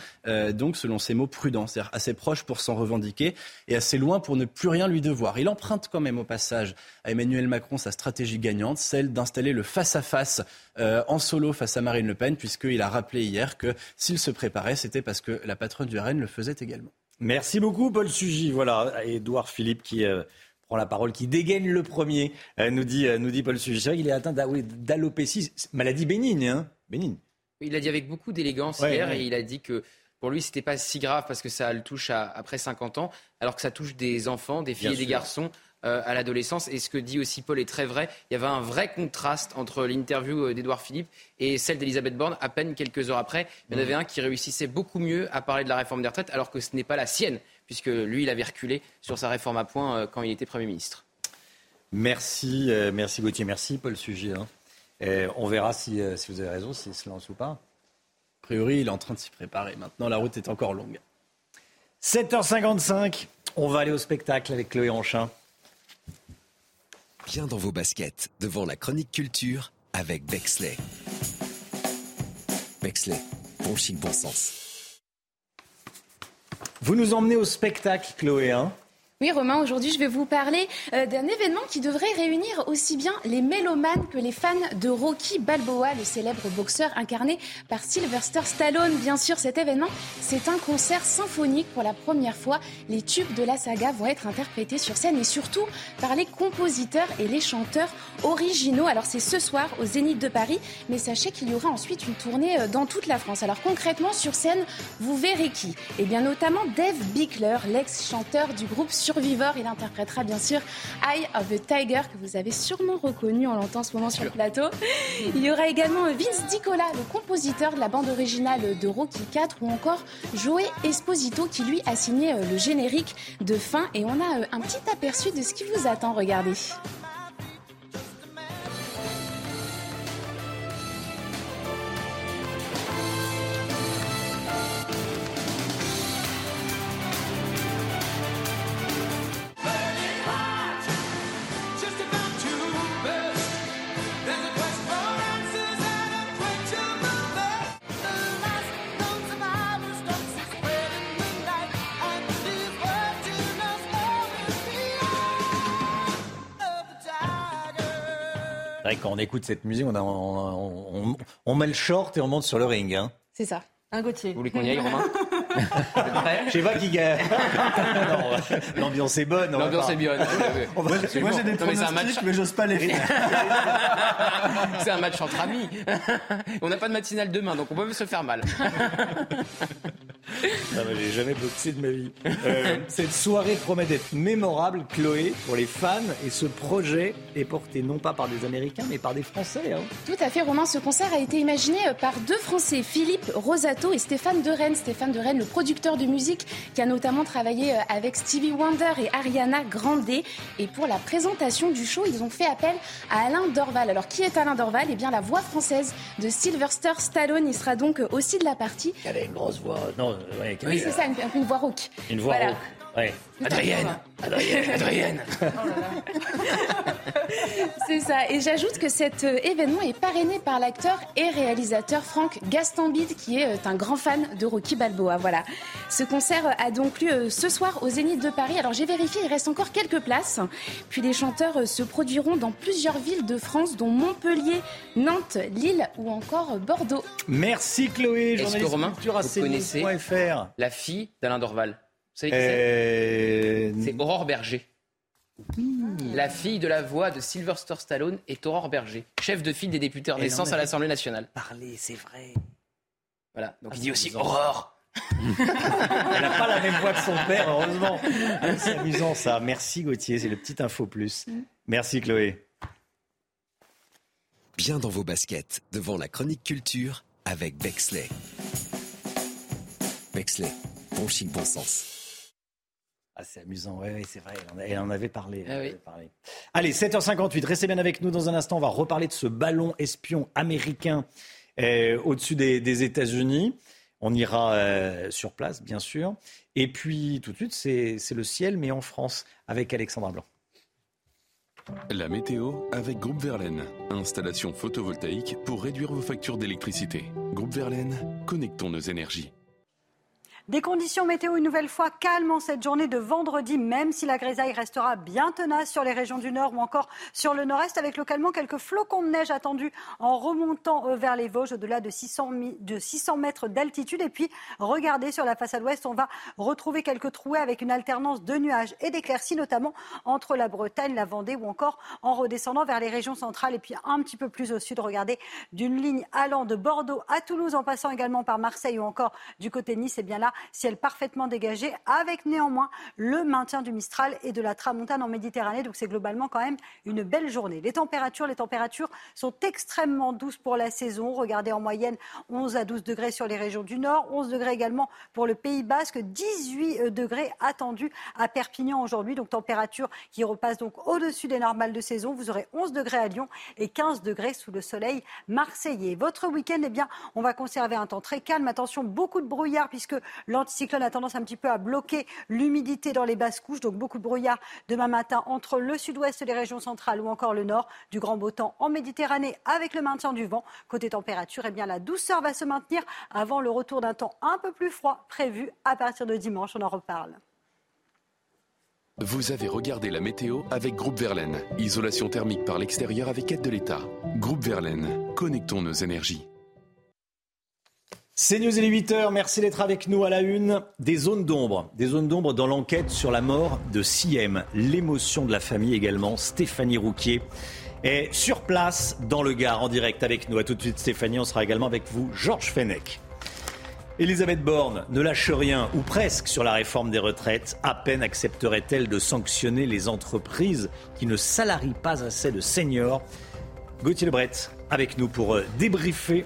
donc selon ses mots prudents, c'est-à-dire assez proche pour s'en revendiquer et assez loin pour ne plus rien lui devoir. Il emprunte quand même au passage à Emmanuel Macron sa stratégie gagnante, celle d'installer le face-à-face euh, en solo face à Marine Le Pen, puisqu'il a rappelé hier que s'il se préparait, c'était parce que la patronne du RN le faisait également. Merci beaucoup, Paul Sugy. Voilà, Édouard Philippe qui euh, prend la parole, qui dégaine le premier, euh, nous, dit, nous dit Paul Sugy. C'est vrai qu'il est atteint d'alopécie, maladie bénigne. Hein bénigne. Il l'a dit avec beaucoup d'élégance hier et il a dit que pour lui, c'était pas si grave parce que ça le touche après 50 ans, alors que ça touche des enfants, des filles et des garçons euh, à l'adolescence. Et ce que dit aussi Paul est très vrai. Il y avait un vrai contraste entre l'interview euh, d'Edouard Philippe et celle d'Elisabeth Borne. À peine quelques heures après, il y en avait un qui réussissait beaucoup mieux à parler de la réforme des retraites, alors que ce n'est pas la sienne, puisque lui, il avait reculé sur sa réforme à point euh, quand il était Premier ministre. Merci, merci Gauthier, merci Paul Sujet. Hein. on verra si, si, vous avez raison, si se lance ou pas. A priori, il est en train de s'y préparer. Maintenant, la route est encore longue. 7h55, on va aller au spectacle avec Chloé Anchin. Bien dans vos baskets, devant la chronique culture avec Bexley. Bexley, bon chic, bon sens. Vous nous emmenez au spectacle, Chloé, hein? Oui, Romain, aujourd'hui, je vais vous parler euh, d'un événement qui devrait réunir aussi bien les mélomanes que les fans de Rocky Balboa, le célèbre boxeur incarné par Sylvester Stallone. Bien sûr, cet événement, c'est un concert symphonique pour la première fois. Les tubes de la saga vont être interprétés sur scène et surtout par les compositeurs et les chanteurs originaux. Alors, c'est ce soir au Zénith de Paris, mais sachez qu'il y aura ensuite une tournée euh, dans toute la France. Alors, concrètement, sur scène, vous verrez qui? Eh bien, notamment Dave Bickler, l'ex-chanteur du groupe Survivor. Il interprétera bien sûr Eye of the Tiger, que vous avez sûrement reconnu, on l'entend en ce moment sur le plateau. Il y aura également Vince Dicola, le compositeur de la bande originale de Rocky 4, ou encore Joey Esposito, qui lui a signé euh, le générique de fin. Et on a euh, un petit aperçu de ce qui vous attend, regardez. On écoute cette musique, on, on, met le short et on monte sur le ring. Hein. C'est ça. Un Gauthier. Vous voulez qu'on y aille, Romain (laughs) Je sais pas qui gagne. L'ambiance est bonne. L'ambiance est bonne. Moi, j'ai des pronostics, mais j'ose pas les faire. (laughs) C'est un match entre amis. (laughs) On n'a pas de matinale demain, donc on peut se faire mal. J'ai jamais boxé de ma vie. Euh, cette soirée promet d'être mémorable, Chloé, pour les fans. Et ce projet est porté non pas par des Américains, mais par des Français. Hein. Tout à fait, Romain. Ce concert a été imaginé par deux Français, Philippe Rosato et Stéphane de Rennes. Stéphane de Rennes, le producteur de musique, qui a notamment travaillé euh, avec Stevie Wonder et Ariana Grande. Et pour la présentation du show, ils ont fait appel à Alain Dorval. Alors, qui est Alain Dorval? Eh bien, la voix française de Sylvester Stallone. Il sera donc aussi de la partie. Il avait une grosse voix. Non, oui, c'est ça, une, une, voix rauque. Une voix rauque. Ouais. Adrienne, Adrienne, (laughs) Adrienne. c'est ça. Et j'ajoute que cet euh, événement est parrainé par l'acteur et réalisateur Franck Gastambide, qui est euh, un grand fan de Rocky Balboa. Voilà. Ce concert a donc lieu euh, ce soir au Zénith de Paris. Alors j'ai vérifié, il reste encore quelques places. Puis les chanteurs se produiront dans plusieurs villes de France, dont Montpellier, Nantes, Lille ou encore Bordeaux. Merci Chloé. Est-ce que Romain, vous connaissez la fille d'Alain Dorval? Savez qui c'est euh, C'est Aurore Berger. La fille de la voix de Sylvester Stallone est Aurore Berger, chef de file des députés en naissance à l'Assemblée nationale. Parler, c'est vrai. Voilà, donc il dit aussi Aurore. (laughs) Elle n'a pas la même voix que son père, heureusement. C'est amusant ça. Merci Gauthier, c'est le petit info plus. Merci Chloé. Bien dans vos baskets, devant la chronique culture avec Bexley. Bexley, bon chic, bon sens. Ah, c'est amusant, oui, c'est vrai, elle en avait parlé. Ah Allez, 7h58, restez bien avec nous dans un instant. On va reparler de ce ballon espion américain euh, au-dessus des, États-Unis. On ira euh, sur place, bien sûr. Et puis, tout de suite, c'est le ciel, mais en France, avec Alexandra Blanc. La météo avec Groupe Verlaine. Installation photovoltaïque pour réduire vos factures d'électricité. Groupe Verlaine, connectons nos énergies. Des conditions météo une nouvelle fois calmes en cette journée de vendredi, même si la grisaille restera bien tenace sur les régions du nord ou encore sur le nord-est, avec localement quelques flocons de neige attendus en remontant euh, vers les Vosges au-delà de 600, de 600 mètres d'altitude. Et puis, regardez sur la façade ouest, on va retrouver quelques trouées avec une alternance de nuages et d'éclaircies, notamment entre la Bretagne, la Vendée ou encore en redescendant vers les régions centrales et puis un petit peu plus au sud. Regardez, d'une ligne allant de Bordeaux à Toulouse en passant également par Marseille ou encore du côté Nice, et bien là, ciel parfaitement dégagé, avec néanmoins le maintien du Mistral et de la Tramontane en Méditerranée. Donc c'est globalement quand même une belle journée. Les températures, les températures sont extrêmement douces pour la saison. Regardez en moyenne 11 à 12 degrés sur les régions du Nord, 11 degrés également pour le Pays Basque, 18 degrés attendus à Perpignan aujourd'hui. Donc température qui repasse donc au-dessus des normales de saison. Vous aurez 11 degrés à Lyon et 15 degrés sous le soleil marseillais. Votre week-end, eh bien, on va conserver un temps très calme. Attention, beaucoup de brouillard puisque l'anticyclone a tendance un petit peu à bloquer l'humidité dans les basses couches. Donc beaucoup de brouillard demain matin entre le sud-ouest des régions centrales ou encore le nord. Du grand beau temps en Méditerranée avec le maintien du vent. Côté température, eh bien, la douceur va se maintenir avant le retour d'un temps un peu plus froid prévu à partir de dimanche. On en reparle. Vous avez regardé la météo avec Groupe Verlaine. Isolation thermique par l'extérieur avec aide de l'État. Groupe Verlaine, connectons nos énergies. C'est News et les 8h, merci d'être avec nous à la une. Des zones d'ombre, des zones d'ombre dans l'enquête sur la mort de Siem. L'émotion de la famille également, Stéphanie Rouquier est sur place dans le Gard en direct avec nous. A tout de suite Stéphanie, on sera également avec vous, Georges Fenech. Elisabeth Borne ne lâche rien, ou presque, sur la réforme des retraites. À peine accepterait-elle de sanctionner les entreprises qui ne salarient pas assez de seniors? Gauthier Lebret, avec nous pour euh, débriefer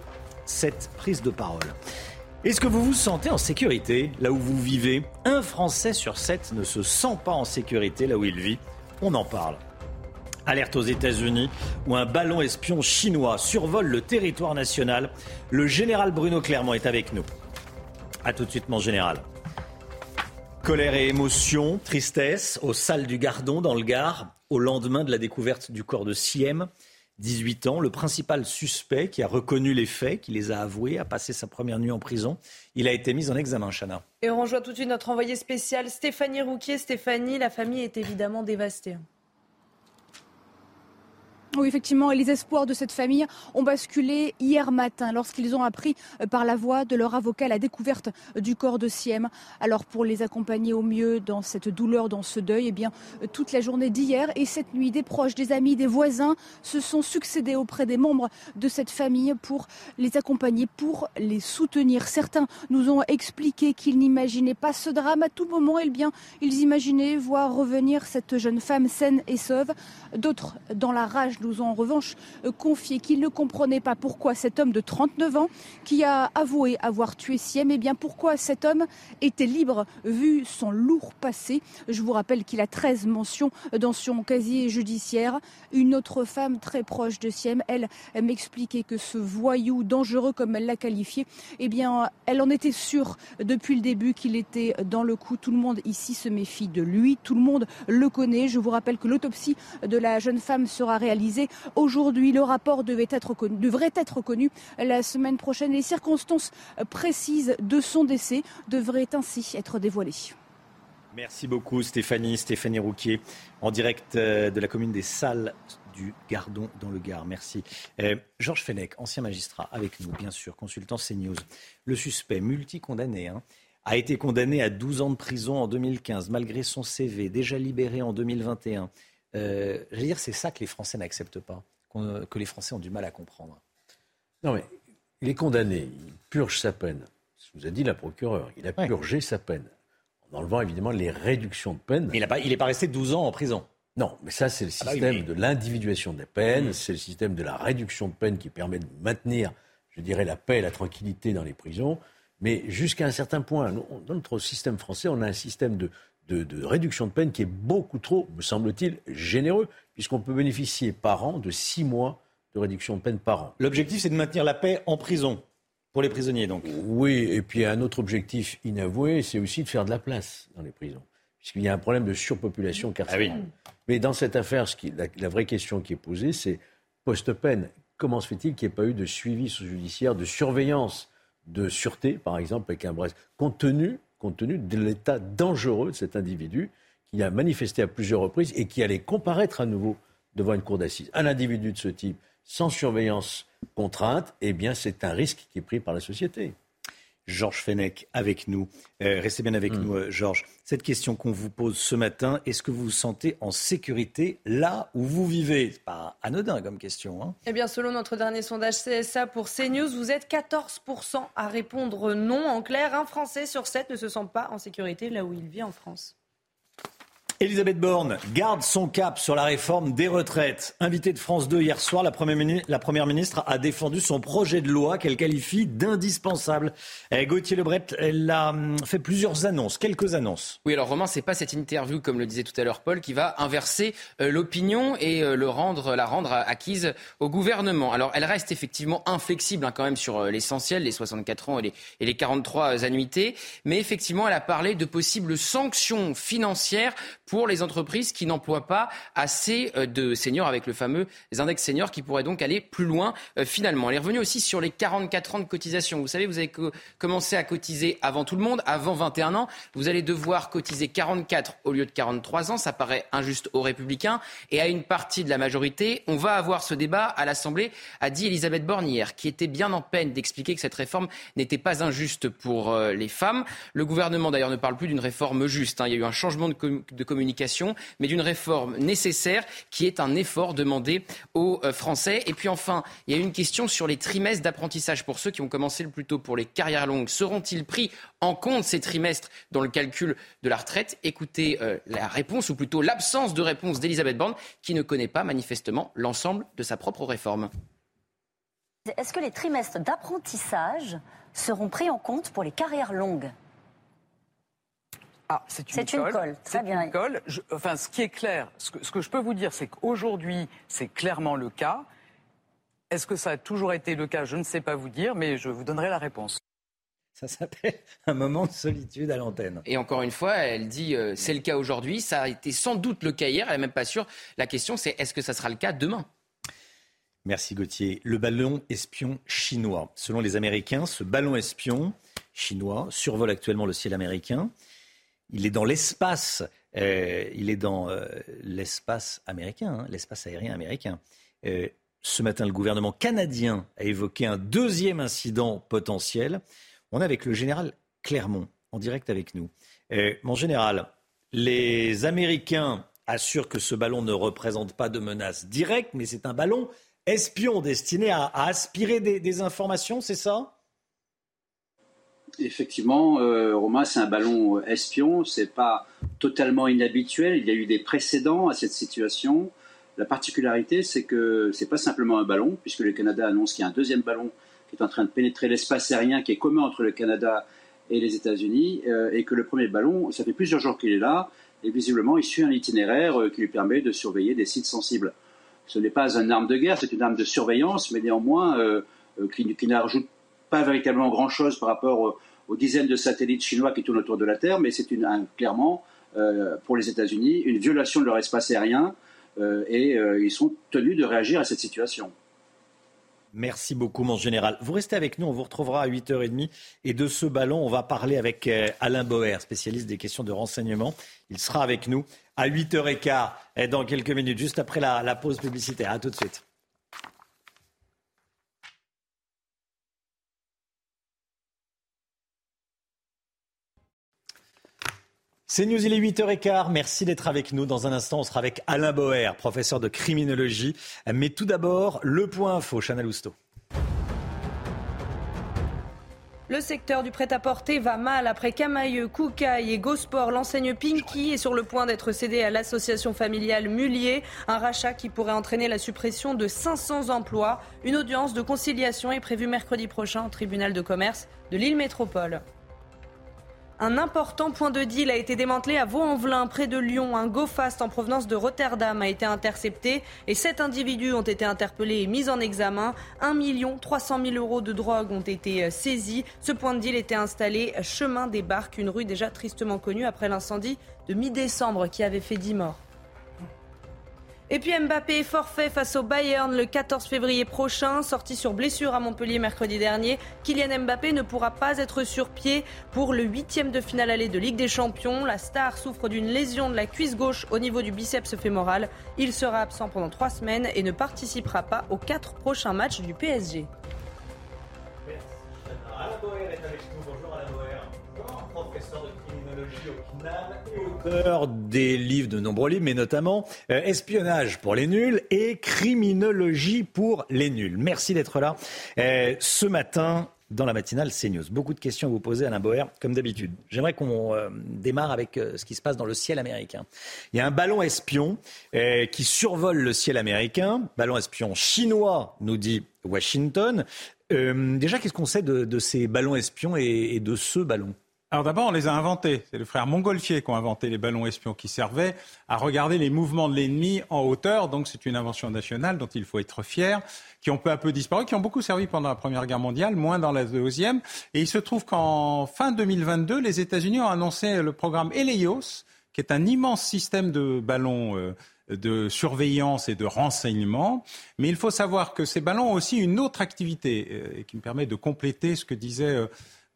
cette prise de parole. Est-ce que vous vous sentez en sécurité là où vous vivez? Un Français sur sept ne se sent pas en sécurité là où il vit. On en parle. Alerte aux États-Unis où un ballon espion chinois survole le territoire national. Le général Bruno Clermont est avec nous. A tout de suite, mon général. Colère et émotion, tristesse aux salles du Gardon dans le Gard au lendemain de la découverte du corps de Siem. 18 ans, le principal suspect qui a reconnu les faits, qui les a avoués, a passé sa première nuit en prison. Il a été mis en examen, Chana. Et on rejoint tout de suite notre envoyé spécial, Stéphanie Rouquier. Stéphanie, la famille est évidemment dévastée. Oui, effectivement, les espoirs de cette famille ont basculé hier matin lorsqu'ils ont appris euh, par la voix de leur avocat la découverte euh, du corps de Siem. Alors pour les accompagner au mieux dans cette douleur, dans ce deuil, eh bien euh, toute la journée d'hier et cette nuit, des proches, des amis, des voisins se sont succédés auprès des membres de cette famille pour les accompagner, pour les soutenir. Certains nous ont expliqué qu'ils n'imaginaient pas ce drame à tout moment. Eh bien, ils imaginaient voir revenir cette jeune femme saine et sauve. D'autres, dans la rage ont en revanche euh, confié qu'ils ne comprenaient pas pourquoi cet homme de 39 ans, qui a avoué avoir tué Siem, et eh bien pourquoi cet homme était libre vu son lourd passé. Je vous rappelle qu'il a 13 mentions dans son casier judiciaire. Une autre femme très proche de Siem, elle, m'expliquait que ce voyou dangereux, comme elle l'a qualifié, eh bien, elle en était sûre depuis le début qu'il était dans le coup. Tout le monde ici se méfie de lui, tout le monde le connaît. Je vous rappelle que l'autopsie de la jeune femme sera réalisée aujourd'hui. Le rapport devrait être connu la semaine prochaine. Les circonstances précises de son décès devraient ainsi être dévoilées. Merci beaucoup Stéphanie, Stéphanie Rouquier, en direct euh, de la commune des Salles du Gardon dans le Gard. Merci. Euh, Georges Fenech, ancien magistrat, avec nous, bien sûr, consultant CNews. Le suspect, multi-condamné, hein, a été condamné à 12 ans de prison en 2015, malgré son CV, déjà libéré en 2021. Euh, je veux dire, c'est ça que les Français n'acceptent pas, que les Français ont du mal à comprendre. Non, mais il est condamné, il purge sa peine. Ce que vous a dit la procureure, il a purgé sa peine. En enlevant évidemment les réductions de peine. Mais il n'est pas, resté 12 ans en prison. Non, mais ça, c'est le ah bah système de l'individuation des peines, mmh. c'est le système de la réduction de peine qui permet de maintenir, je dirais, la paix et la tranquillité dans les prisons. Mais jusqu'à un certain point, dans notre système français, on a un système de, de, réduction de peine qui est beaucoup trop, me semble-t-il, généreux, puisqu'on peut bénéficier par an de six mois de réduction de peine par an. L'objectif, c'est de maintenir la paix en prison, pour les prisonniers donc. Oui, et puis un autre objectif inavoué, c'est aussi de faire de la place dans les prisons, puisqu'il y a un problème de surpopulation carcérale. Ah Mais dans cette affaire, ce qui, la, vraie question qui est posée, c'est post-peine. Comment se fait-il qu'il n'y ait pas eu de suivi judiciaire, de surveillance, de sûreté, par exemple, avec un Brest, compte tenu compte tenu de l'état dangereux de cet individu qui a manifesté à plusieurs reprises et qui allait comparaître à nouveau devant une cour d'assises. Un individu de ce type, sans surveillance contrainte, eh bien, c'est un risque qui est pris par la société. Georges Fenech avec nous. Euh, restez bien avec mm. nous, euh, Georges. Cette question qu'on vous pose ce matin, est-ce que vous vous sentez en sécurité là où vous vivez? C'est pas anodin comme question. Hein eh bien, selon notre dernier sondage CSA pour CNews, vous êtes 14% à répondre non. En clair, un Français sur sept ne se sent pas en sécurité là où il vit en France. Elisabeth Borne garde son cap sur la réforme des retraites. Invitée de France 2 hier soir, la Première ministre a défendu son projet de loi qu'elle qualifie d'indispensable. Eh, Gauthier Lebret, elle a hum, fait plusieurs annonces, quelques annonces. Oui, alors Romain, c'est pas cette interview, comme le disait tout à l'heure Paul, qui va inverser euh, l'opinion et euh, le rendre, la rendre acquise au gouvernement. Alors, elle reste effectivement inflexible hein, quand même sur euh, l'essentiel, les 64 ans et les, et les 43 annuités. Mais effectivement, elle a parlé de possibles sanctions financières pour les entreprises qui n'emploient pas assez euh, de seniors avec le fameux index seniors qui pourraient donc aller plus loin euh, finalement. Elle est revenue aussi sur les 44 ans de cotisation. Vous savez, vous avez commencé à cotiser avant tout le monde, avant 21 ans. Vous allez devoir cotiser 44 au lieu de 43 ans. Ça paraît injuste aux républicains et à une partie de la majorité. On va avoir ce débat à l'Assemblée, a dit Elisabeth Borne hier, qui était bien en peine d'expliquer que cette réforme n'était pas injuste pour euh, les femmes. Le gouvernement d'ailleurs ne parle plus d'une réforme juste. Hein. Il y a eu un changement de, de communication, mais d'une réforme nécessaire qui est un effort demandé aux euh, Français. Et puis enfin, il y a une question sur les trimestres d'apprentissage pour ceux qui ont commencé le plus tôt pour les carrières longues. Seront-ils pris en compte ces trimestres dans le calcul de la retraite? Écoutez euh, la réponse, ou plutôt l'absence de réponse d'Elisabeth Borne, qui ne connaît pas manifestement l'ensemble de sa propre réforme. Est-ce que les trimestres d'apprentissage seront pris en compte pour les carrières longues? Ah, c'est une, colle. Très bien. Une colle. enfin, ce qui est clair, ce que, ce que je peux vous dire, c'est qu'aujourd'hui, c'est clairement le cas. Est-ce que ça a toujours été le cas? Je ne sais pas vous dire, mais je vous donnerai la réponse. Ça s'appelle un moment de solitude à l'antenne. Et encore une fois, elle dit euh, c'est le cas aujourd'hui, ça a été sans doute le cas hier, elle n'est même pas sûre. La question c'est est-ce que ça sera le cas demain? Merci Gauthier. Le ballon espion chinois. Selon les Américains, ce ballon espion chinois survole actuellement le ciel américain il est dans l'espace, euh, il est dans euh, l'espace américain, hein, l'espace aérien américain. Euh, ce matin, le gouvernement canadien a évoqué un deuxième incident potentiel. On est avec le général Clermont, en direct avec nous. mon général, les Américains assurent que ce ballon ne représente pas de menace directe, mais c'est un ballon espion destiné à, aspirer des informations, c'est ça? Effectivement, euh, Romain, c'est un ballon espion. C'est pas totalement inhabituel. Il y a eu des précédents à cette situation. La particularité, c'est que c'est pas simplement un ballon, puisque le Canada annonce qu'il y a un deuxième ballon qui est en train de pénétrer l'espace aérien qui est commun entre le Canada et les États-Unis, euh, et que le premier ballon, ça fait plusieurs jours qu'il est là, et visiblement, il suit un itinéraire euh, qui lui permet de surveiller des sites sensibles. Ce n'est pas une arme de guerre, c'est une arme de surveillance, mais néanmoins euh, qui, qui n'ajoute pas véritablement grand-chose par rapport aux dizaines de satellites chinois qui tournent autour de la Terre, mais c'est clairement, euh, pour les États-Unis, une violation de leur espace aérien euh, et euh, ils sont tenus de réagir à cette situation. Merci beaucoup, mon général. Vous restez avec nous, on vous retrouvera à 8h30. Et de ce ballon, on va parler avec Alain Boer, spécialiste des questions de renseignement. Il sera avec nous à 8h15 dans quelques minutes, juste après la, la pause publicitaire. A tout de suite. C'est News, il est 8h15. Merci d'être avec nous. Dans un instant, on sera avec Alain Boer, professeur de criminologie. Mais tout d'abord, le point info, Chanel Housteau. Le secteur du prêt-à-porter va mal après Camailleux, Koukaï et Gosport. L'enseigne Pinky est sur le point d'être cédée à l'association familiale Mullier. Un rachat qui pourrait entraîner la suppression de 500 emplois. Une audience de conciliation est prévue mercredi prochain au tribunal de commerce de l'île métropole. Un important point de deal a été démantelé à Vaux-en-Velin, près de Lyon. Un go-fast en provenance de Rotterdam a été intercepté et sept individus ont été interpellés et mis en examen. 1 300 000 euros de drogue ont été euh, saisis. Ce point de deal était installé chemin des Barques, une rue déjà tristement connue après l'incendie de mi-décembre qui avait fait 10 morts. Et puis Mbappé est forfait face au Bayern le 14 février prochain, sorti sur blessure à Montpellier mercredi dernier. Kylian Mbappé ne pourra pas être sur pied pour le huitième de finale aller de Ligue des Champions. La star souffre d'une lésion de la cuisse gauche au niveau du biceps fémoral. Il sera absent pendant trois semaines et ne participera pas aux quatre prochains matchs du PSG. Merci. Auteur des livres, de nombreux livres, mais notamment euh, Espionnage pour les nuls et Criminologie pour les nuls. Merci d'être là euh, ce matin dans la matinale CNews. Beaucoup de questions à vous poser, Alain Boer, comme d'habitude. J'aimerais qu'on euh, démarre avec ce qui se passe dans le ciel américain. Il y a un ballon espion qui survole le ciel américain, ballon espion chinois, nous dit Washington. déjà, qu'est-ce qu'on sait de, ces ballons espions et de ce ballon? Alors d'abord, on les a inventés. C'est le frère Montgolfier qui a inventé les ballons espions qui servaient à regarder les mouvements de l'ennemi en hauteur. Donc c'est une invention nationale dont il faut être fier, qui ont peu à peu disparu, qui ont beaucoup servi pendant la Première Guerre mondiale, moins dans la Deuxième. Et il se trouve qu'en fin 2022, les États-Unis ont annoncé le programme Helios, qui est un immense système de ballons. Euh, de surveillance et de renseignement. Mais il faut savoir que ces ballons ont aussi une autre activité euh, qui me permet de compléter ce que disait euh,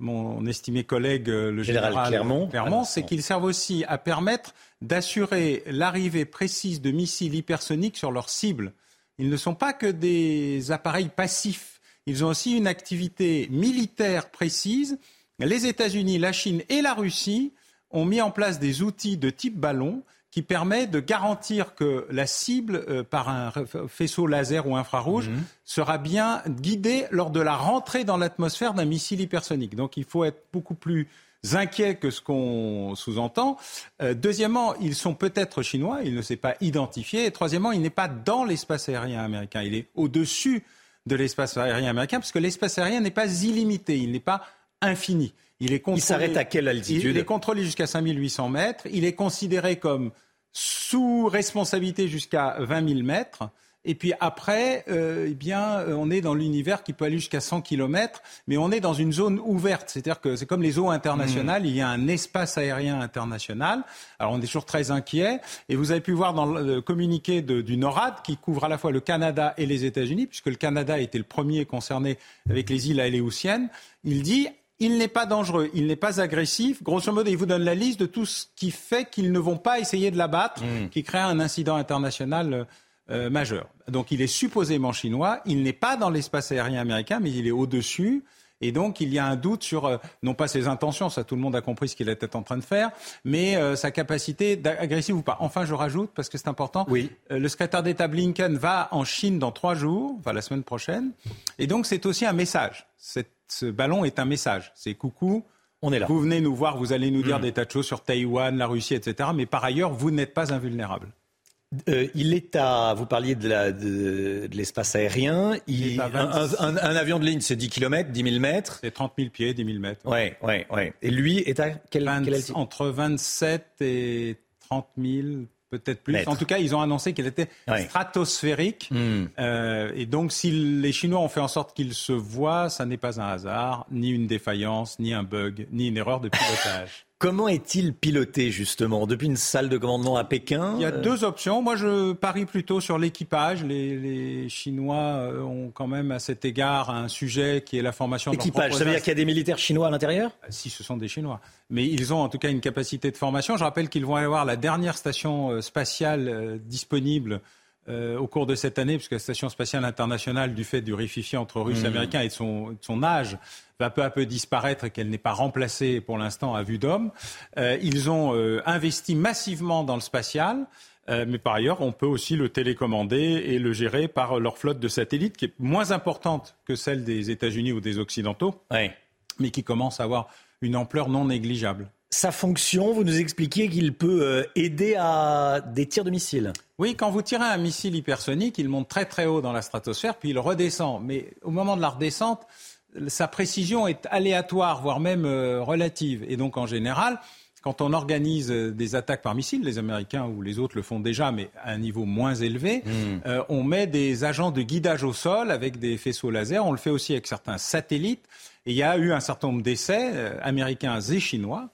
mon estimé collègue euh, le général, Clermont, Clermont c'est qu'ils servent aussi à permettre d'assurer l'arrivée précise de missiles hypersoniques sur leurs cibles. Ils ne sont pas que des appareils passifs, ils ont aussi une activité militaire précise. Les États-Unis, la Chine et la Russie ont mis en place des outils de type ballon qui permet de garantir que la cible, euh, par un faisceau laser ou infrarouge, mhm. sera bien guidée lors de la rentrée dans l'atmosphère d'un missile hypersonique. Donc il faut être beaucoup plus inquiet que ce qu'on sous-entend. Euh, deuxièmement, ils sont peut-être chinois, il ne s'est pas identifié. Et troisièmement, il n'est pas dans l'espace aérien américain, il est au-dessus de l'espace aérien américain, parce que l'espace aérien n'est pas illimité, il n'est pas infini. Il, est s'arrête à quelle altitude Il est contrôlé jusqu'à 5800 mètres. Il est considéré comme sous responsabilité jusqu'à 20 000 mètres. Et puis après, euh, eh bien, euh, on est dans l'univers qui peut aller jusqu'à 100 km, mais on est dans une zone ouverte. C'est-à-dire que c'est comme les eaux internationales, mmh. il y a un espace aérien international. Alors on est toujours très inquiet. Et vous avez pu voir dans le communiqué du NORAD, qui couvre à la fois le Canada et les États-Unis, puisque le Canada était le premier concerné avec les îles Aléoutiennes, il dit il n'est pas dangereux, il n'est pas agressif. Grosso modo, il vous donne la liste de tout ce qui fait qu'ils ne vont pas essayer de l'abattre, mmh. qui crée un incident international euh, euh, majeur. Donc il est supposément chinois, il n'est pas dans l'espace aérien américain, mais il est au-dessus. Et donc, il y a un doute sur, euh, non pas ses intentions, ça tout le monde a compris ce qu'il était en train de faire, mais sa capacité agressive ou pas. Enfin, je rajoute, parce que c'est important, oui. le secrétaire d'État Blinken va en Chine dans trois jours, enfin la semaine prochaine, et donc c'est aussi un message. Ce ballon est un message. C'est coucou. On est là. Vous venez nous voir, vous allez nous dire mm. des tas de choses sur Taïwan, la Russie, etc. Mais par ailleurs, vous n'êtes pas invulnérable. Euh, il est à, vous parliez de, l'espace aérien. Il, un, avion de ligne, c'est 10 km, 10 000 mètres. C'est 30 000 pieds, 10 000 mètres. Ouais, ouais, ouais. Et lui est à quel, Entre 27 et 30 000 peut-être plus. En tout cas, ils ont annoncé qu'il était stratosphérique. Hmm. Euh, et donc, si les Chinois ont fait en sorte qu'il se voit, ça n'est pas un hasard, ni une défaillance, ni un bug, ni une erreur de pilotage. (laughs) Comment est-il piloté justement Depuis une salle de commandement à Pékin Il y a deux options. Moi, je parie plutôt sur l'équipage. Les, Chinois euh, ont quand même à cet égard un sujet qui est la formation. L'équipage, ça veut dire qu'il y a des militaires chinois à l'intérieur? Euh, Si, ce sont des Chinois. Mais ils ont en tout cas une capacité de formation. Je rappelle qu'ils vont avoir la dernière station euh, spatiale disponible au cours de cette année, puisque la station spatiale internationale, du fait du rififi entre Russes et mmh. Américains et de son, son âge, va peu à peu disparaître et qu'elle n'est pas remplacée pour l'instant à vue d'homme. Euh, ils ont euh, investi massivement dans le spatial. Euh, mais par ailleurs, on peut aussi le télécommander et le gérer par leur flotte de satellites, qui est moins importante que celle des États-Unis ou des Occidentaux, mais qui commence à avoir une ampleur non négligeable. Sa fonction, vous nous expliquiez qu'il peut aider à des tirs de missiles. Oui, quand vous tirez un missile hypersonique, il monte très très haut dans la stratosphère, puis il redescend. Mais au moment de la redescente, sa précision est aléatoire, voire même euh, relative. Et donc, en général, quand on organise euh, des attaques par missile, les Américains ou les autres le font déjà, mais à un niveau moins élevé, hmm. euh, on met des agents de guidage au sol avec des faisceaux laser. On le fait aussi avec certains satellites. Et il y a eu un certain nombre d'essais, américains et chinois,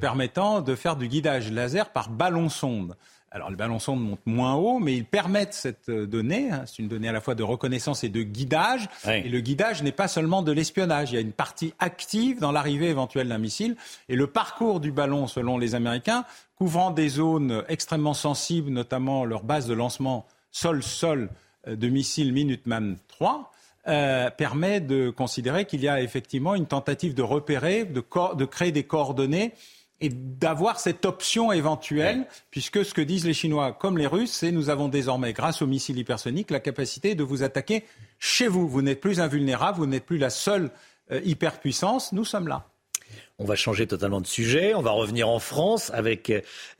permettant de faire du guidage laser par ballon-sonde. Alors, le ballon sonde monte moins haut, mais ils permettent cette euh, donnée. Hein. c'est une donnée à la fois de reconnaissance et de guidage. Et le guidage n'est pas seulement de l'espionnage. Il y a une partie active dans l'arrivée éventuelle d'un missile. Et le parcours du ballon, selon les Américains, couvrant des zones extrêmement sensibles, notamment leur base de lancement sol-sol, de missiles Minuteman 3 permet de considérer qu'il y a effectivement une tentative de repérer, de, de créer des coordonnées et d'avoir cette option éventuelle, puisque ce que disent les Chinois comme les Russes, c'est nous avons désormais, grâce aux missiles hypersoniques, la capacité de vous attaquer chez vous. Vous n'êtes plus invulnérable, vous n'êtes plus la seule euh, hyperpuissance, nous sommes là. On va changer totalement de sujet. On va revenir en France avec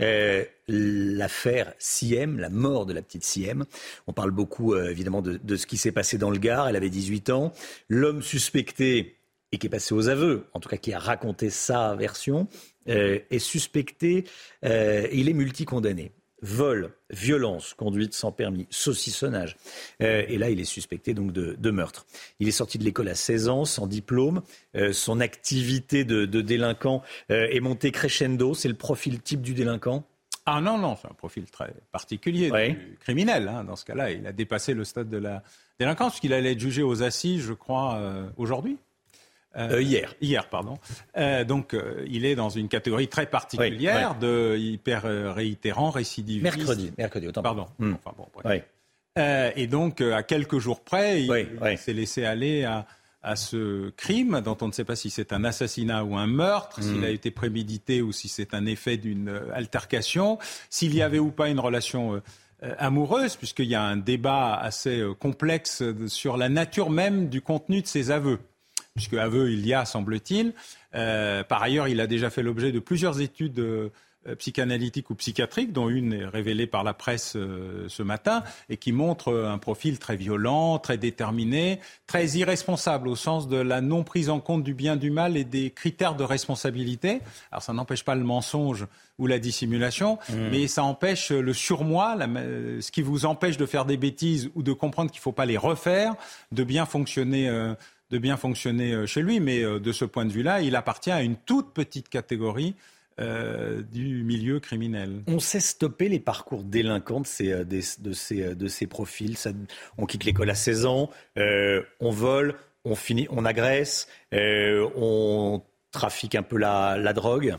euh, l'affaire Siem, la mort de la petite Siem. On parle beaucoup euh, évidemment de, ce qui s'est passé dans le Gard. Elle avait 18 ans. L'homme suspecté et qui est passé aux aveux, en tout cas qui a raconté sa version, euh, est suspecté, il est multicondamné. Vol, violence, conduite sans permis, saucissonnage. Euh, et là, il est suspecté donc de, meurtre. Il est sorti de l'école à 16 ans, sans diplôme. son activité de, délinquant est montée crescendo. C'est le profil type du délinquant? Ah non, non, c'est un profil très particulier, criminel. Hein. Dans ce cas-là, il a dépassé le stade de la délinquance, puisqu'il allait être jugé aux assises, je crois, aujourd'hui. Euh, euh, hier. Hier, pardon. Euh, donc, il est dans une catégorie très particulière de hyper réitérant, récidiviste. Mercredi, mercredi, autant. Pardon. Hmm. Enfin, bon, et donc, à quelques jours près, il, s'est laissé aller à, à, ce crime dont on ne sait pas si c'est un assassinat ou un meurtre, s'il hmm. a été prémédité ou si c'est un effet d'une altercation, s'il y avait ou pas une relation amoureuse, puisqu'il y a un débat assez complexe sur la nature même du contenu de ses aveux puisque aveu il y a, semble-t-il. Euh, par ailleurs, il a déjà fait l'objet de plusieurs études euh, psychanalytiques ou psychiatriques, dont une est révélée par la presse euh, ce matin, et qui montre un profil très violent, très déterminé, très irresponsable au sens de la non prise en compte du bien du mal et des critères de responsabilité. Alors ça n'empêche pas le mensonge ou la dissimulation, mmh. mais ça empêche le surmoi, ce qui vous empêche de faire des bêtises ou de comprendre qu'il ne faut pas les refaire, de bien fonctionner de bien fonctionner euh, chez lui, mais euh, de ce point de vue-là, il appartient à une toute petite catégorie euh, du milieu criminel. On sait stopper les parcours délinquants de ces, de ces, de ces profils. on quitte l'école à 16 ans, on vole, on, finit, on agresse, on trafique un peu la, la drogue.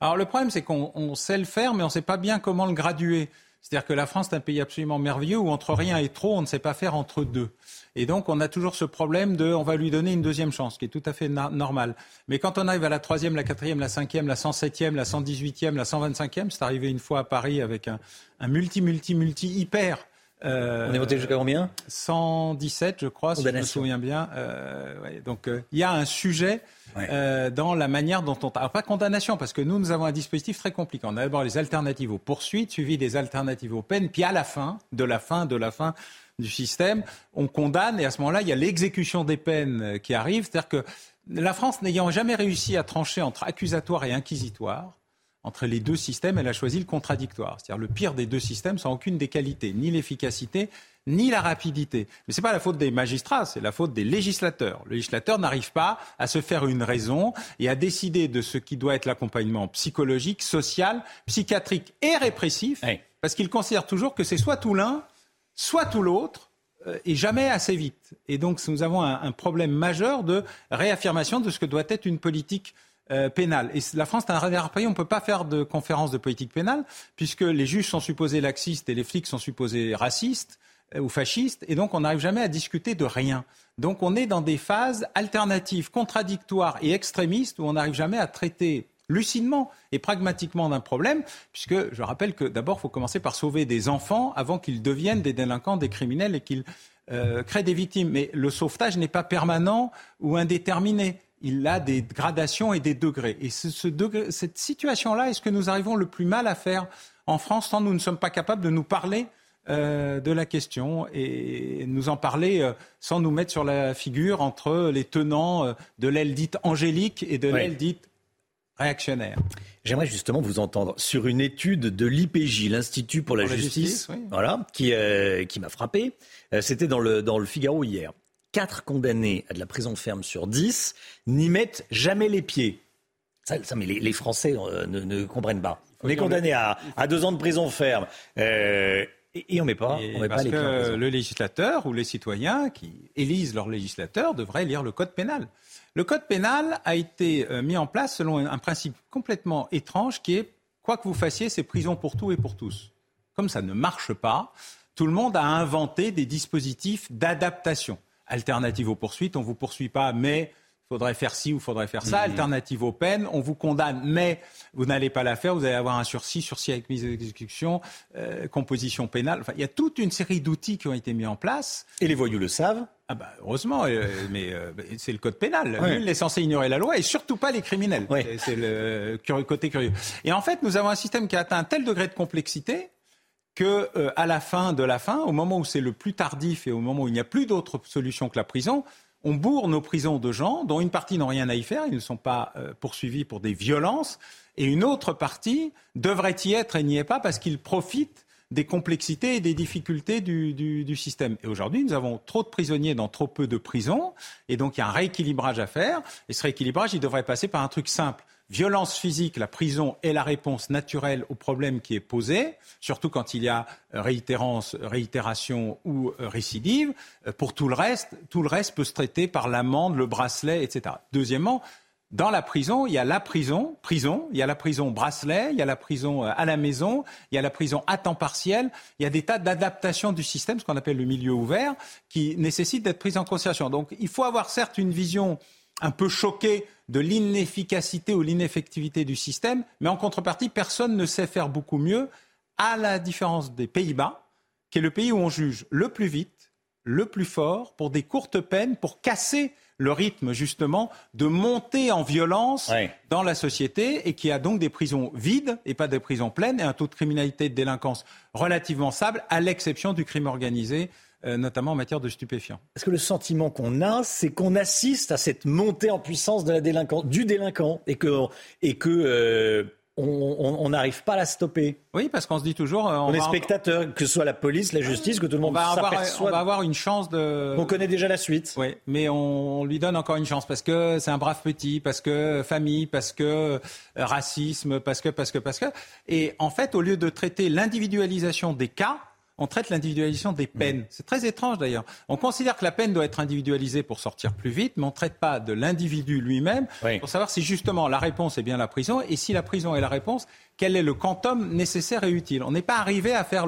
Alors le problème, c'est qu'on sait le faire, mais on ne sait pas bien comment le graduer. C'est-à-dire que la France est un pays absolument merveilleux où entre rien et trop, on ne sait pas faire entre deux. Et donc, on a toujours ce problème de, on va lui donner une deuxième chance, qui est tout à fait normal. Mais quand on arrive à la troisième, la quatrième, la cinquième, la 107e, la 118e, la 125e, c'est arrivé une fois à Paris avec un, multi, multi, multi hyper. Euh, on est monté jusqu'à combien? 117, je crois, si je me souviens bien. Euh, donc, euh, il y a un sujet dans la manière dont on... Alors, pas condamnation, parce que nous, nous avons un dispositif très compliqué. On a d'abord les alternatives aux poursuites, suivi des alternatives aux peines, puis à la fin, de la fin, de la fin, du système, on condamne et à ce moment-là, il y a l'exécution des peines qui arrive. C'est-à-dire que la France n'ayant jamais réussi à trancher entre accusatoire et inquisitoire, entre les deux systèmes, elle a choisi le contradictoire. C'est-à-dire le pire des deux systèmes sans aucune des qualités, ni l'efficacité, ni la rapidité. Mais ce n'est pas la faute des magistrats, c'est la faute des législateurs. Le législateur n'arrive pas à se faire une raison et à décider de ce qui doit être l'accompagnement psychologique, social, psychiatrique et répressif, parce qu'il considère toujours que c'est soit tout l'un, soit tout l'autre, euh, et jamais assez vite. Et donc nous avons un, problème majeur de réaffirmation de ce que doit être une politique euh. Et la France est un rare pays, on ne peut pas faire de conférence de politique pénale, puisque les juges sont supposés laxistes et les flics sont supposés racistes euh, ou fascistes, et donc on n'arrive jamais à discuter de rien. Donc on est dans des phases alternatives, contradictoires et extrémistes, où on n'arrive jamais à traiter lucidement et pragmatiquement d'un problème, puisque je rappelle que d'abord, il faut commencer par sauver des enfants avant qu'ils deviennent des délinquants, des criminels et qu'ils euh, créent des victimes. Mais le sauvetage n'est pas permanent ou indéterminé. Il a des gradations et des degrés. Et ce, degré, cette situation-là est ce que nous arrivons le plus mal à faire en France, tant nous ne sommes pas capables de nous parler euh, de la question et nous en parler euh, sans nous mettre sur la figure entre les tenants de l'aile dite angélique et de l'aile dite réactionnaire. J'aimerais justement vous entendre sur une étude de l'IPJ, l'Institut pour la, justice, voilà, qui, euh, qui m'a frappé. Euh, c'était dans le, dans le Figaro hier. Quatre condamnés à de la prison ferme sur dix n'y mettent jamais les pieds. Ça, mais les, Français euh, ne, comprennent pas. On est condamné à, à, deux ans de prison ferme. et, on met pas, on met parce pas les que le législateur ou les citoyens qui élisent leur législateur devraient lire le code pénal. Le code pénal a été euh, mis en place selon un principe complètement étrange qui est quoi que vous fassiez, c'est prison pour tout et pour tous. Comme ça ne marche pas, tout le monde a inventé des dispositifs d'adaptation. Alternative aux poursuites, on ne vous poursuit pas, mais faudrait faire ci ou faudrait faire ça. Mhm. Alternative aux peines, on vous condamne, mais vous n'allez pas la faire. Vous allez avoir un sursis, sursis avec mise à exécution, euh, composition pénale. Enfin, il y a toute une série d'outils qui ont été mis en place. Et les voyous le savent Ah bah, heureusement, euh, mais euh, c'est le code pénal. Ouais. Nul n'est censé ignorer la loi et surtout pas les criminels. C'est- C'est le curieux- côté curieux. Et en fait, nous avons un système qui a atteint un tel degré de complexité que euh, à la fin de la fin, au moment où c'est le plus tardif et au moment où il n'y a plus d'autre solution que la prison, on bourre nos prisons de gens dont une partie n'ont rien à y faire, ils ne sont pas euh, poursuivis pour des violences, et une autre partie devrait y être et n'y est pas parce qu'ils profitent des complexités et des difficultés du, du- du système. Et aujourd'hui, nous avons trop de prisonniers dans trop peu de prisons, et donc il y a un rééquilibrage à faire, et ce rééquilibrage, il devrait passer par un truc simple. Violence physique, la prison est la réponse naturelle au problème qui est posé, surtout quand il y a euh, réitérance, réitération ou euh, récidive. Euh, Pour tout le reste, tout le reste peut se traiter par l'amende, le bracelet, etc. Deuxièmement, dans la prison, il y a la prison, prison, il y a la prison bracelet, il y a la prison à la maison, il y a la prison à temps partiel, il y a des tas d'adaptations du système, ce qu'on appelle le milieu ouvert, qui nécessitent d'être prises en considération. Donc il faut avoir certes une vision un peu choquée de l'inefficacité ou l'ineffectivité du système, mais en contrepartie, personne ne sait faire beaucoup mieux, à la différence des Pays-Bas, qui est le pays où on juge le plus vite, le plus fort, pour des courtes peines, pour casser le rythme justement de monter en violence dans la société et qui a donc des prisons vides et pas des prisons pleines et un taux de criminalité et de délinquance relativement stable, à l'exception du crime organisé, notamment en matière de stupéfiants. Parce que le sentiment qu'on a, c'est qu'on assiste à cette montée en puissance de la délinquance, du délinquant, et que, et que euh, on- on on n'arrive pas à la stopper. Oui, parce qu'on se dit toujours. euh, on, est va- spectateur, que ce soit la police, la justice, que tout le on monde va, avoir, s'aperçoit. on va avoir une chance de. On connaît déjà la suite. Oui, mais on lui donne encore une chance parce que c'est un brave petit, parce que famille, parce que euh, racisme, parce que, parce que, parce que. Et en fait, au lieu de traiter l'individualisation des cas, on traite l'individualisation des peines. C'est très étrange d'ailleurs. On considère que la peine doit être individualisée pour sortir plus vite, mais on ne traite pas de l'individu lui-même pour savoir si justement la réponse est bien la prison et si la prison est la réponse, quel est le quantum nécessaire et utile. On n'est pas arrivé à faire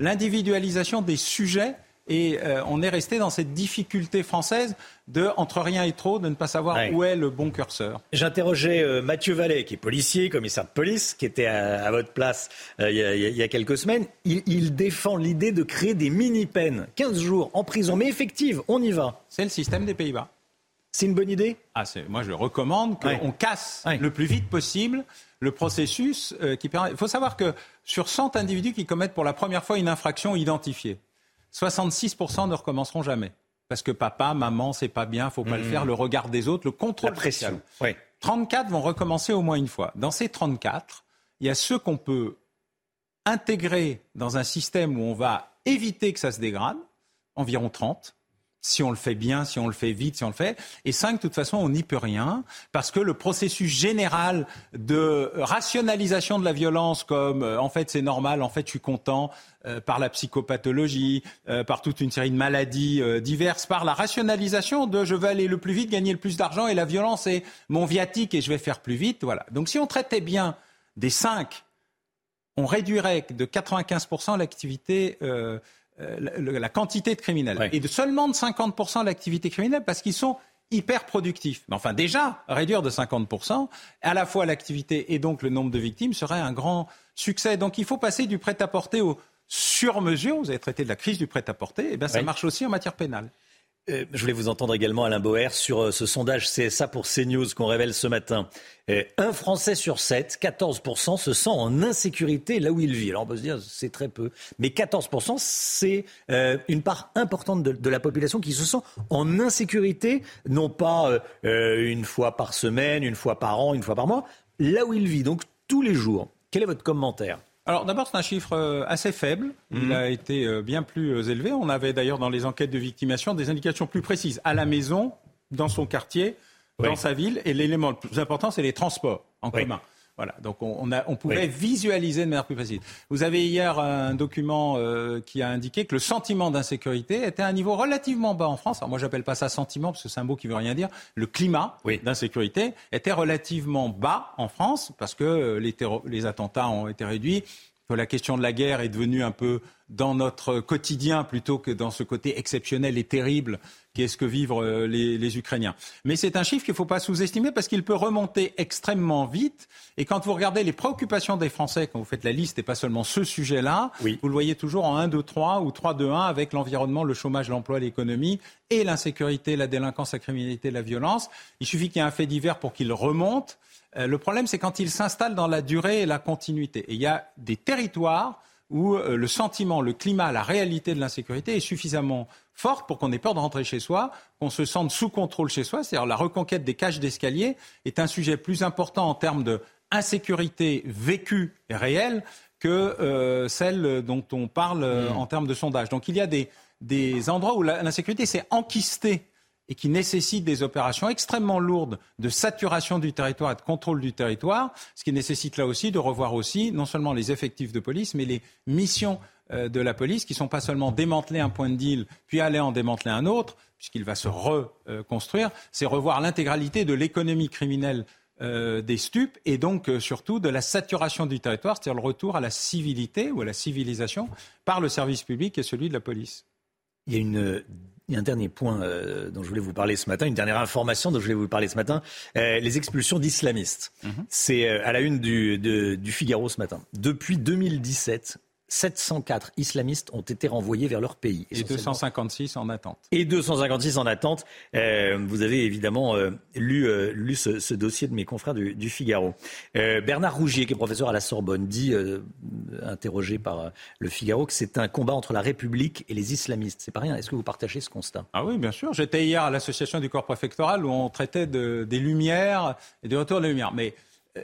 l'individualisation des sujets et euh, on est resté dans cette difficulté française de, entre rien et trop, de ne pas savoir Ouais. où est le bon curseur. J'interrogeais euh, Mathieu Vallet, qui est policier, commissaire de police, qui était à, à votre place euh, il y, a- y y quelques semaines. Il, il défend l'idée de créer des mini-peines, 15 jours en prison, mais effectives, on y va. C'est le système des Pays-Bas. C'est une bonne idée? Ah, Moi, je recommande qu'on Ouais. casse le plus vite possible le processus qui permet. Il faut savoir que sur 100 individus qui commettent pour la première fois une infraction identifiée, 66% ne recommenceront jamais. Parce que papa, maman, c'est pas bien, faut pas le Mhm. faire, le regard des autres, le contrôle La pression. social. Ouais. 34 vont recommencer au moins une fois. Dans ces 34, il y a ceux qu'on peut intégrer dans un système où on va éviter que ça se dégrade, environ 30. Si on le fait bien, si on le fait vite, si on le fait. Et 5, de toute façon, on n'y peut rien, parce que le processus général de rationalisation de la violence, comme euh, en fait c'est normal, en fait je suis content, euh, par la psychopathologie, euh, par toute une série de maladies diverses, par la rationalisation de je veux aller le plus vite, gagner le plus d'argent, et la violence est mon viatique et je vais faire plus vite. Voilà. Donc si on traitait bien des 5 on réduirait de 95% l'activité, euh, la, la quantité de criminels. Et de seulement de 50% l'activité criminelle parce qu'ils sont hyper productifs. Mais enfin, déjà, réduire de 50%, à la fois l'activité et donc le nombre de victimes serait un grand succès. Donc il faut passer du prêt-à-porter au sur-mesure. Vous avez traité de la crise du prêt-à-porter. Et bien ça marche aussi en matière pénale. Euh, je voulais vous entendre également, Alain Boer, sur euh, ce sondage CSA pour CNews qu'on révèle ce matin. Euh, un Français sur 7, 14%, se sent en insécurité là où il vit. Alors on peut se dire, c'est très peu. Mais 14%, c'est une part importante de, la population qui se sent en insécurité, non pas une fois par semaine, une fois par an, une fois par mois, là où il vit, donc tous les jours. Quel est votre commentaire? Alors d'abord, c'est un chiffre euh, assez faible. Il Mhm. a été euh, bien plus euh, élevé. On avait d'ailleurs dans les enquêtes de victimation des indications plus précises. À la maison, dans son quartier, dans sa ville. Et l'élément le plus important, c'est les transports en Oui. commun. Voilà, donc on, a- on pouvait Oui. visualiser de manière plus précise. Vous avez hier un document euh, qui a indiqué que le sentiment d'insécurité était à un niveau relativement bas en France. Alors moi, j'appelle pas ça sentiment parce que c'est un mot qui veut rien dire. Le climat d'insécurité était relativement bas en France parce que euh, les, les attentats ont été réduits la question de la guerre est devenue un peu dans notre quotidien plutôt que dans ce côté exceptionnel et terrible qu'est-ce que vivent euh, les, Ukrainiens. Mais c'est un chiffre qu'il ne faut pas sous-estimer parce qu'il peut remonter extrêmement vite. Et quand vous regardez les préoccupations des Français, quand vous faites la liste et pas seulement ce sujet-là, vous le voyez toujours en 1, 2, 3 ou 3, 2, 1 avec l'environnement, le chômage, l'emploi, l'économie et l'insécurité, la délinquance, la criminalité, la violence. Il suffit qu'il y ait un fait divers pour qu'il remonte. Euh, le problème, c'est quand il s'installe dans la durée et la continuité. Et il y a des territoires où euh, le sentiment, le climat, la réalité de l'insécurité est suffisamment forte pour qu'on ait peur de rentrer chez soi, qu'on se sente sous contrôle chez soi. C'est-à-dire la reconquête des cages d'escalier est un sujet plus important en termes d'insécurité vécue et réelle que euh, celle dont on parle euh, mmh. en termes de sondage. Donc il y a des, des endroits où l'insécurité s'est enquistée et qui nécessite des opérations extrêmement lourdes de saturation du territoire et de contrôle du territoire, ce qui nécessite là aussi de revoir aussi non seulement les effectifs de police, mais les missions euh, de la police qui ne sont pas seulement démanteler un point de deal puis aller en démanteler un autre, puisqu'il va se reconstruire, c'est revoir l'intégralité de l'économie criminelle euh, des stupes et donc euh, surtout de la saturation du territoire, c'est-à-dire le retour à la civilité ou à la civilisation par le service public et celui de la police. Il y a une il y a un dernier point euh, dont je voulais vous parler ce matin, une dernière information dont je voulais vous parler ce matin, euh, les expulsions d'islamistes. Mhm. C'est euh, à la une du, du Figaro ce matin. Depuis 2017, 704 islamistes ont été renvoyés vers leur pays. Et 256 en attente. Et 256 en attente. Euh, vous avez évidemment euh, lu, euh, lu ce, dossier de mes confrères du, Figaro. Bernard Rougier, qui est professeur à la Sorbonne, dit, interrogé par le Figaro, que c'est un combat entre la République et les islamistes. C'est pas rien. Est-ce que vous partagez ce constat? Ah oui, bien sûr. J'étais hier à l'association du corps préfectoral où on traitait de, des lumières et du retour des lumières. Mais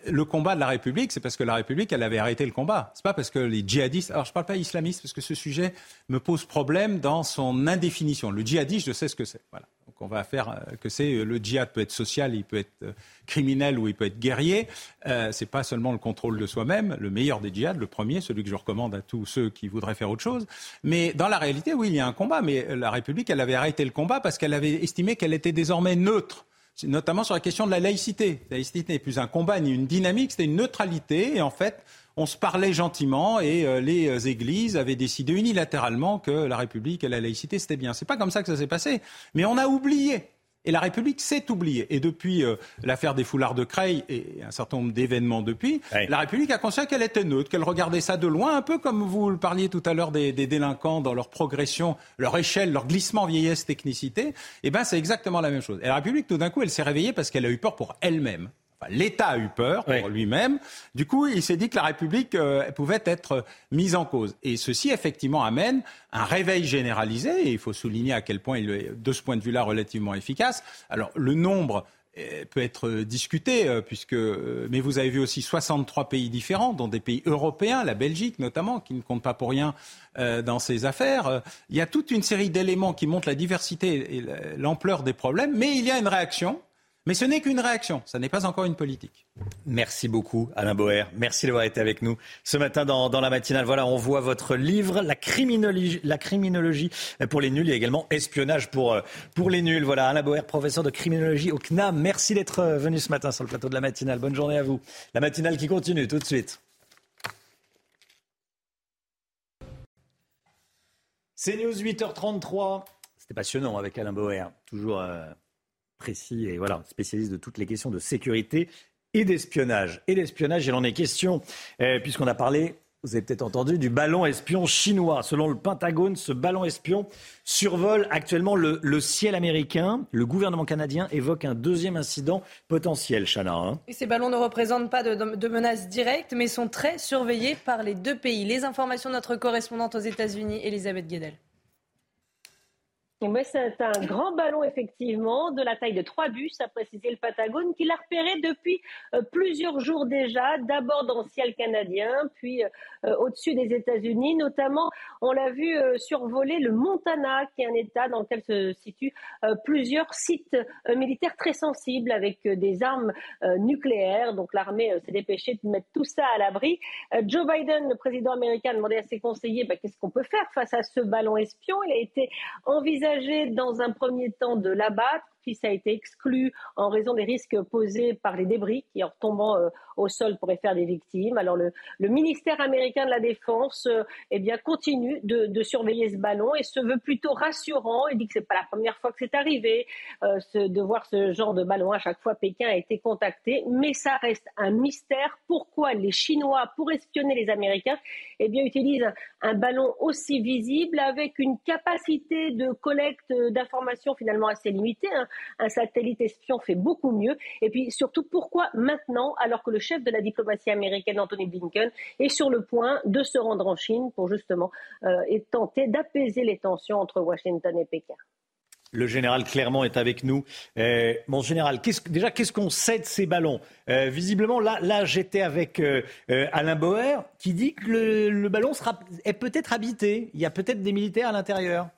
le combat de la République, c'est parce que la République, elle avait arrêté le combat. C'est pas parce que les djihadistes. Alors, je ne parle pas islamistes parce que ce sujet me pose problème dans son indéfinition. Le djihadiste, je sais ce que c'est. Voilà. Donc, on va faire euh, que c'est euh, le djihad peut être social, il peut être euh, criminel ou il peut être guerrier. Euh, c'est pas seulement le contrôle de soi-même. Le meilleur des djihad, le premier, celui que je recommande à tous ceux qui voudraient faire autre chose. Mais dans la réalité, oui, il y a un combat. Mais la République, elle avait arrêté le combat parce qu'elle avait estimé qu'elle était désormais neutre notamment sur la question de la laïcité. La laïcité n'est plus un combat ni une dynamique, c'était une neutralité. Et en fait, on se parlait gentiment et euh, les euh, églises avaient décidé unilatéralement que la République et la laïcité, c'était bien. C'est pas comme ça que ça s'est passé. Mais on a oublié et la République s'est oubliée. Et depuis euh, l'affaire des foulards de Creil et un certain nombre d'événements depuis, la République a conscience qu'elle était neutre, qu'elle regardait ça de loin, un peu comme vous le parliez tout à l'heure des, délinquants dans leur progression, leur échelle, leur glissement vieillesse, technicité. Eh bien, c'est exactement la même chose. Et la République, tout d'un coup, elle s'est réveillée parce qu'elle a eu peur pour elle-même. L'État a eu peur pour lui-même. Du coup, il s'est dit que la République euh, pouvait être mise en cause. Et ceci, effectivement, amène un réveil généralisé. Et il faut souligner à quel point il est, de ce point de vue-là, relativement efficace. Alors, le nombre euh, peut être discuté, euh, puisque, mais vous avez vu aussi 63 pays différents, dont des pays européens, la Belgique notamment, qui ne compte pas pour rien dans ces affaires. Il y a toute une série d'éléments qui montrent la diversité et l'ampleur des problèmes, mais il y a une réaction mais ce n'est qu'une réaction, ça n'est pas encore une politique. Merci beaucoup Alain Boer, merci d'avoir été avec nous ce matin dans, la matinale. Voilà, on voit votre livre, la criminologie, pour les nuls et également espionnage pour, euh, pour les nuls. Voilà, Alain Boer, professeur de criminologie au CNAM. Merci d'être euh, venu ce matin sur le plateau de la matinale. Bonne journée à vous. La matinale qui continue tout de suite. C'est News 8h33. C'était passionnant avec Alain Boer. Toujours... Euh, précis et voilà, spécialiste de toutes les questions de sécurité et d'espionnage. Et d'espionnage, il en est question, euh, puisqu'on a parlé, vous avez peut-être entendu, du ballon espion chinois. Selon le Pentagone, ce ballon espion survole actuellement le, ciel américain. Le gouvernement canadien évoque un deuxième incident potentiel, Chana. Hein. Ces ballons ne représentent pas de, de menaces directes, mais sont très surveillés par les deux pays. Les informations de notre correspondante aux États-Unis, Elisabeth Guedel c'est un grand ballon, effectivement, de la taille de trois bus, a précisé le Patagone, qu'il a repéré depuis euh, plusieurs jours déjà, d'abord dans le ciel canadien, puis euh, au-dessus des États-Unis. Notamment, on l'a vu euh, survoler le Montana, qui est un État dans lequel se situent plusieurs sites militaires très sensibles avec des armes nucléaires. Donc l'armée s'est dépêchée de mettre tout ça à l'abri. Joe Biden, le président américain, a demandé à ses conseillers bah, qu'est-ce qu'on peut faire face à ce ballon espion? Il a été envisagé dans un premier temps de l'abattre fils a été exclu en raison des risques posés par les débris qui, en tombant euh, au sol, pourraient faire des victimes. Alors le, ministère américain de la Défense euh, eh bien, continue de, surveiller ce ballon et se veut plutôt rassurant. Il dit que c'est pas la première fois que c'est arrivé euh, de voir ce genre de ballon. À chaque fois, Pékin a été contacté, mais ça reste un mystère. Pourquoi les Chinois, pour espionner les Américains, eh bien, utilisent un ballon aussi visible avec une capacité de collecte d'informations finalement assez limitée. Hein. Un satellite espion fait beaucoup mieux. Et puis surtout, pourquoi maintenant, alors que le chef de la diplomatie américaine, Anthony Blinken, est sur le point de se rendre en Chine pour justement euh, tenter d'apaiser les tensions entre Washington et Pékin? Le général Clermont est avec nous. Euh, mon général, déjà, qu'est-ce qu'on sait de ces ballons? Euh, Visiblement, là, j'étais avec euh, Alain Boer qui dit que le, ballon est peut-être habité. Il y a peut-être des militaires à l'intérieur.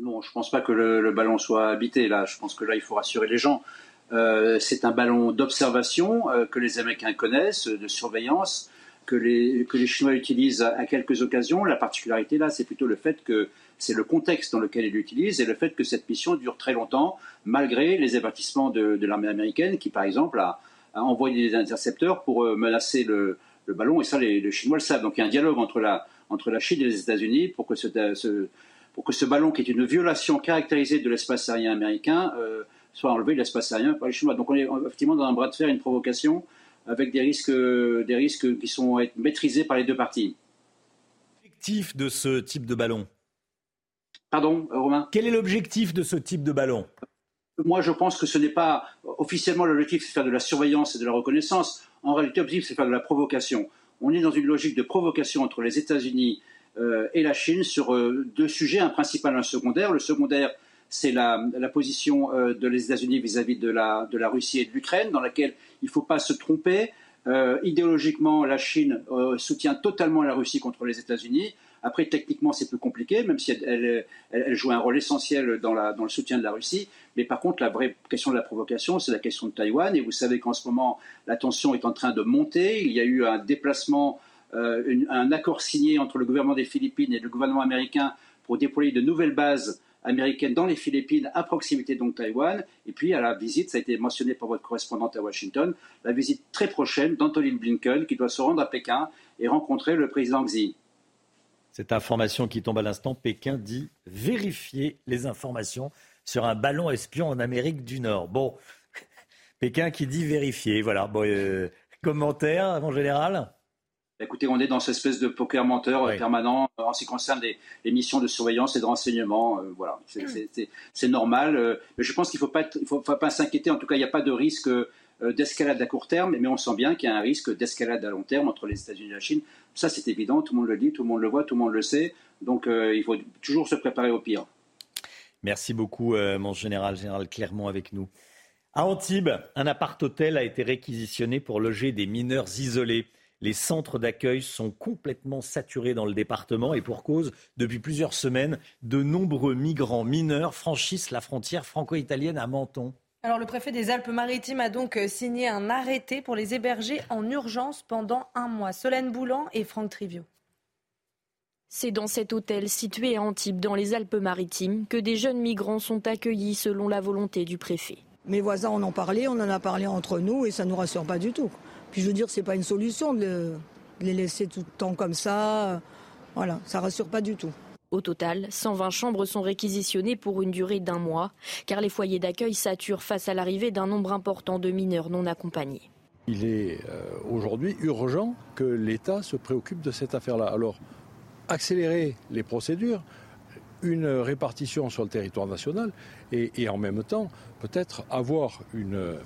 Non, je pense pas que le, ballon soit habité. Là, je pense que là, il faut rassurer les gens. c'est un ballon d'observation que les Américains connaissent, de surveillance, que les, que les Chinois utilisent à quelques occasions. La particularité là, c'est plutôt le fait que c'est le contexte dans lequel il l'utilise et le fait que cette mission dure très longtemps, malgré les avertissements de, l'armée américaine qui, par exemple, a, envoyé des intercepteurs pour euh, menacer le, ballon. Et ça, les, Chinois le savent. Donc il y a un dialogue entre la, entre la Chine et les États-Unis pour que ce, pour que ce ballon, qui est une violation caractérisée de l'espace aérien américain, euh, soit enlevé de l'espace aérien par les Chinois. Donc on est effectivement dans un bras de fer, une provocation, avec des risques, des risques qui sont maîtrisés par les deux parties. L'objectif de ce type de ballon? Pardon, Romain? Quel est l'objectif de ce type de ballon? Moi, je pense que ce n'est pas officiellement l'objectif, c'est faire de la surveillance et de la reconnaissance. En réalité, l'objectif, c'est faire de la provocation. On est dans une logique de provocation entre les États-Unis et la Chine sur euh, deux sujets, un principal et un secondaire. Le secondaire, c'est la, position euh, de les États-Unis vis-à-vis de la, de la Russie et de l'Ukraine, dans laquelle il ne faut pas se tromper. idéologiquement, la Chine soutient totalement la Russie contre les États-Unis. Après, techniquement, c'est plus compliqué, même si elle, joue un rôle essentiel dans, le soutien de la Russie. Mais par contre, la vraie question de la provocation, c'est la question de Taïwan. Et vous savez qu'en ce moment, la tension est en train de monter. Il y a eu un déplacement, euh, un accord signé entre le gouvernement des Philippines et le gouvernement américain pour déployer de nouvelles bases américaines dans les Philippines, à proximité donc Taïwan. Et puis à la visite, ça a été mentionné par votre correspondante à Washington, la visite très prochaine d'Anthony Blinken qui doit se rendre à Pékin et rencontrer le président Xi. Cette information qui tombe à l'instant, Pékin dit vérifier les informations sur un ballon espion en Amérique du Nord. Bon, (laughs) Pékin qui dit vérifier, voilà. Bon, euh, commentaire en général? Écoutez, on est dans cette espèce de poker menteur euh, permanent euh, en ce qui concerne les, missions de surveillance et de renseignement. voilà, c'est normal. mais je pense qu'il ne faut pas, faut, pas s'inquiéter. En tout cas, il n'y a pas de risque d'escalade à court terme, mais on sent bien qu'il y a un risque d'escalade à long terme entre les États-Unis et la Chine. Ça, c'est évident, tout le monde le dit, tout le monde le voit, tout le monde le sait. Donc, euh, il faut toujours se préparer au pire. Merci beaucoup, euh, mon général, général Clermont, avec nous. À Antibes, un appart-hôtel a été réquisitionné pour loger des mineurs isolés. Les centres d'accueil sont complètement saturés dans le département et pour cause, depuis plusieurs semaines, de nombreux migrants mineurs franchissent la frontière franco-italienne à Menton. Alors le préfet des Alpes-Maritimes a donc euh, signé un arrêté pour les héberger en urgence pendant un mois. Solène Boulan et Franck Trivio. C'est dans cet hôtel situé à Antibes, dans les Alpes-Maritimes, que des jeunes migrants sont accueillis selon la volonté du préfet. Mes voisins en ont parlé, on en a parlé entre nous et ça ne nous rassure pas du tout. Puis je veux dire, c'est pas une solution de les laisser tout le temps comme ça. Voilà, ça rassure pas du tout. Au total, 120 chambres sont réquisitionnées pour une durée d'un mois, car les foyers d'accueil saturent face à l'arrivée d'un nombre important de mineurs non accompagnés. Il est euh, aujourd'hui urgent que l'État se préoccupe de cette affaire-là. Alors, accélérer les procédures, une répartition sur le territoire national et, en même temps, peut-être avoir une,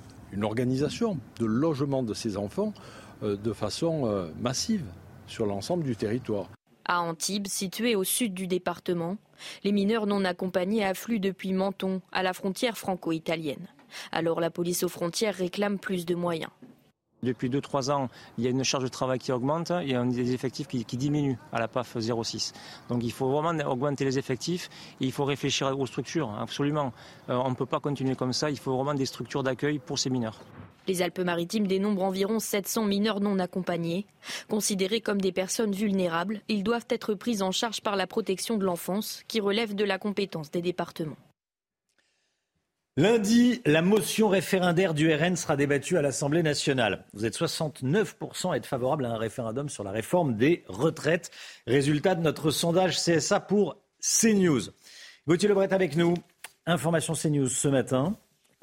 organisation de logement de ces enfants euh, de façon euh, massive sur l'ensemble du territoire. À Antibes, situé au sud du département, les mineurs non accompagnés affluent depuis Menton, à la frontière franco-italienne. Alors la police aux frontières réclame plus de moyens. Depuis 2-3 ans, il y a une charge de travail qui augmente et a des effectifs qui, diminuent à la PAF 06. Donc il faut vraiment augmenter les effectifs et il faut réfléchir aux structures, absolument. Euh, on ne peut pas continuer comme ça, il faut vraiment des structures d'accueil pour ces mineurs. Les Alpes-Maritimes dénombrent environ 700 mineurs non accompagnés. Considérés comme des personnes vulnérables, ils doivent être pris en charge par la protection de l'enfance, qui relève de la compétence des départements. Lundi, la motion référendaire du RN sera débattue à l'Assemblée nationale. Vous êtes 69% à être favorable à un référendum sur la réforme des retraites. Résultat de notre sondage CSA pour CNews. Gauthier Lebret avec nous. Information CNews ce matin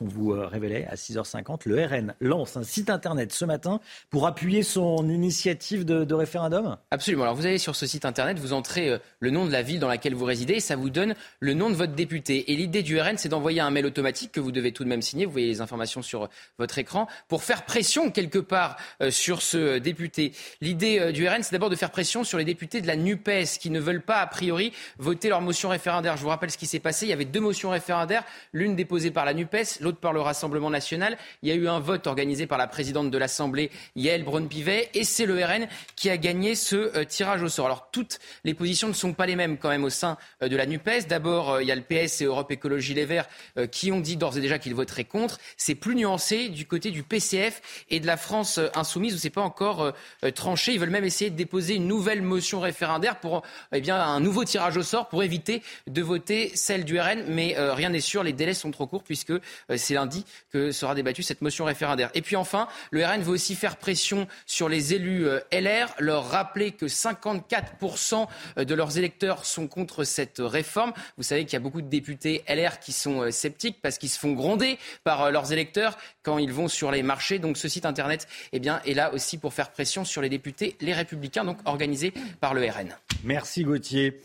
vous euh, révélait à 6h50. Le RN lance un site internet ce matin pour appuyer son initiative de, référendum Absolument. Alors vous allez sur ce site internet, vous entrez euh, le nom de la ville dans laquelle vous résidez et ça vous donne le nom de votre député. Et l'idée du RN, c'est d'envoyer un mail automatique que vous devez tout de même signer. Vous voyez les informations sur euh, votre écran pour faire pression quelque part sur ce député. L'idée du RN, c'est d'abord de faire pression sur les députés de la NUPES qui ne veulent pas a priori voter leur motion référendaire. Je vous rappelle ce qui s'est passé. Il y avait deux motions référendaires, l'une déposée par la NUPES, l'autre par le Rassemblement national. Il y a eu un vote organisé par la présidente de l'Assemblée, Yael Braun-Pivet, et c'est le RN qui a gagné ce euh, tirage au sort. Alors toutes les positions ne sont pas les mêmes quand même au sein euh, de la NUPES. D'abord, euh, il y a le PS et Europe Écologie Les Verts qui ont dit d'ores et déjà qu'ils voteraient contre. C'est plus nuancé du côté du PCF et de la France insoumise où c'est pas encore tranché. Ils veulent même essayer de déposer une nouvelle motion référendaire pour eh bien un nouveau tirage au sort pour éviter de voter celle du RN. Mais rien n'est sûr, les délais sont trop courts puisque c'est lundi que sera débattue cette motion référendaire. Et puis enfin, le RN veut aussi faire pression sur les élus euh, LR, leur rappeler que 54% euh, de leurs électeurs sont contre cette réforme. Vous savez qu'il y a beaucoup de députés LR qui sont euh, sceptiques parce qu'ils se font gronder par leurs électeurs quand ils vont sur les marchés. Donc ce site internet eh est là aussi pour faire pression sur les députés, les républicains, donc organisés par le RN. Merci Gauthier.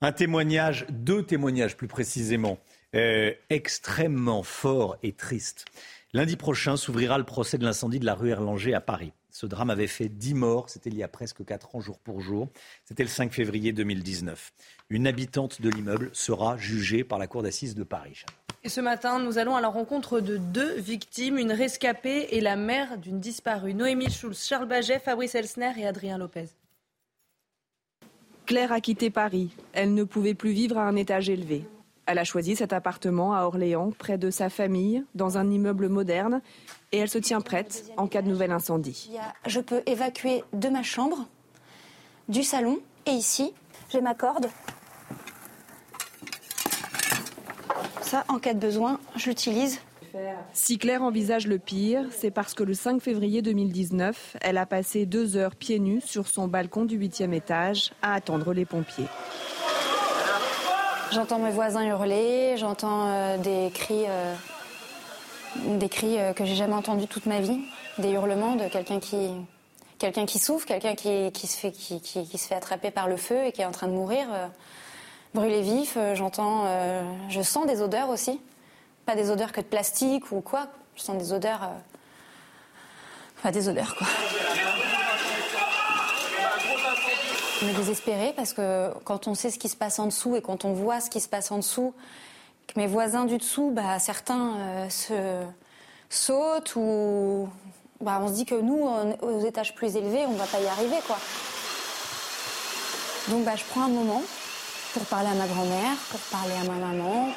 Un témoignage, deux témoignages plus précisément. Euh, extrêmement fort et triste. Lundi prochain s'ouvrira le procès de l'incendie de la rue Erlanger à Paris. Ce drame avait fait 10 morts, c'était il y a presque 4 ans jour pour jour. C'était le 5 février 2019. Une habitante de l'immeuble sera jugée par la cour d'assises de Paris. Et ce matin, nous allons à la rencontre de deux victimes, une rescapée et la mère d'une disparue. Noémie Schulz, Charles Baget, Fabrice Elsner et Adrien Lopez. Claire a quitté Paris. Elle ne pouvait plus vivre à un étage élevé. Elle a choisi cet appartement à Orléans, près de sa famille, dans un immeuble moderne, et elle se tient prête en cas de nouvel incendie. Je peux évacuer de ma chambre, du salon, et ici, j'ai ma corde. Ça, en cas de besoin, je l'utilise. Si Claire envisage le pire, c'est parce que le 5 février 2019, elle a passé deux heures pieds nus sur son balcon du huitième étage à attendre les pompiers. J'entends mes voisins hurler, j'entends euh, des cris, euh, des cris euh, que j'ai jamais entendus toute ma vie, des hurlements de quelqu'un qui, quelqu'un qui souffre, quelqu'un qui, qui, se fait, qui, qui, se fait attraper par le feu et qui est en train de mourir, brûlé vif. j'entends, je sens des odeurs aussi, pas des odeurs que de plastique ou quoi. Je sens des odeurs, enfin des odeurs quoi. On est désespéré parce que quand on sait ce qui se passe en dessous et quand on voit ce qui se passe en dessous, que mes voisins du dessous, bah, certains euh, se sautent ou bah, on se dit que nous, aux étages plus élevés, on ne va pas y arriver. quoi. Donc bah, je prends un moment pour parler à ma grand-mère, pour parler à ma maman.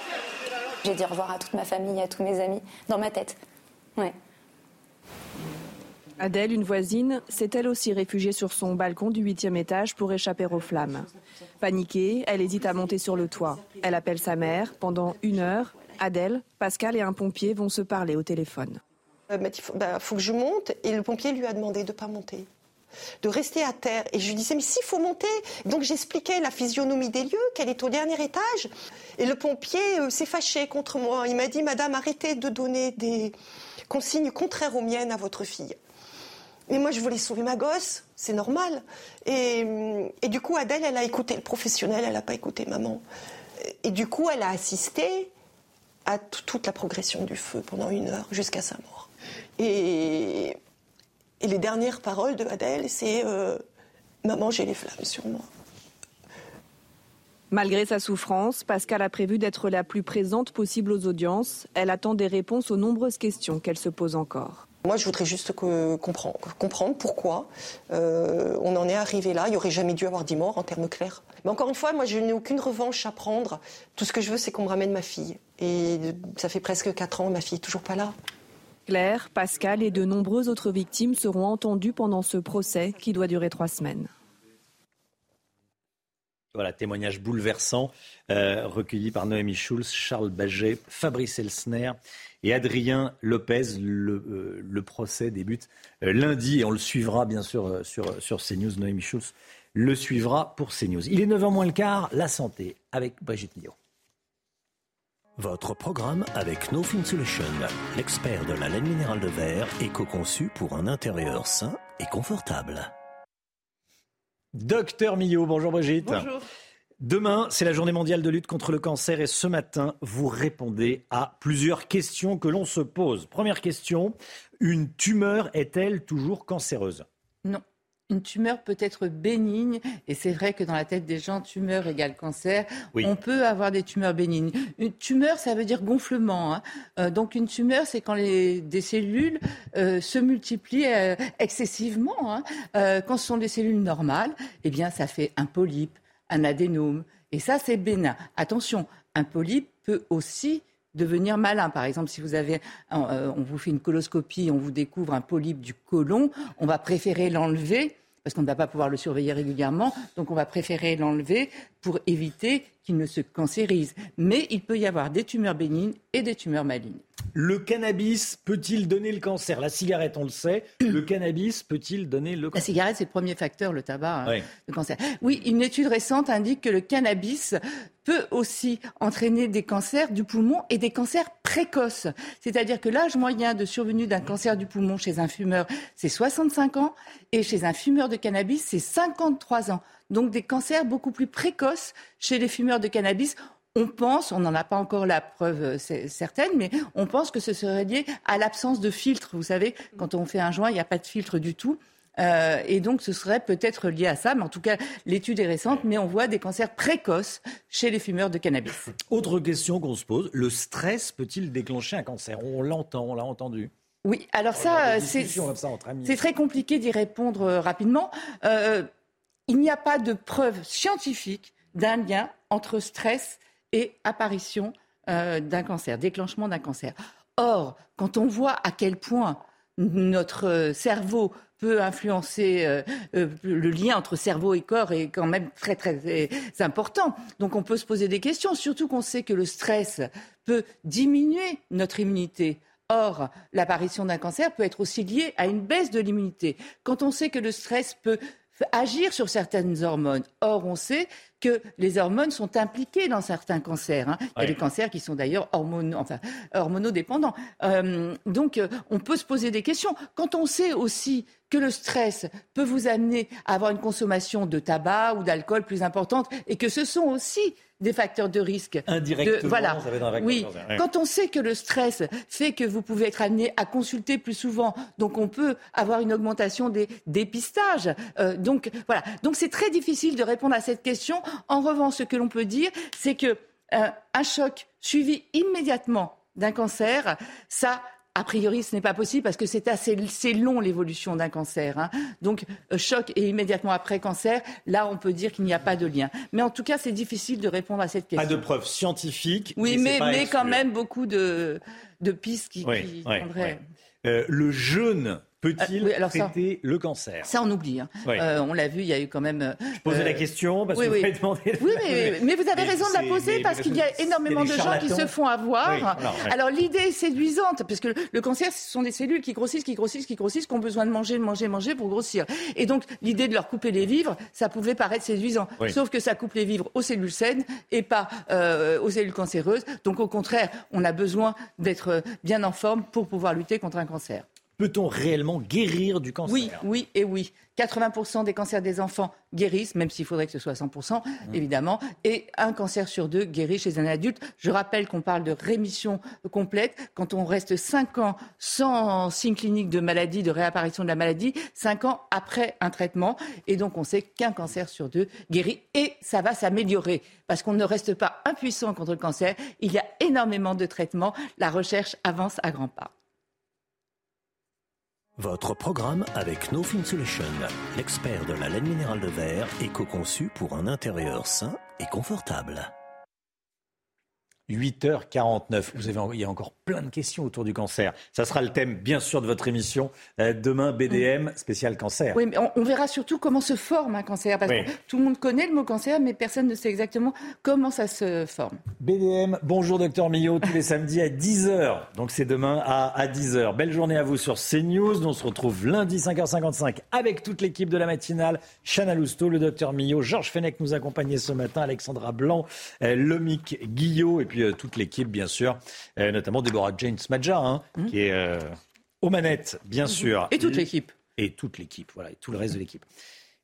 J'ai dit au revoir à toute ma famille, à tous mes amis, dans ma tête. Ouais. Adèle, une voisine, s'est elle aussi réfugiée sur son balcon du huitième étage pour échapper aux flammes. Paniquée, elle hésite à monter sur le toit. Elle appelle sa mère. Pendant une heure, Adèle, Pascal et un pompier vont se parler au téléphone. Il euh, faut, bah, faut, que je monte et le pompier lui a demandé de ne pas monter de rester à terre. Et je lui disais, mais s'il faut monter. Donc j'expliquais la physionomie des lieux, qu'elle est au dernier étage. Et le pompier euh, s'est fâché contre moi. Il m'a dit, Madame, arrêtez de donner des consignes contraires aux miennes à votre fille. Mais moi, je voulais sauver ma gosse, c'est normal. Et, du coup, Adèle, elle a écouté le professionnel, elle n'a pas écouté maman. Et du coup, elle a assisté à toute la progression du feu pendant une heure jusqu'à sa mort. Et, les dernières paroles de Adèle, c'est euh, Maman, j'ai les flammes sur moi. Malgré sa souffrance, Pascal a prévu d'être la plus présente possible aux audiences. Elle attend des réponses aux nombreuses questions qu'elle se pose encore. Moi, je voudrais juste comprendre, comprendre pourquoi euh, on en est arrivé là. Il n'y aurait jamais dû avoir 10 morts en termes clairs. Mais encore une fois, moi, je n'ai aucune revanche à prendre. Tout ce que je veux, c'est qu'on me ramène ma fille. Et ça fait presque 4 ans, ma fille n'est toujours pas là. Claire, Pascal et de nombreuses autres victimes seront entendues pendant ce procès qui doit durer trois semaines. Voilà, témoignage bouleversant euh, recueilli par Noémie Schulz, Charles Baget, Fabrice Elsner et Adrien Lopez. Le, euh, le procès débute euh, lundi et on le suivra bien sûr sur, sur CNews. Noémie Schulz le suivra pour CNews. Il est 9h moins le quart, la santé avec Brigitte Millot. Votre programme avec No Fin Solution, l'expert de la laine minérale de verre, éco-conçu pour un intérieur sain et confortable. Docteur Millot, bonjour Brigitte. Bonjour. Demain, c'est la journée mondiale de lutte contre le cancer et ce matin, vous répondez à plusieurs questions que l'on se pose. Première question, une tumeur est-elle toujours cancéreuse? Non. Une tumeur peut être bénigne, et c'est vrai que dans la tête des gens, tumeur égale cancer. On peut avoir des tumeurs bénignes. Une tumeur, ça veut dire gonflement. Hein. Euh, donc une tumeur, c'est quand les, des cellules euh, se multiplient euh, excessivement. Hein. quand ce sont des cellules normales, eh bien, ça fait un polype, un adénome, et ça, c'est bénin. Attention, un polype peut aussi devenir malin. Par exemple, si vous avez, on vous fait une coloscopie, on vous découvre un polype du côlon, on va préférer l'enlever parce qu'on ne va pas pouvoir le surveiller régulièrement. Donc, on va préférer l'enlever pour éviter qu'il ne se cancérise. Mais il peut y avoir des tumeurs bénignes et des tumeurs malignes. Le cannabis peut-il donner le cancer? La cigarette, on le sait. (clears throat) Le cannabis peut-il donner le cancer? La cigarette, c'est le premier facteur, le tabac, hein, le cancer. Oui, une étude récente indique que le cannabis peut aussi entraîner des cancers du poumon et des cancers précoces. C'est-à-dire que l'âge moyen de survenue d'un cancer du poumon chez un fumeur, c'est 65 ans, et chez un fumeur de cannabis, c'est 53 ans. Donc des cancers beaucoup plus précoces chez les fumeurs de cannabis. On pense, on n'en a pas encore la preuve euh, certaine, mais on pense que ce serait lié à l'absence de filtre. Vous savez, quand on fait un joint, il n'y a pas de filtre du tout. Euh, et donc, ce serait peut-être lié à ça. Mais en tout cas, l'étude est récente, mais on voit des cancers précoces chez les fumeurs de cannabis. (laughs) Autre question qu'on se pose, le stress peut-il déclencher un cancer? On l'entend, on l'a entendu. Oui, alors ça, c'est très compliqué d'y répondre euh, rapidement. Euh, il n'y a pas de preuve scientifique d'un lien entre stress et apparition d'un cancer, déclenchement d'un cancer. Or, quand on voit à quel point notre cerveau peut influencer euh, euh, le lien entre cerveau et corps est quand même très très important. Donc on peut se poser des questions, surtout qu'on sait que le stress peut diminuer notre immunité. Or, l'apparition d'un cancer peut être aussi liée à une baisse de l'immunité. Quand on sait que le stress peut agir sur certaines hormones. Or, on sait que les hormones sont impliquées dans certains cancers. Hein. Il y a des cancers qui sont d'ailleurs hormono, enfin, hormonodépendants. Euh, donc, euh, on peut se poser des questions. Quand on sait aussi que le stress peut vous amener à avoir une consommation de tabac ou d'alcool plus importante et que ce sont aussi des facteurs de risque. Indirectement, voilà. ça va oui. Quand on sait que le stress fait que vous pouvez être amené à consulter plus souvent, donc on peut avoir une augmentation des dépistages. Euh, donc voilà. Donc c'est très difficile de répondre à cette question. En revanche, ce que l'on peut dire, c'est que euh, un choc suivi immédiatement d'un cancer, ça a priori, ce n'est pas possible parce que c'est assez long l'évolution d'un cancer. Hein. Donc, euh, choc et immédiatement après cancer, là, on peut dire qu'il n'y a pas de lien. Mais en tout cas, c'est difficile de répondre à cette question. Pas de preuves scientifiques. Oui, mais, mais, quand même beaucoup de, de pistes qui, oui, euh, le jeûne peut-il ah, traiter le cancer? Ça, on oublie. Hein. Euh, on l'a vu, il y a eu quand même. Euh, Je posais la question parce que vous m'avez demandé. Oui, mais, vous avez raison de la poser parce qu'il y a énormément de gens qui se font avoir. alors, l'idée est séduisante parce que le cancer, ce sont des cellules qui grossissent, qui grossissent, qui grossissent, qui ont besoin de manger, de manger, manger pour grossir. Et donc, l'idée de leur couper les vivres, ça pouvait paraître séduisant. Sauf que ça coupe les vivres aux cellules saines et pas euh, aux cellules cancéreuses. Donc, au contraire, on a besoin d'être bien en forme pour pouvoir lutter contre un cancer. Peut-on réellement guérir du cancer Oui, oui et oui. 80% des cancers des enfants guérissent, même s'il faudrait que ce soit 100%, mmh. évidemment. Et un cancer sur deux guérit chez un adulte. Je rappelle qu'on parle de rémission complète. Quand on reste 5 ans sans signe clinique de maladie, de réapparition de la maladie, 5 ans après un traitement. Et donc, on sait qu'un cancer sur deux guérit. Et ça va s'améliorer. Parce qu'on ne reste pas impuissant contre le cancer. Il y a énormément de traitements. La recherche avance à grands pas. Votre programme avec No Fin Solution, l'expert de la laine minérale de verre, éco-conçu pour un intérieur sain et confortable. 8h49. Vous avez, il y encore plein de questions autour du cancer. Ça sera le thème, bien sûr, de votre émission. Euh, demain, BDM, spécial cancer. Oui, mais on, verra surtout comment se forme un cancer. Parce que tout le monde connaît le mot cancer, mais personne ne sait exactement comment ça se forme. BDM, bonjour docteur Millot, tous les samedis à 10h. Donc c'est demain à, à 10h. Belle journée à vous sur CNews. On se retrouve lundi 5h55 avec toute l'équipe de la matinale. Chana Lousteau, le docteur Millot, Georges Fenech nous accompagnait ce matin, Alexandra Blanc, euh, Lomic Guillot et puis euh, toute l'équipe, bien sûr, euh, notamment Deborah James Madja, hein, mmh. qui est euh, aux manettes, bien mmh. sûr. Et toute l'équipe. Et toute l'équipe, voilà, et tout le reste de l'équipe.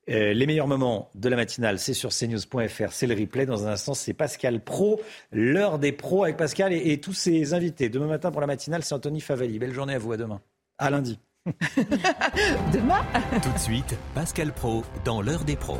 les meilleurs moments de la matinale, c'est sur cnews.fr, c'est le replay. Dans un instant, c'est Pascal Pro, l'heure des pros avec Pascal et, tous ses invités. Demain matin pour la matinale, c'est Anthony Favali. Belle journée à vous, à demain. À lundi. (laughs) demain Tout de suite, Pascal Pro dans l'heure des pros.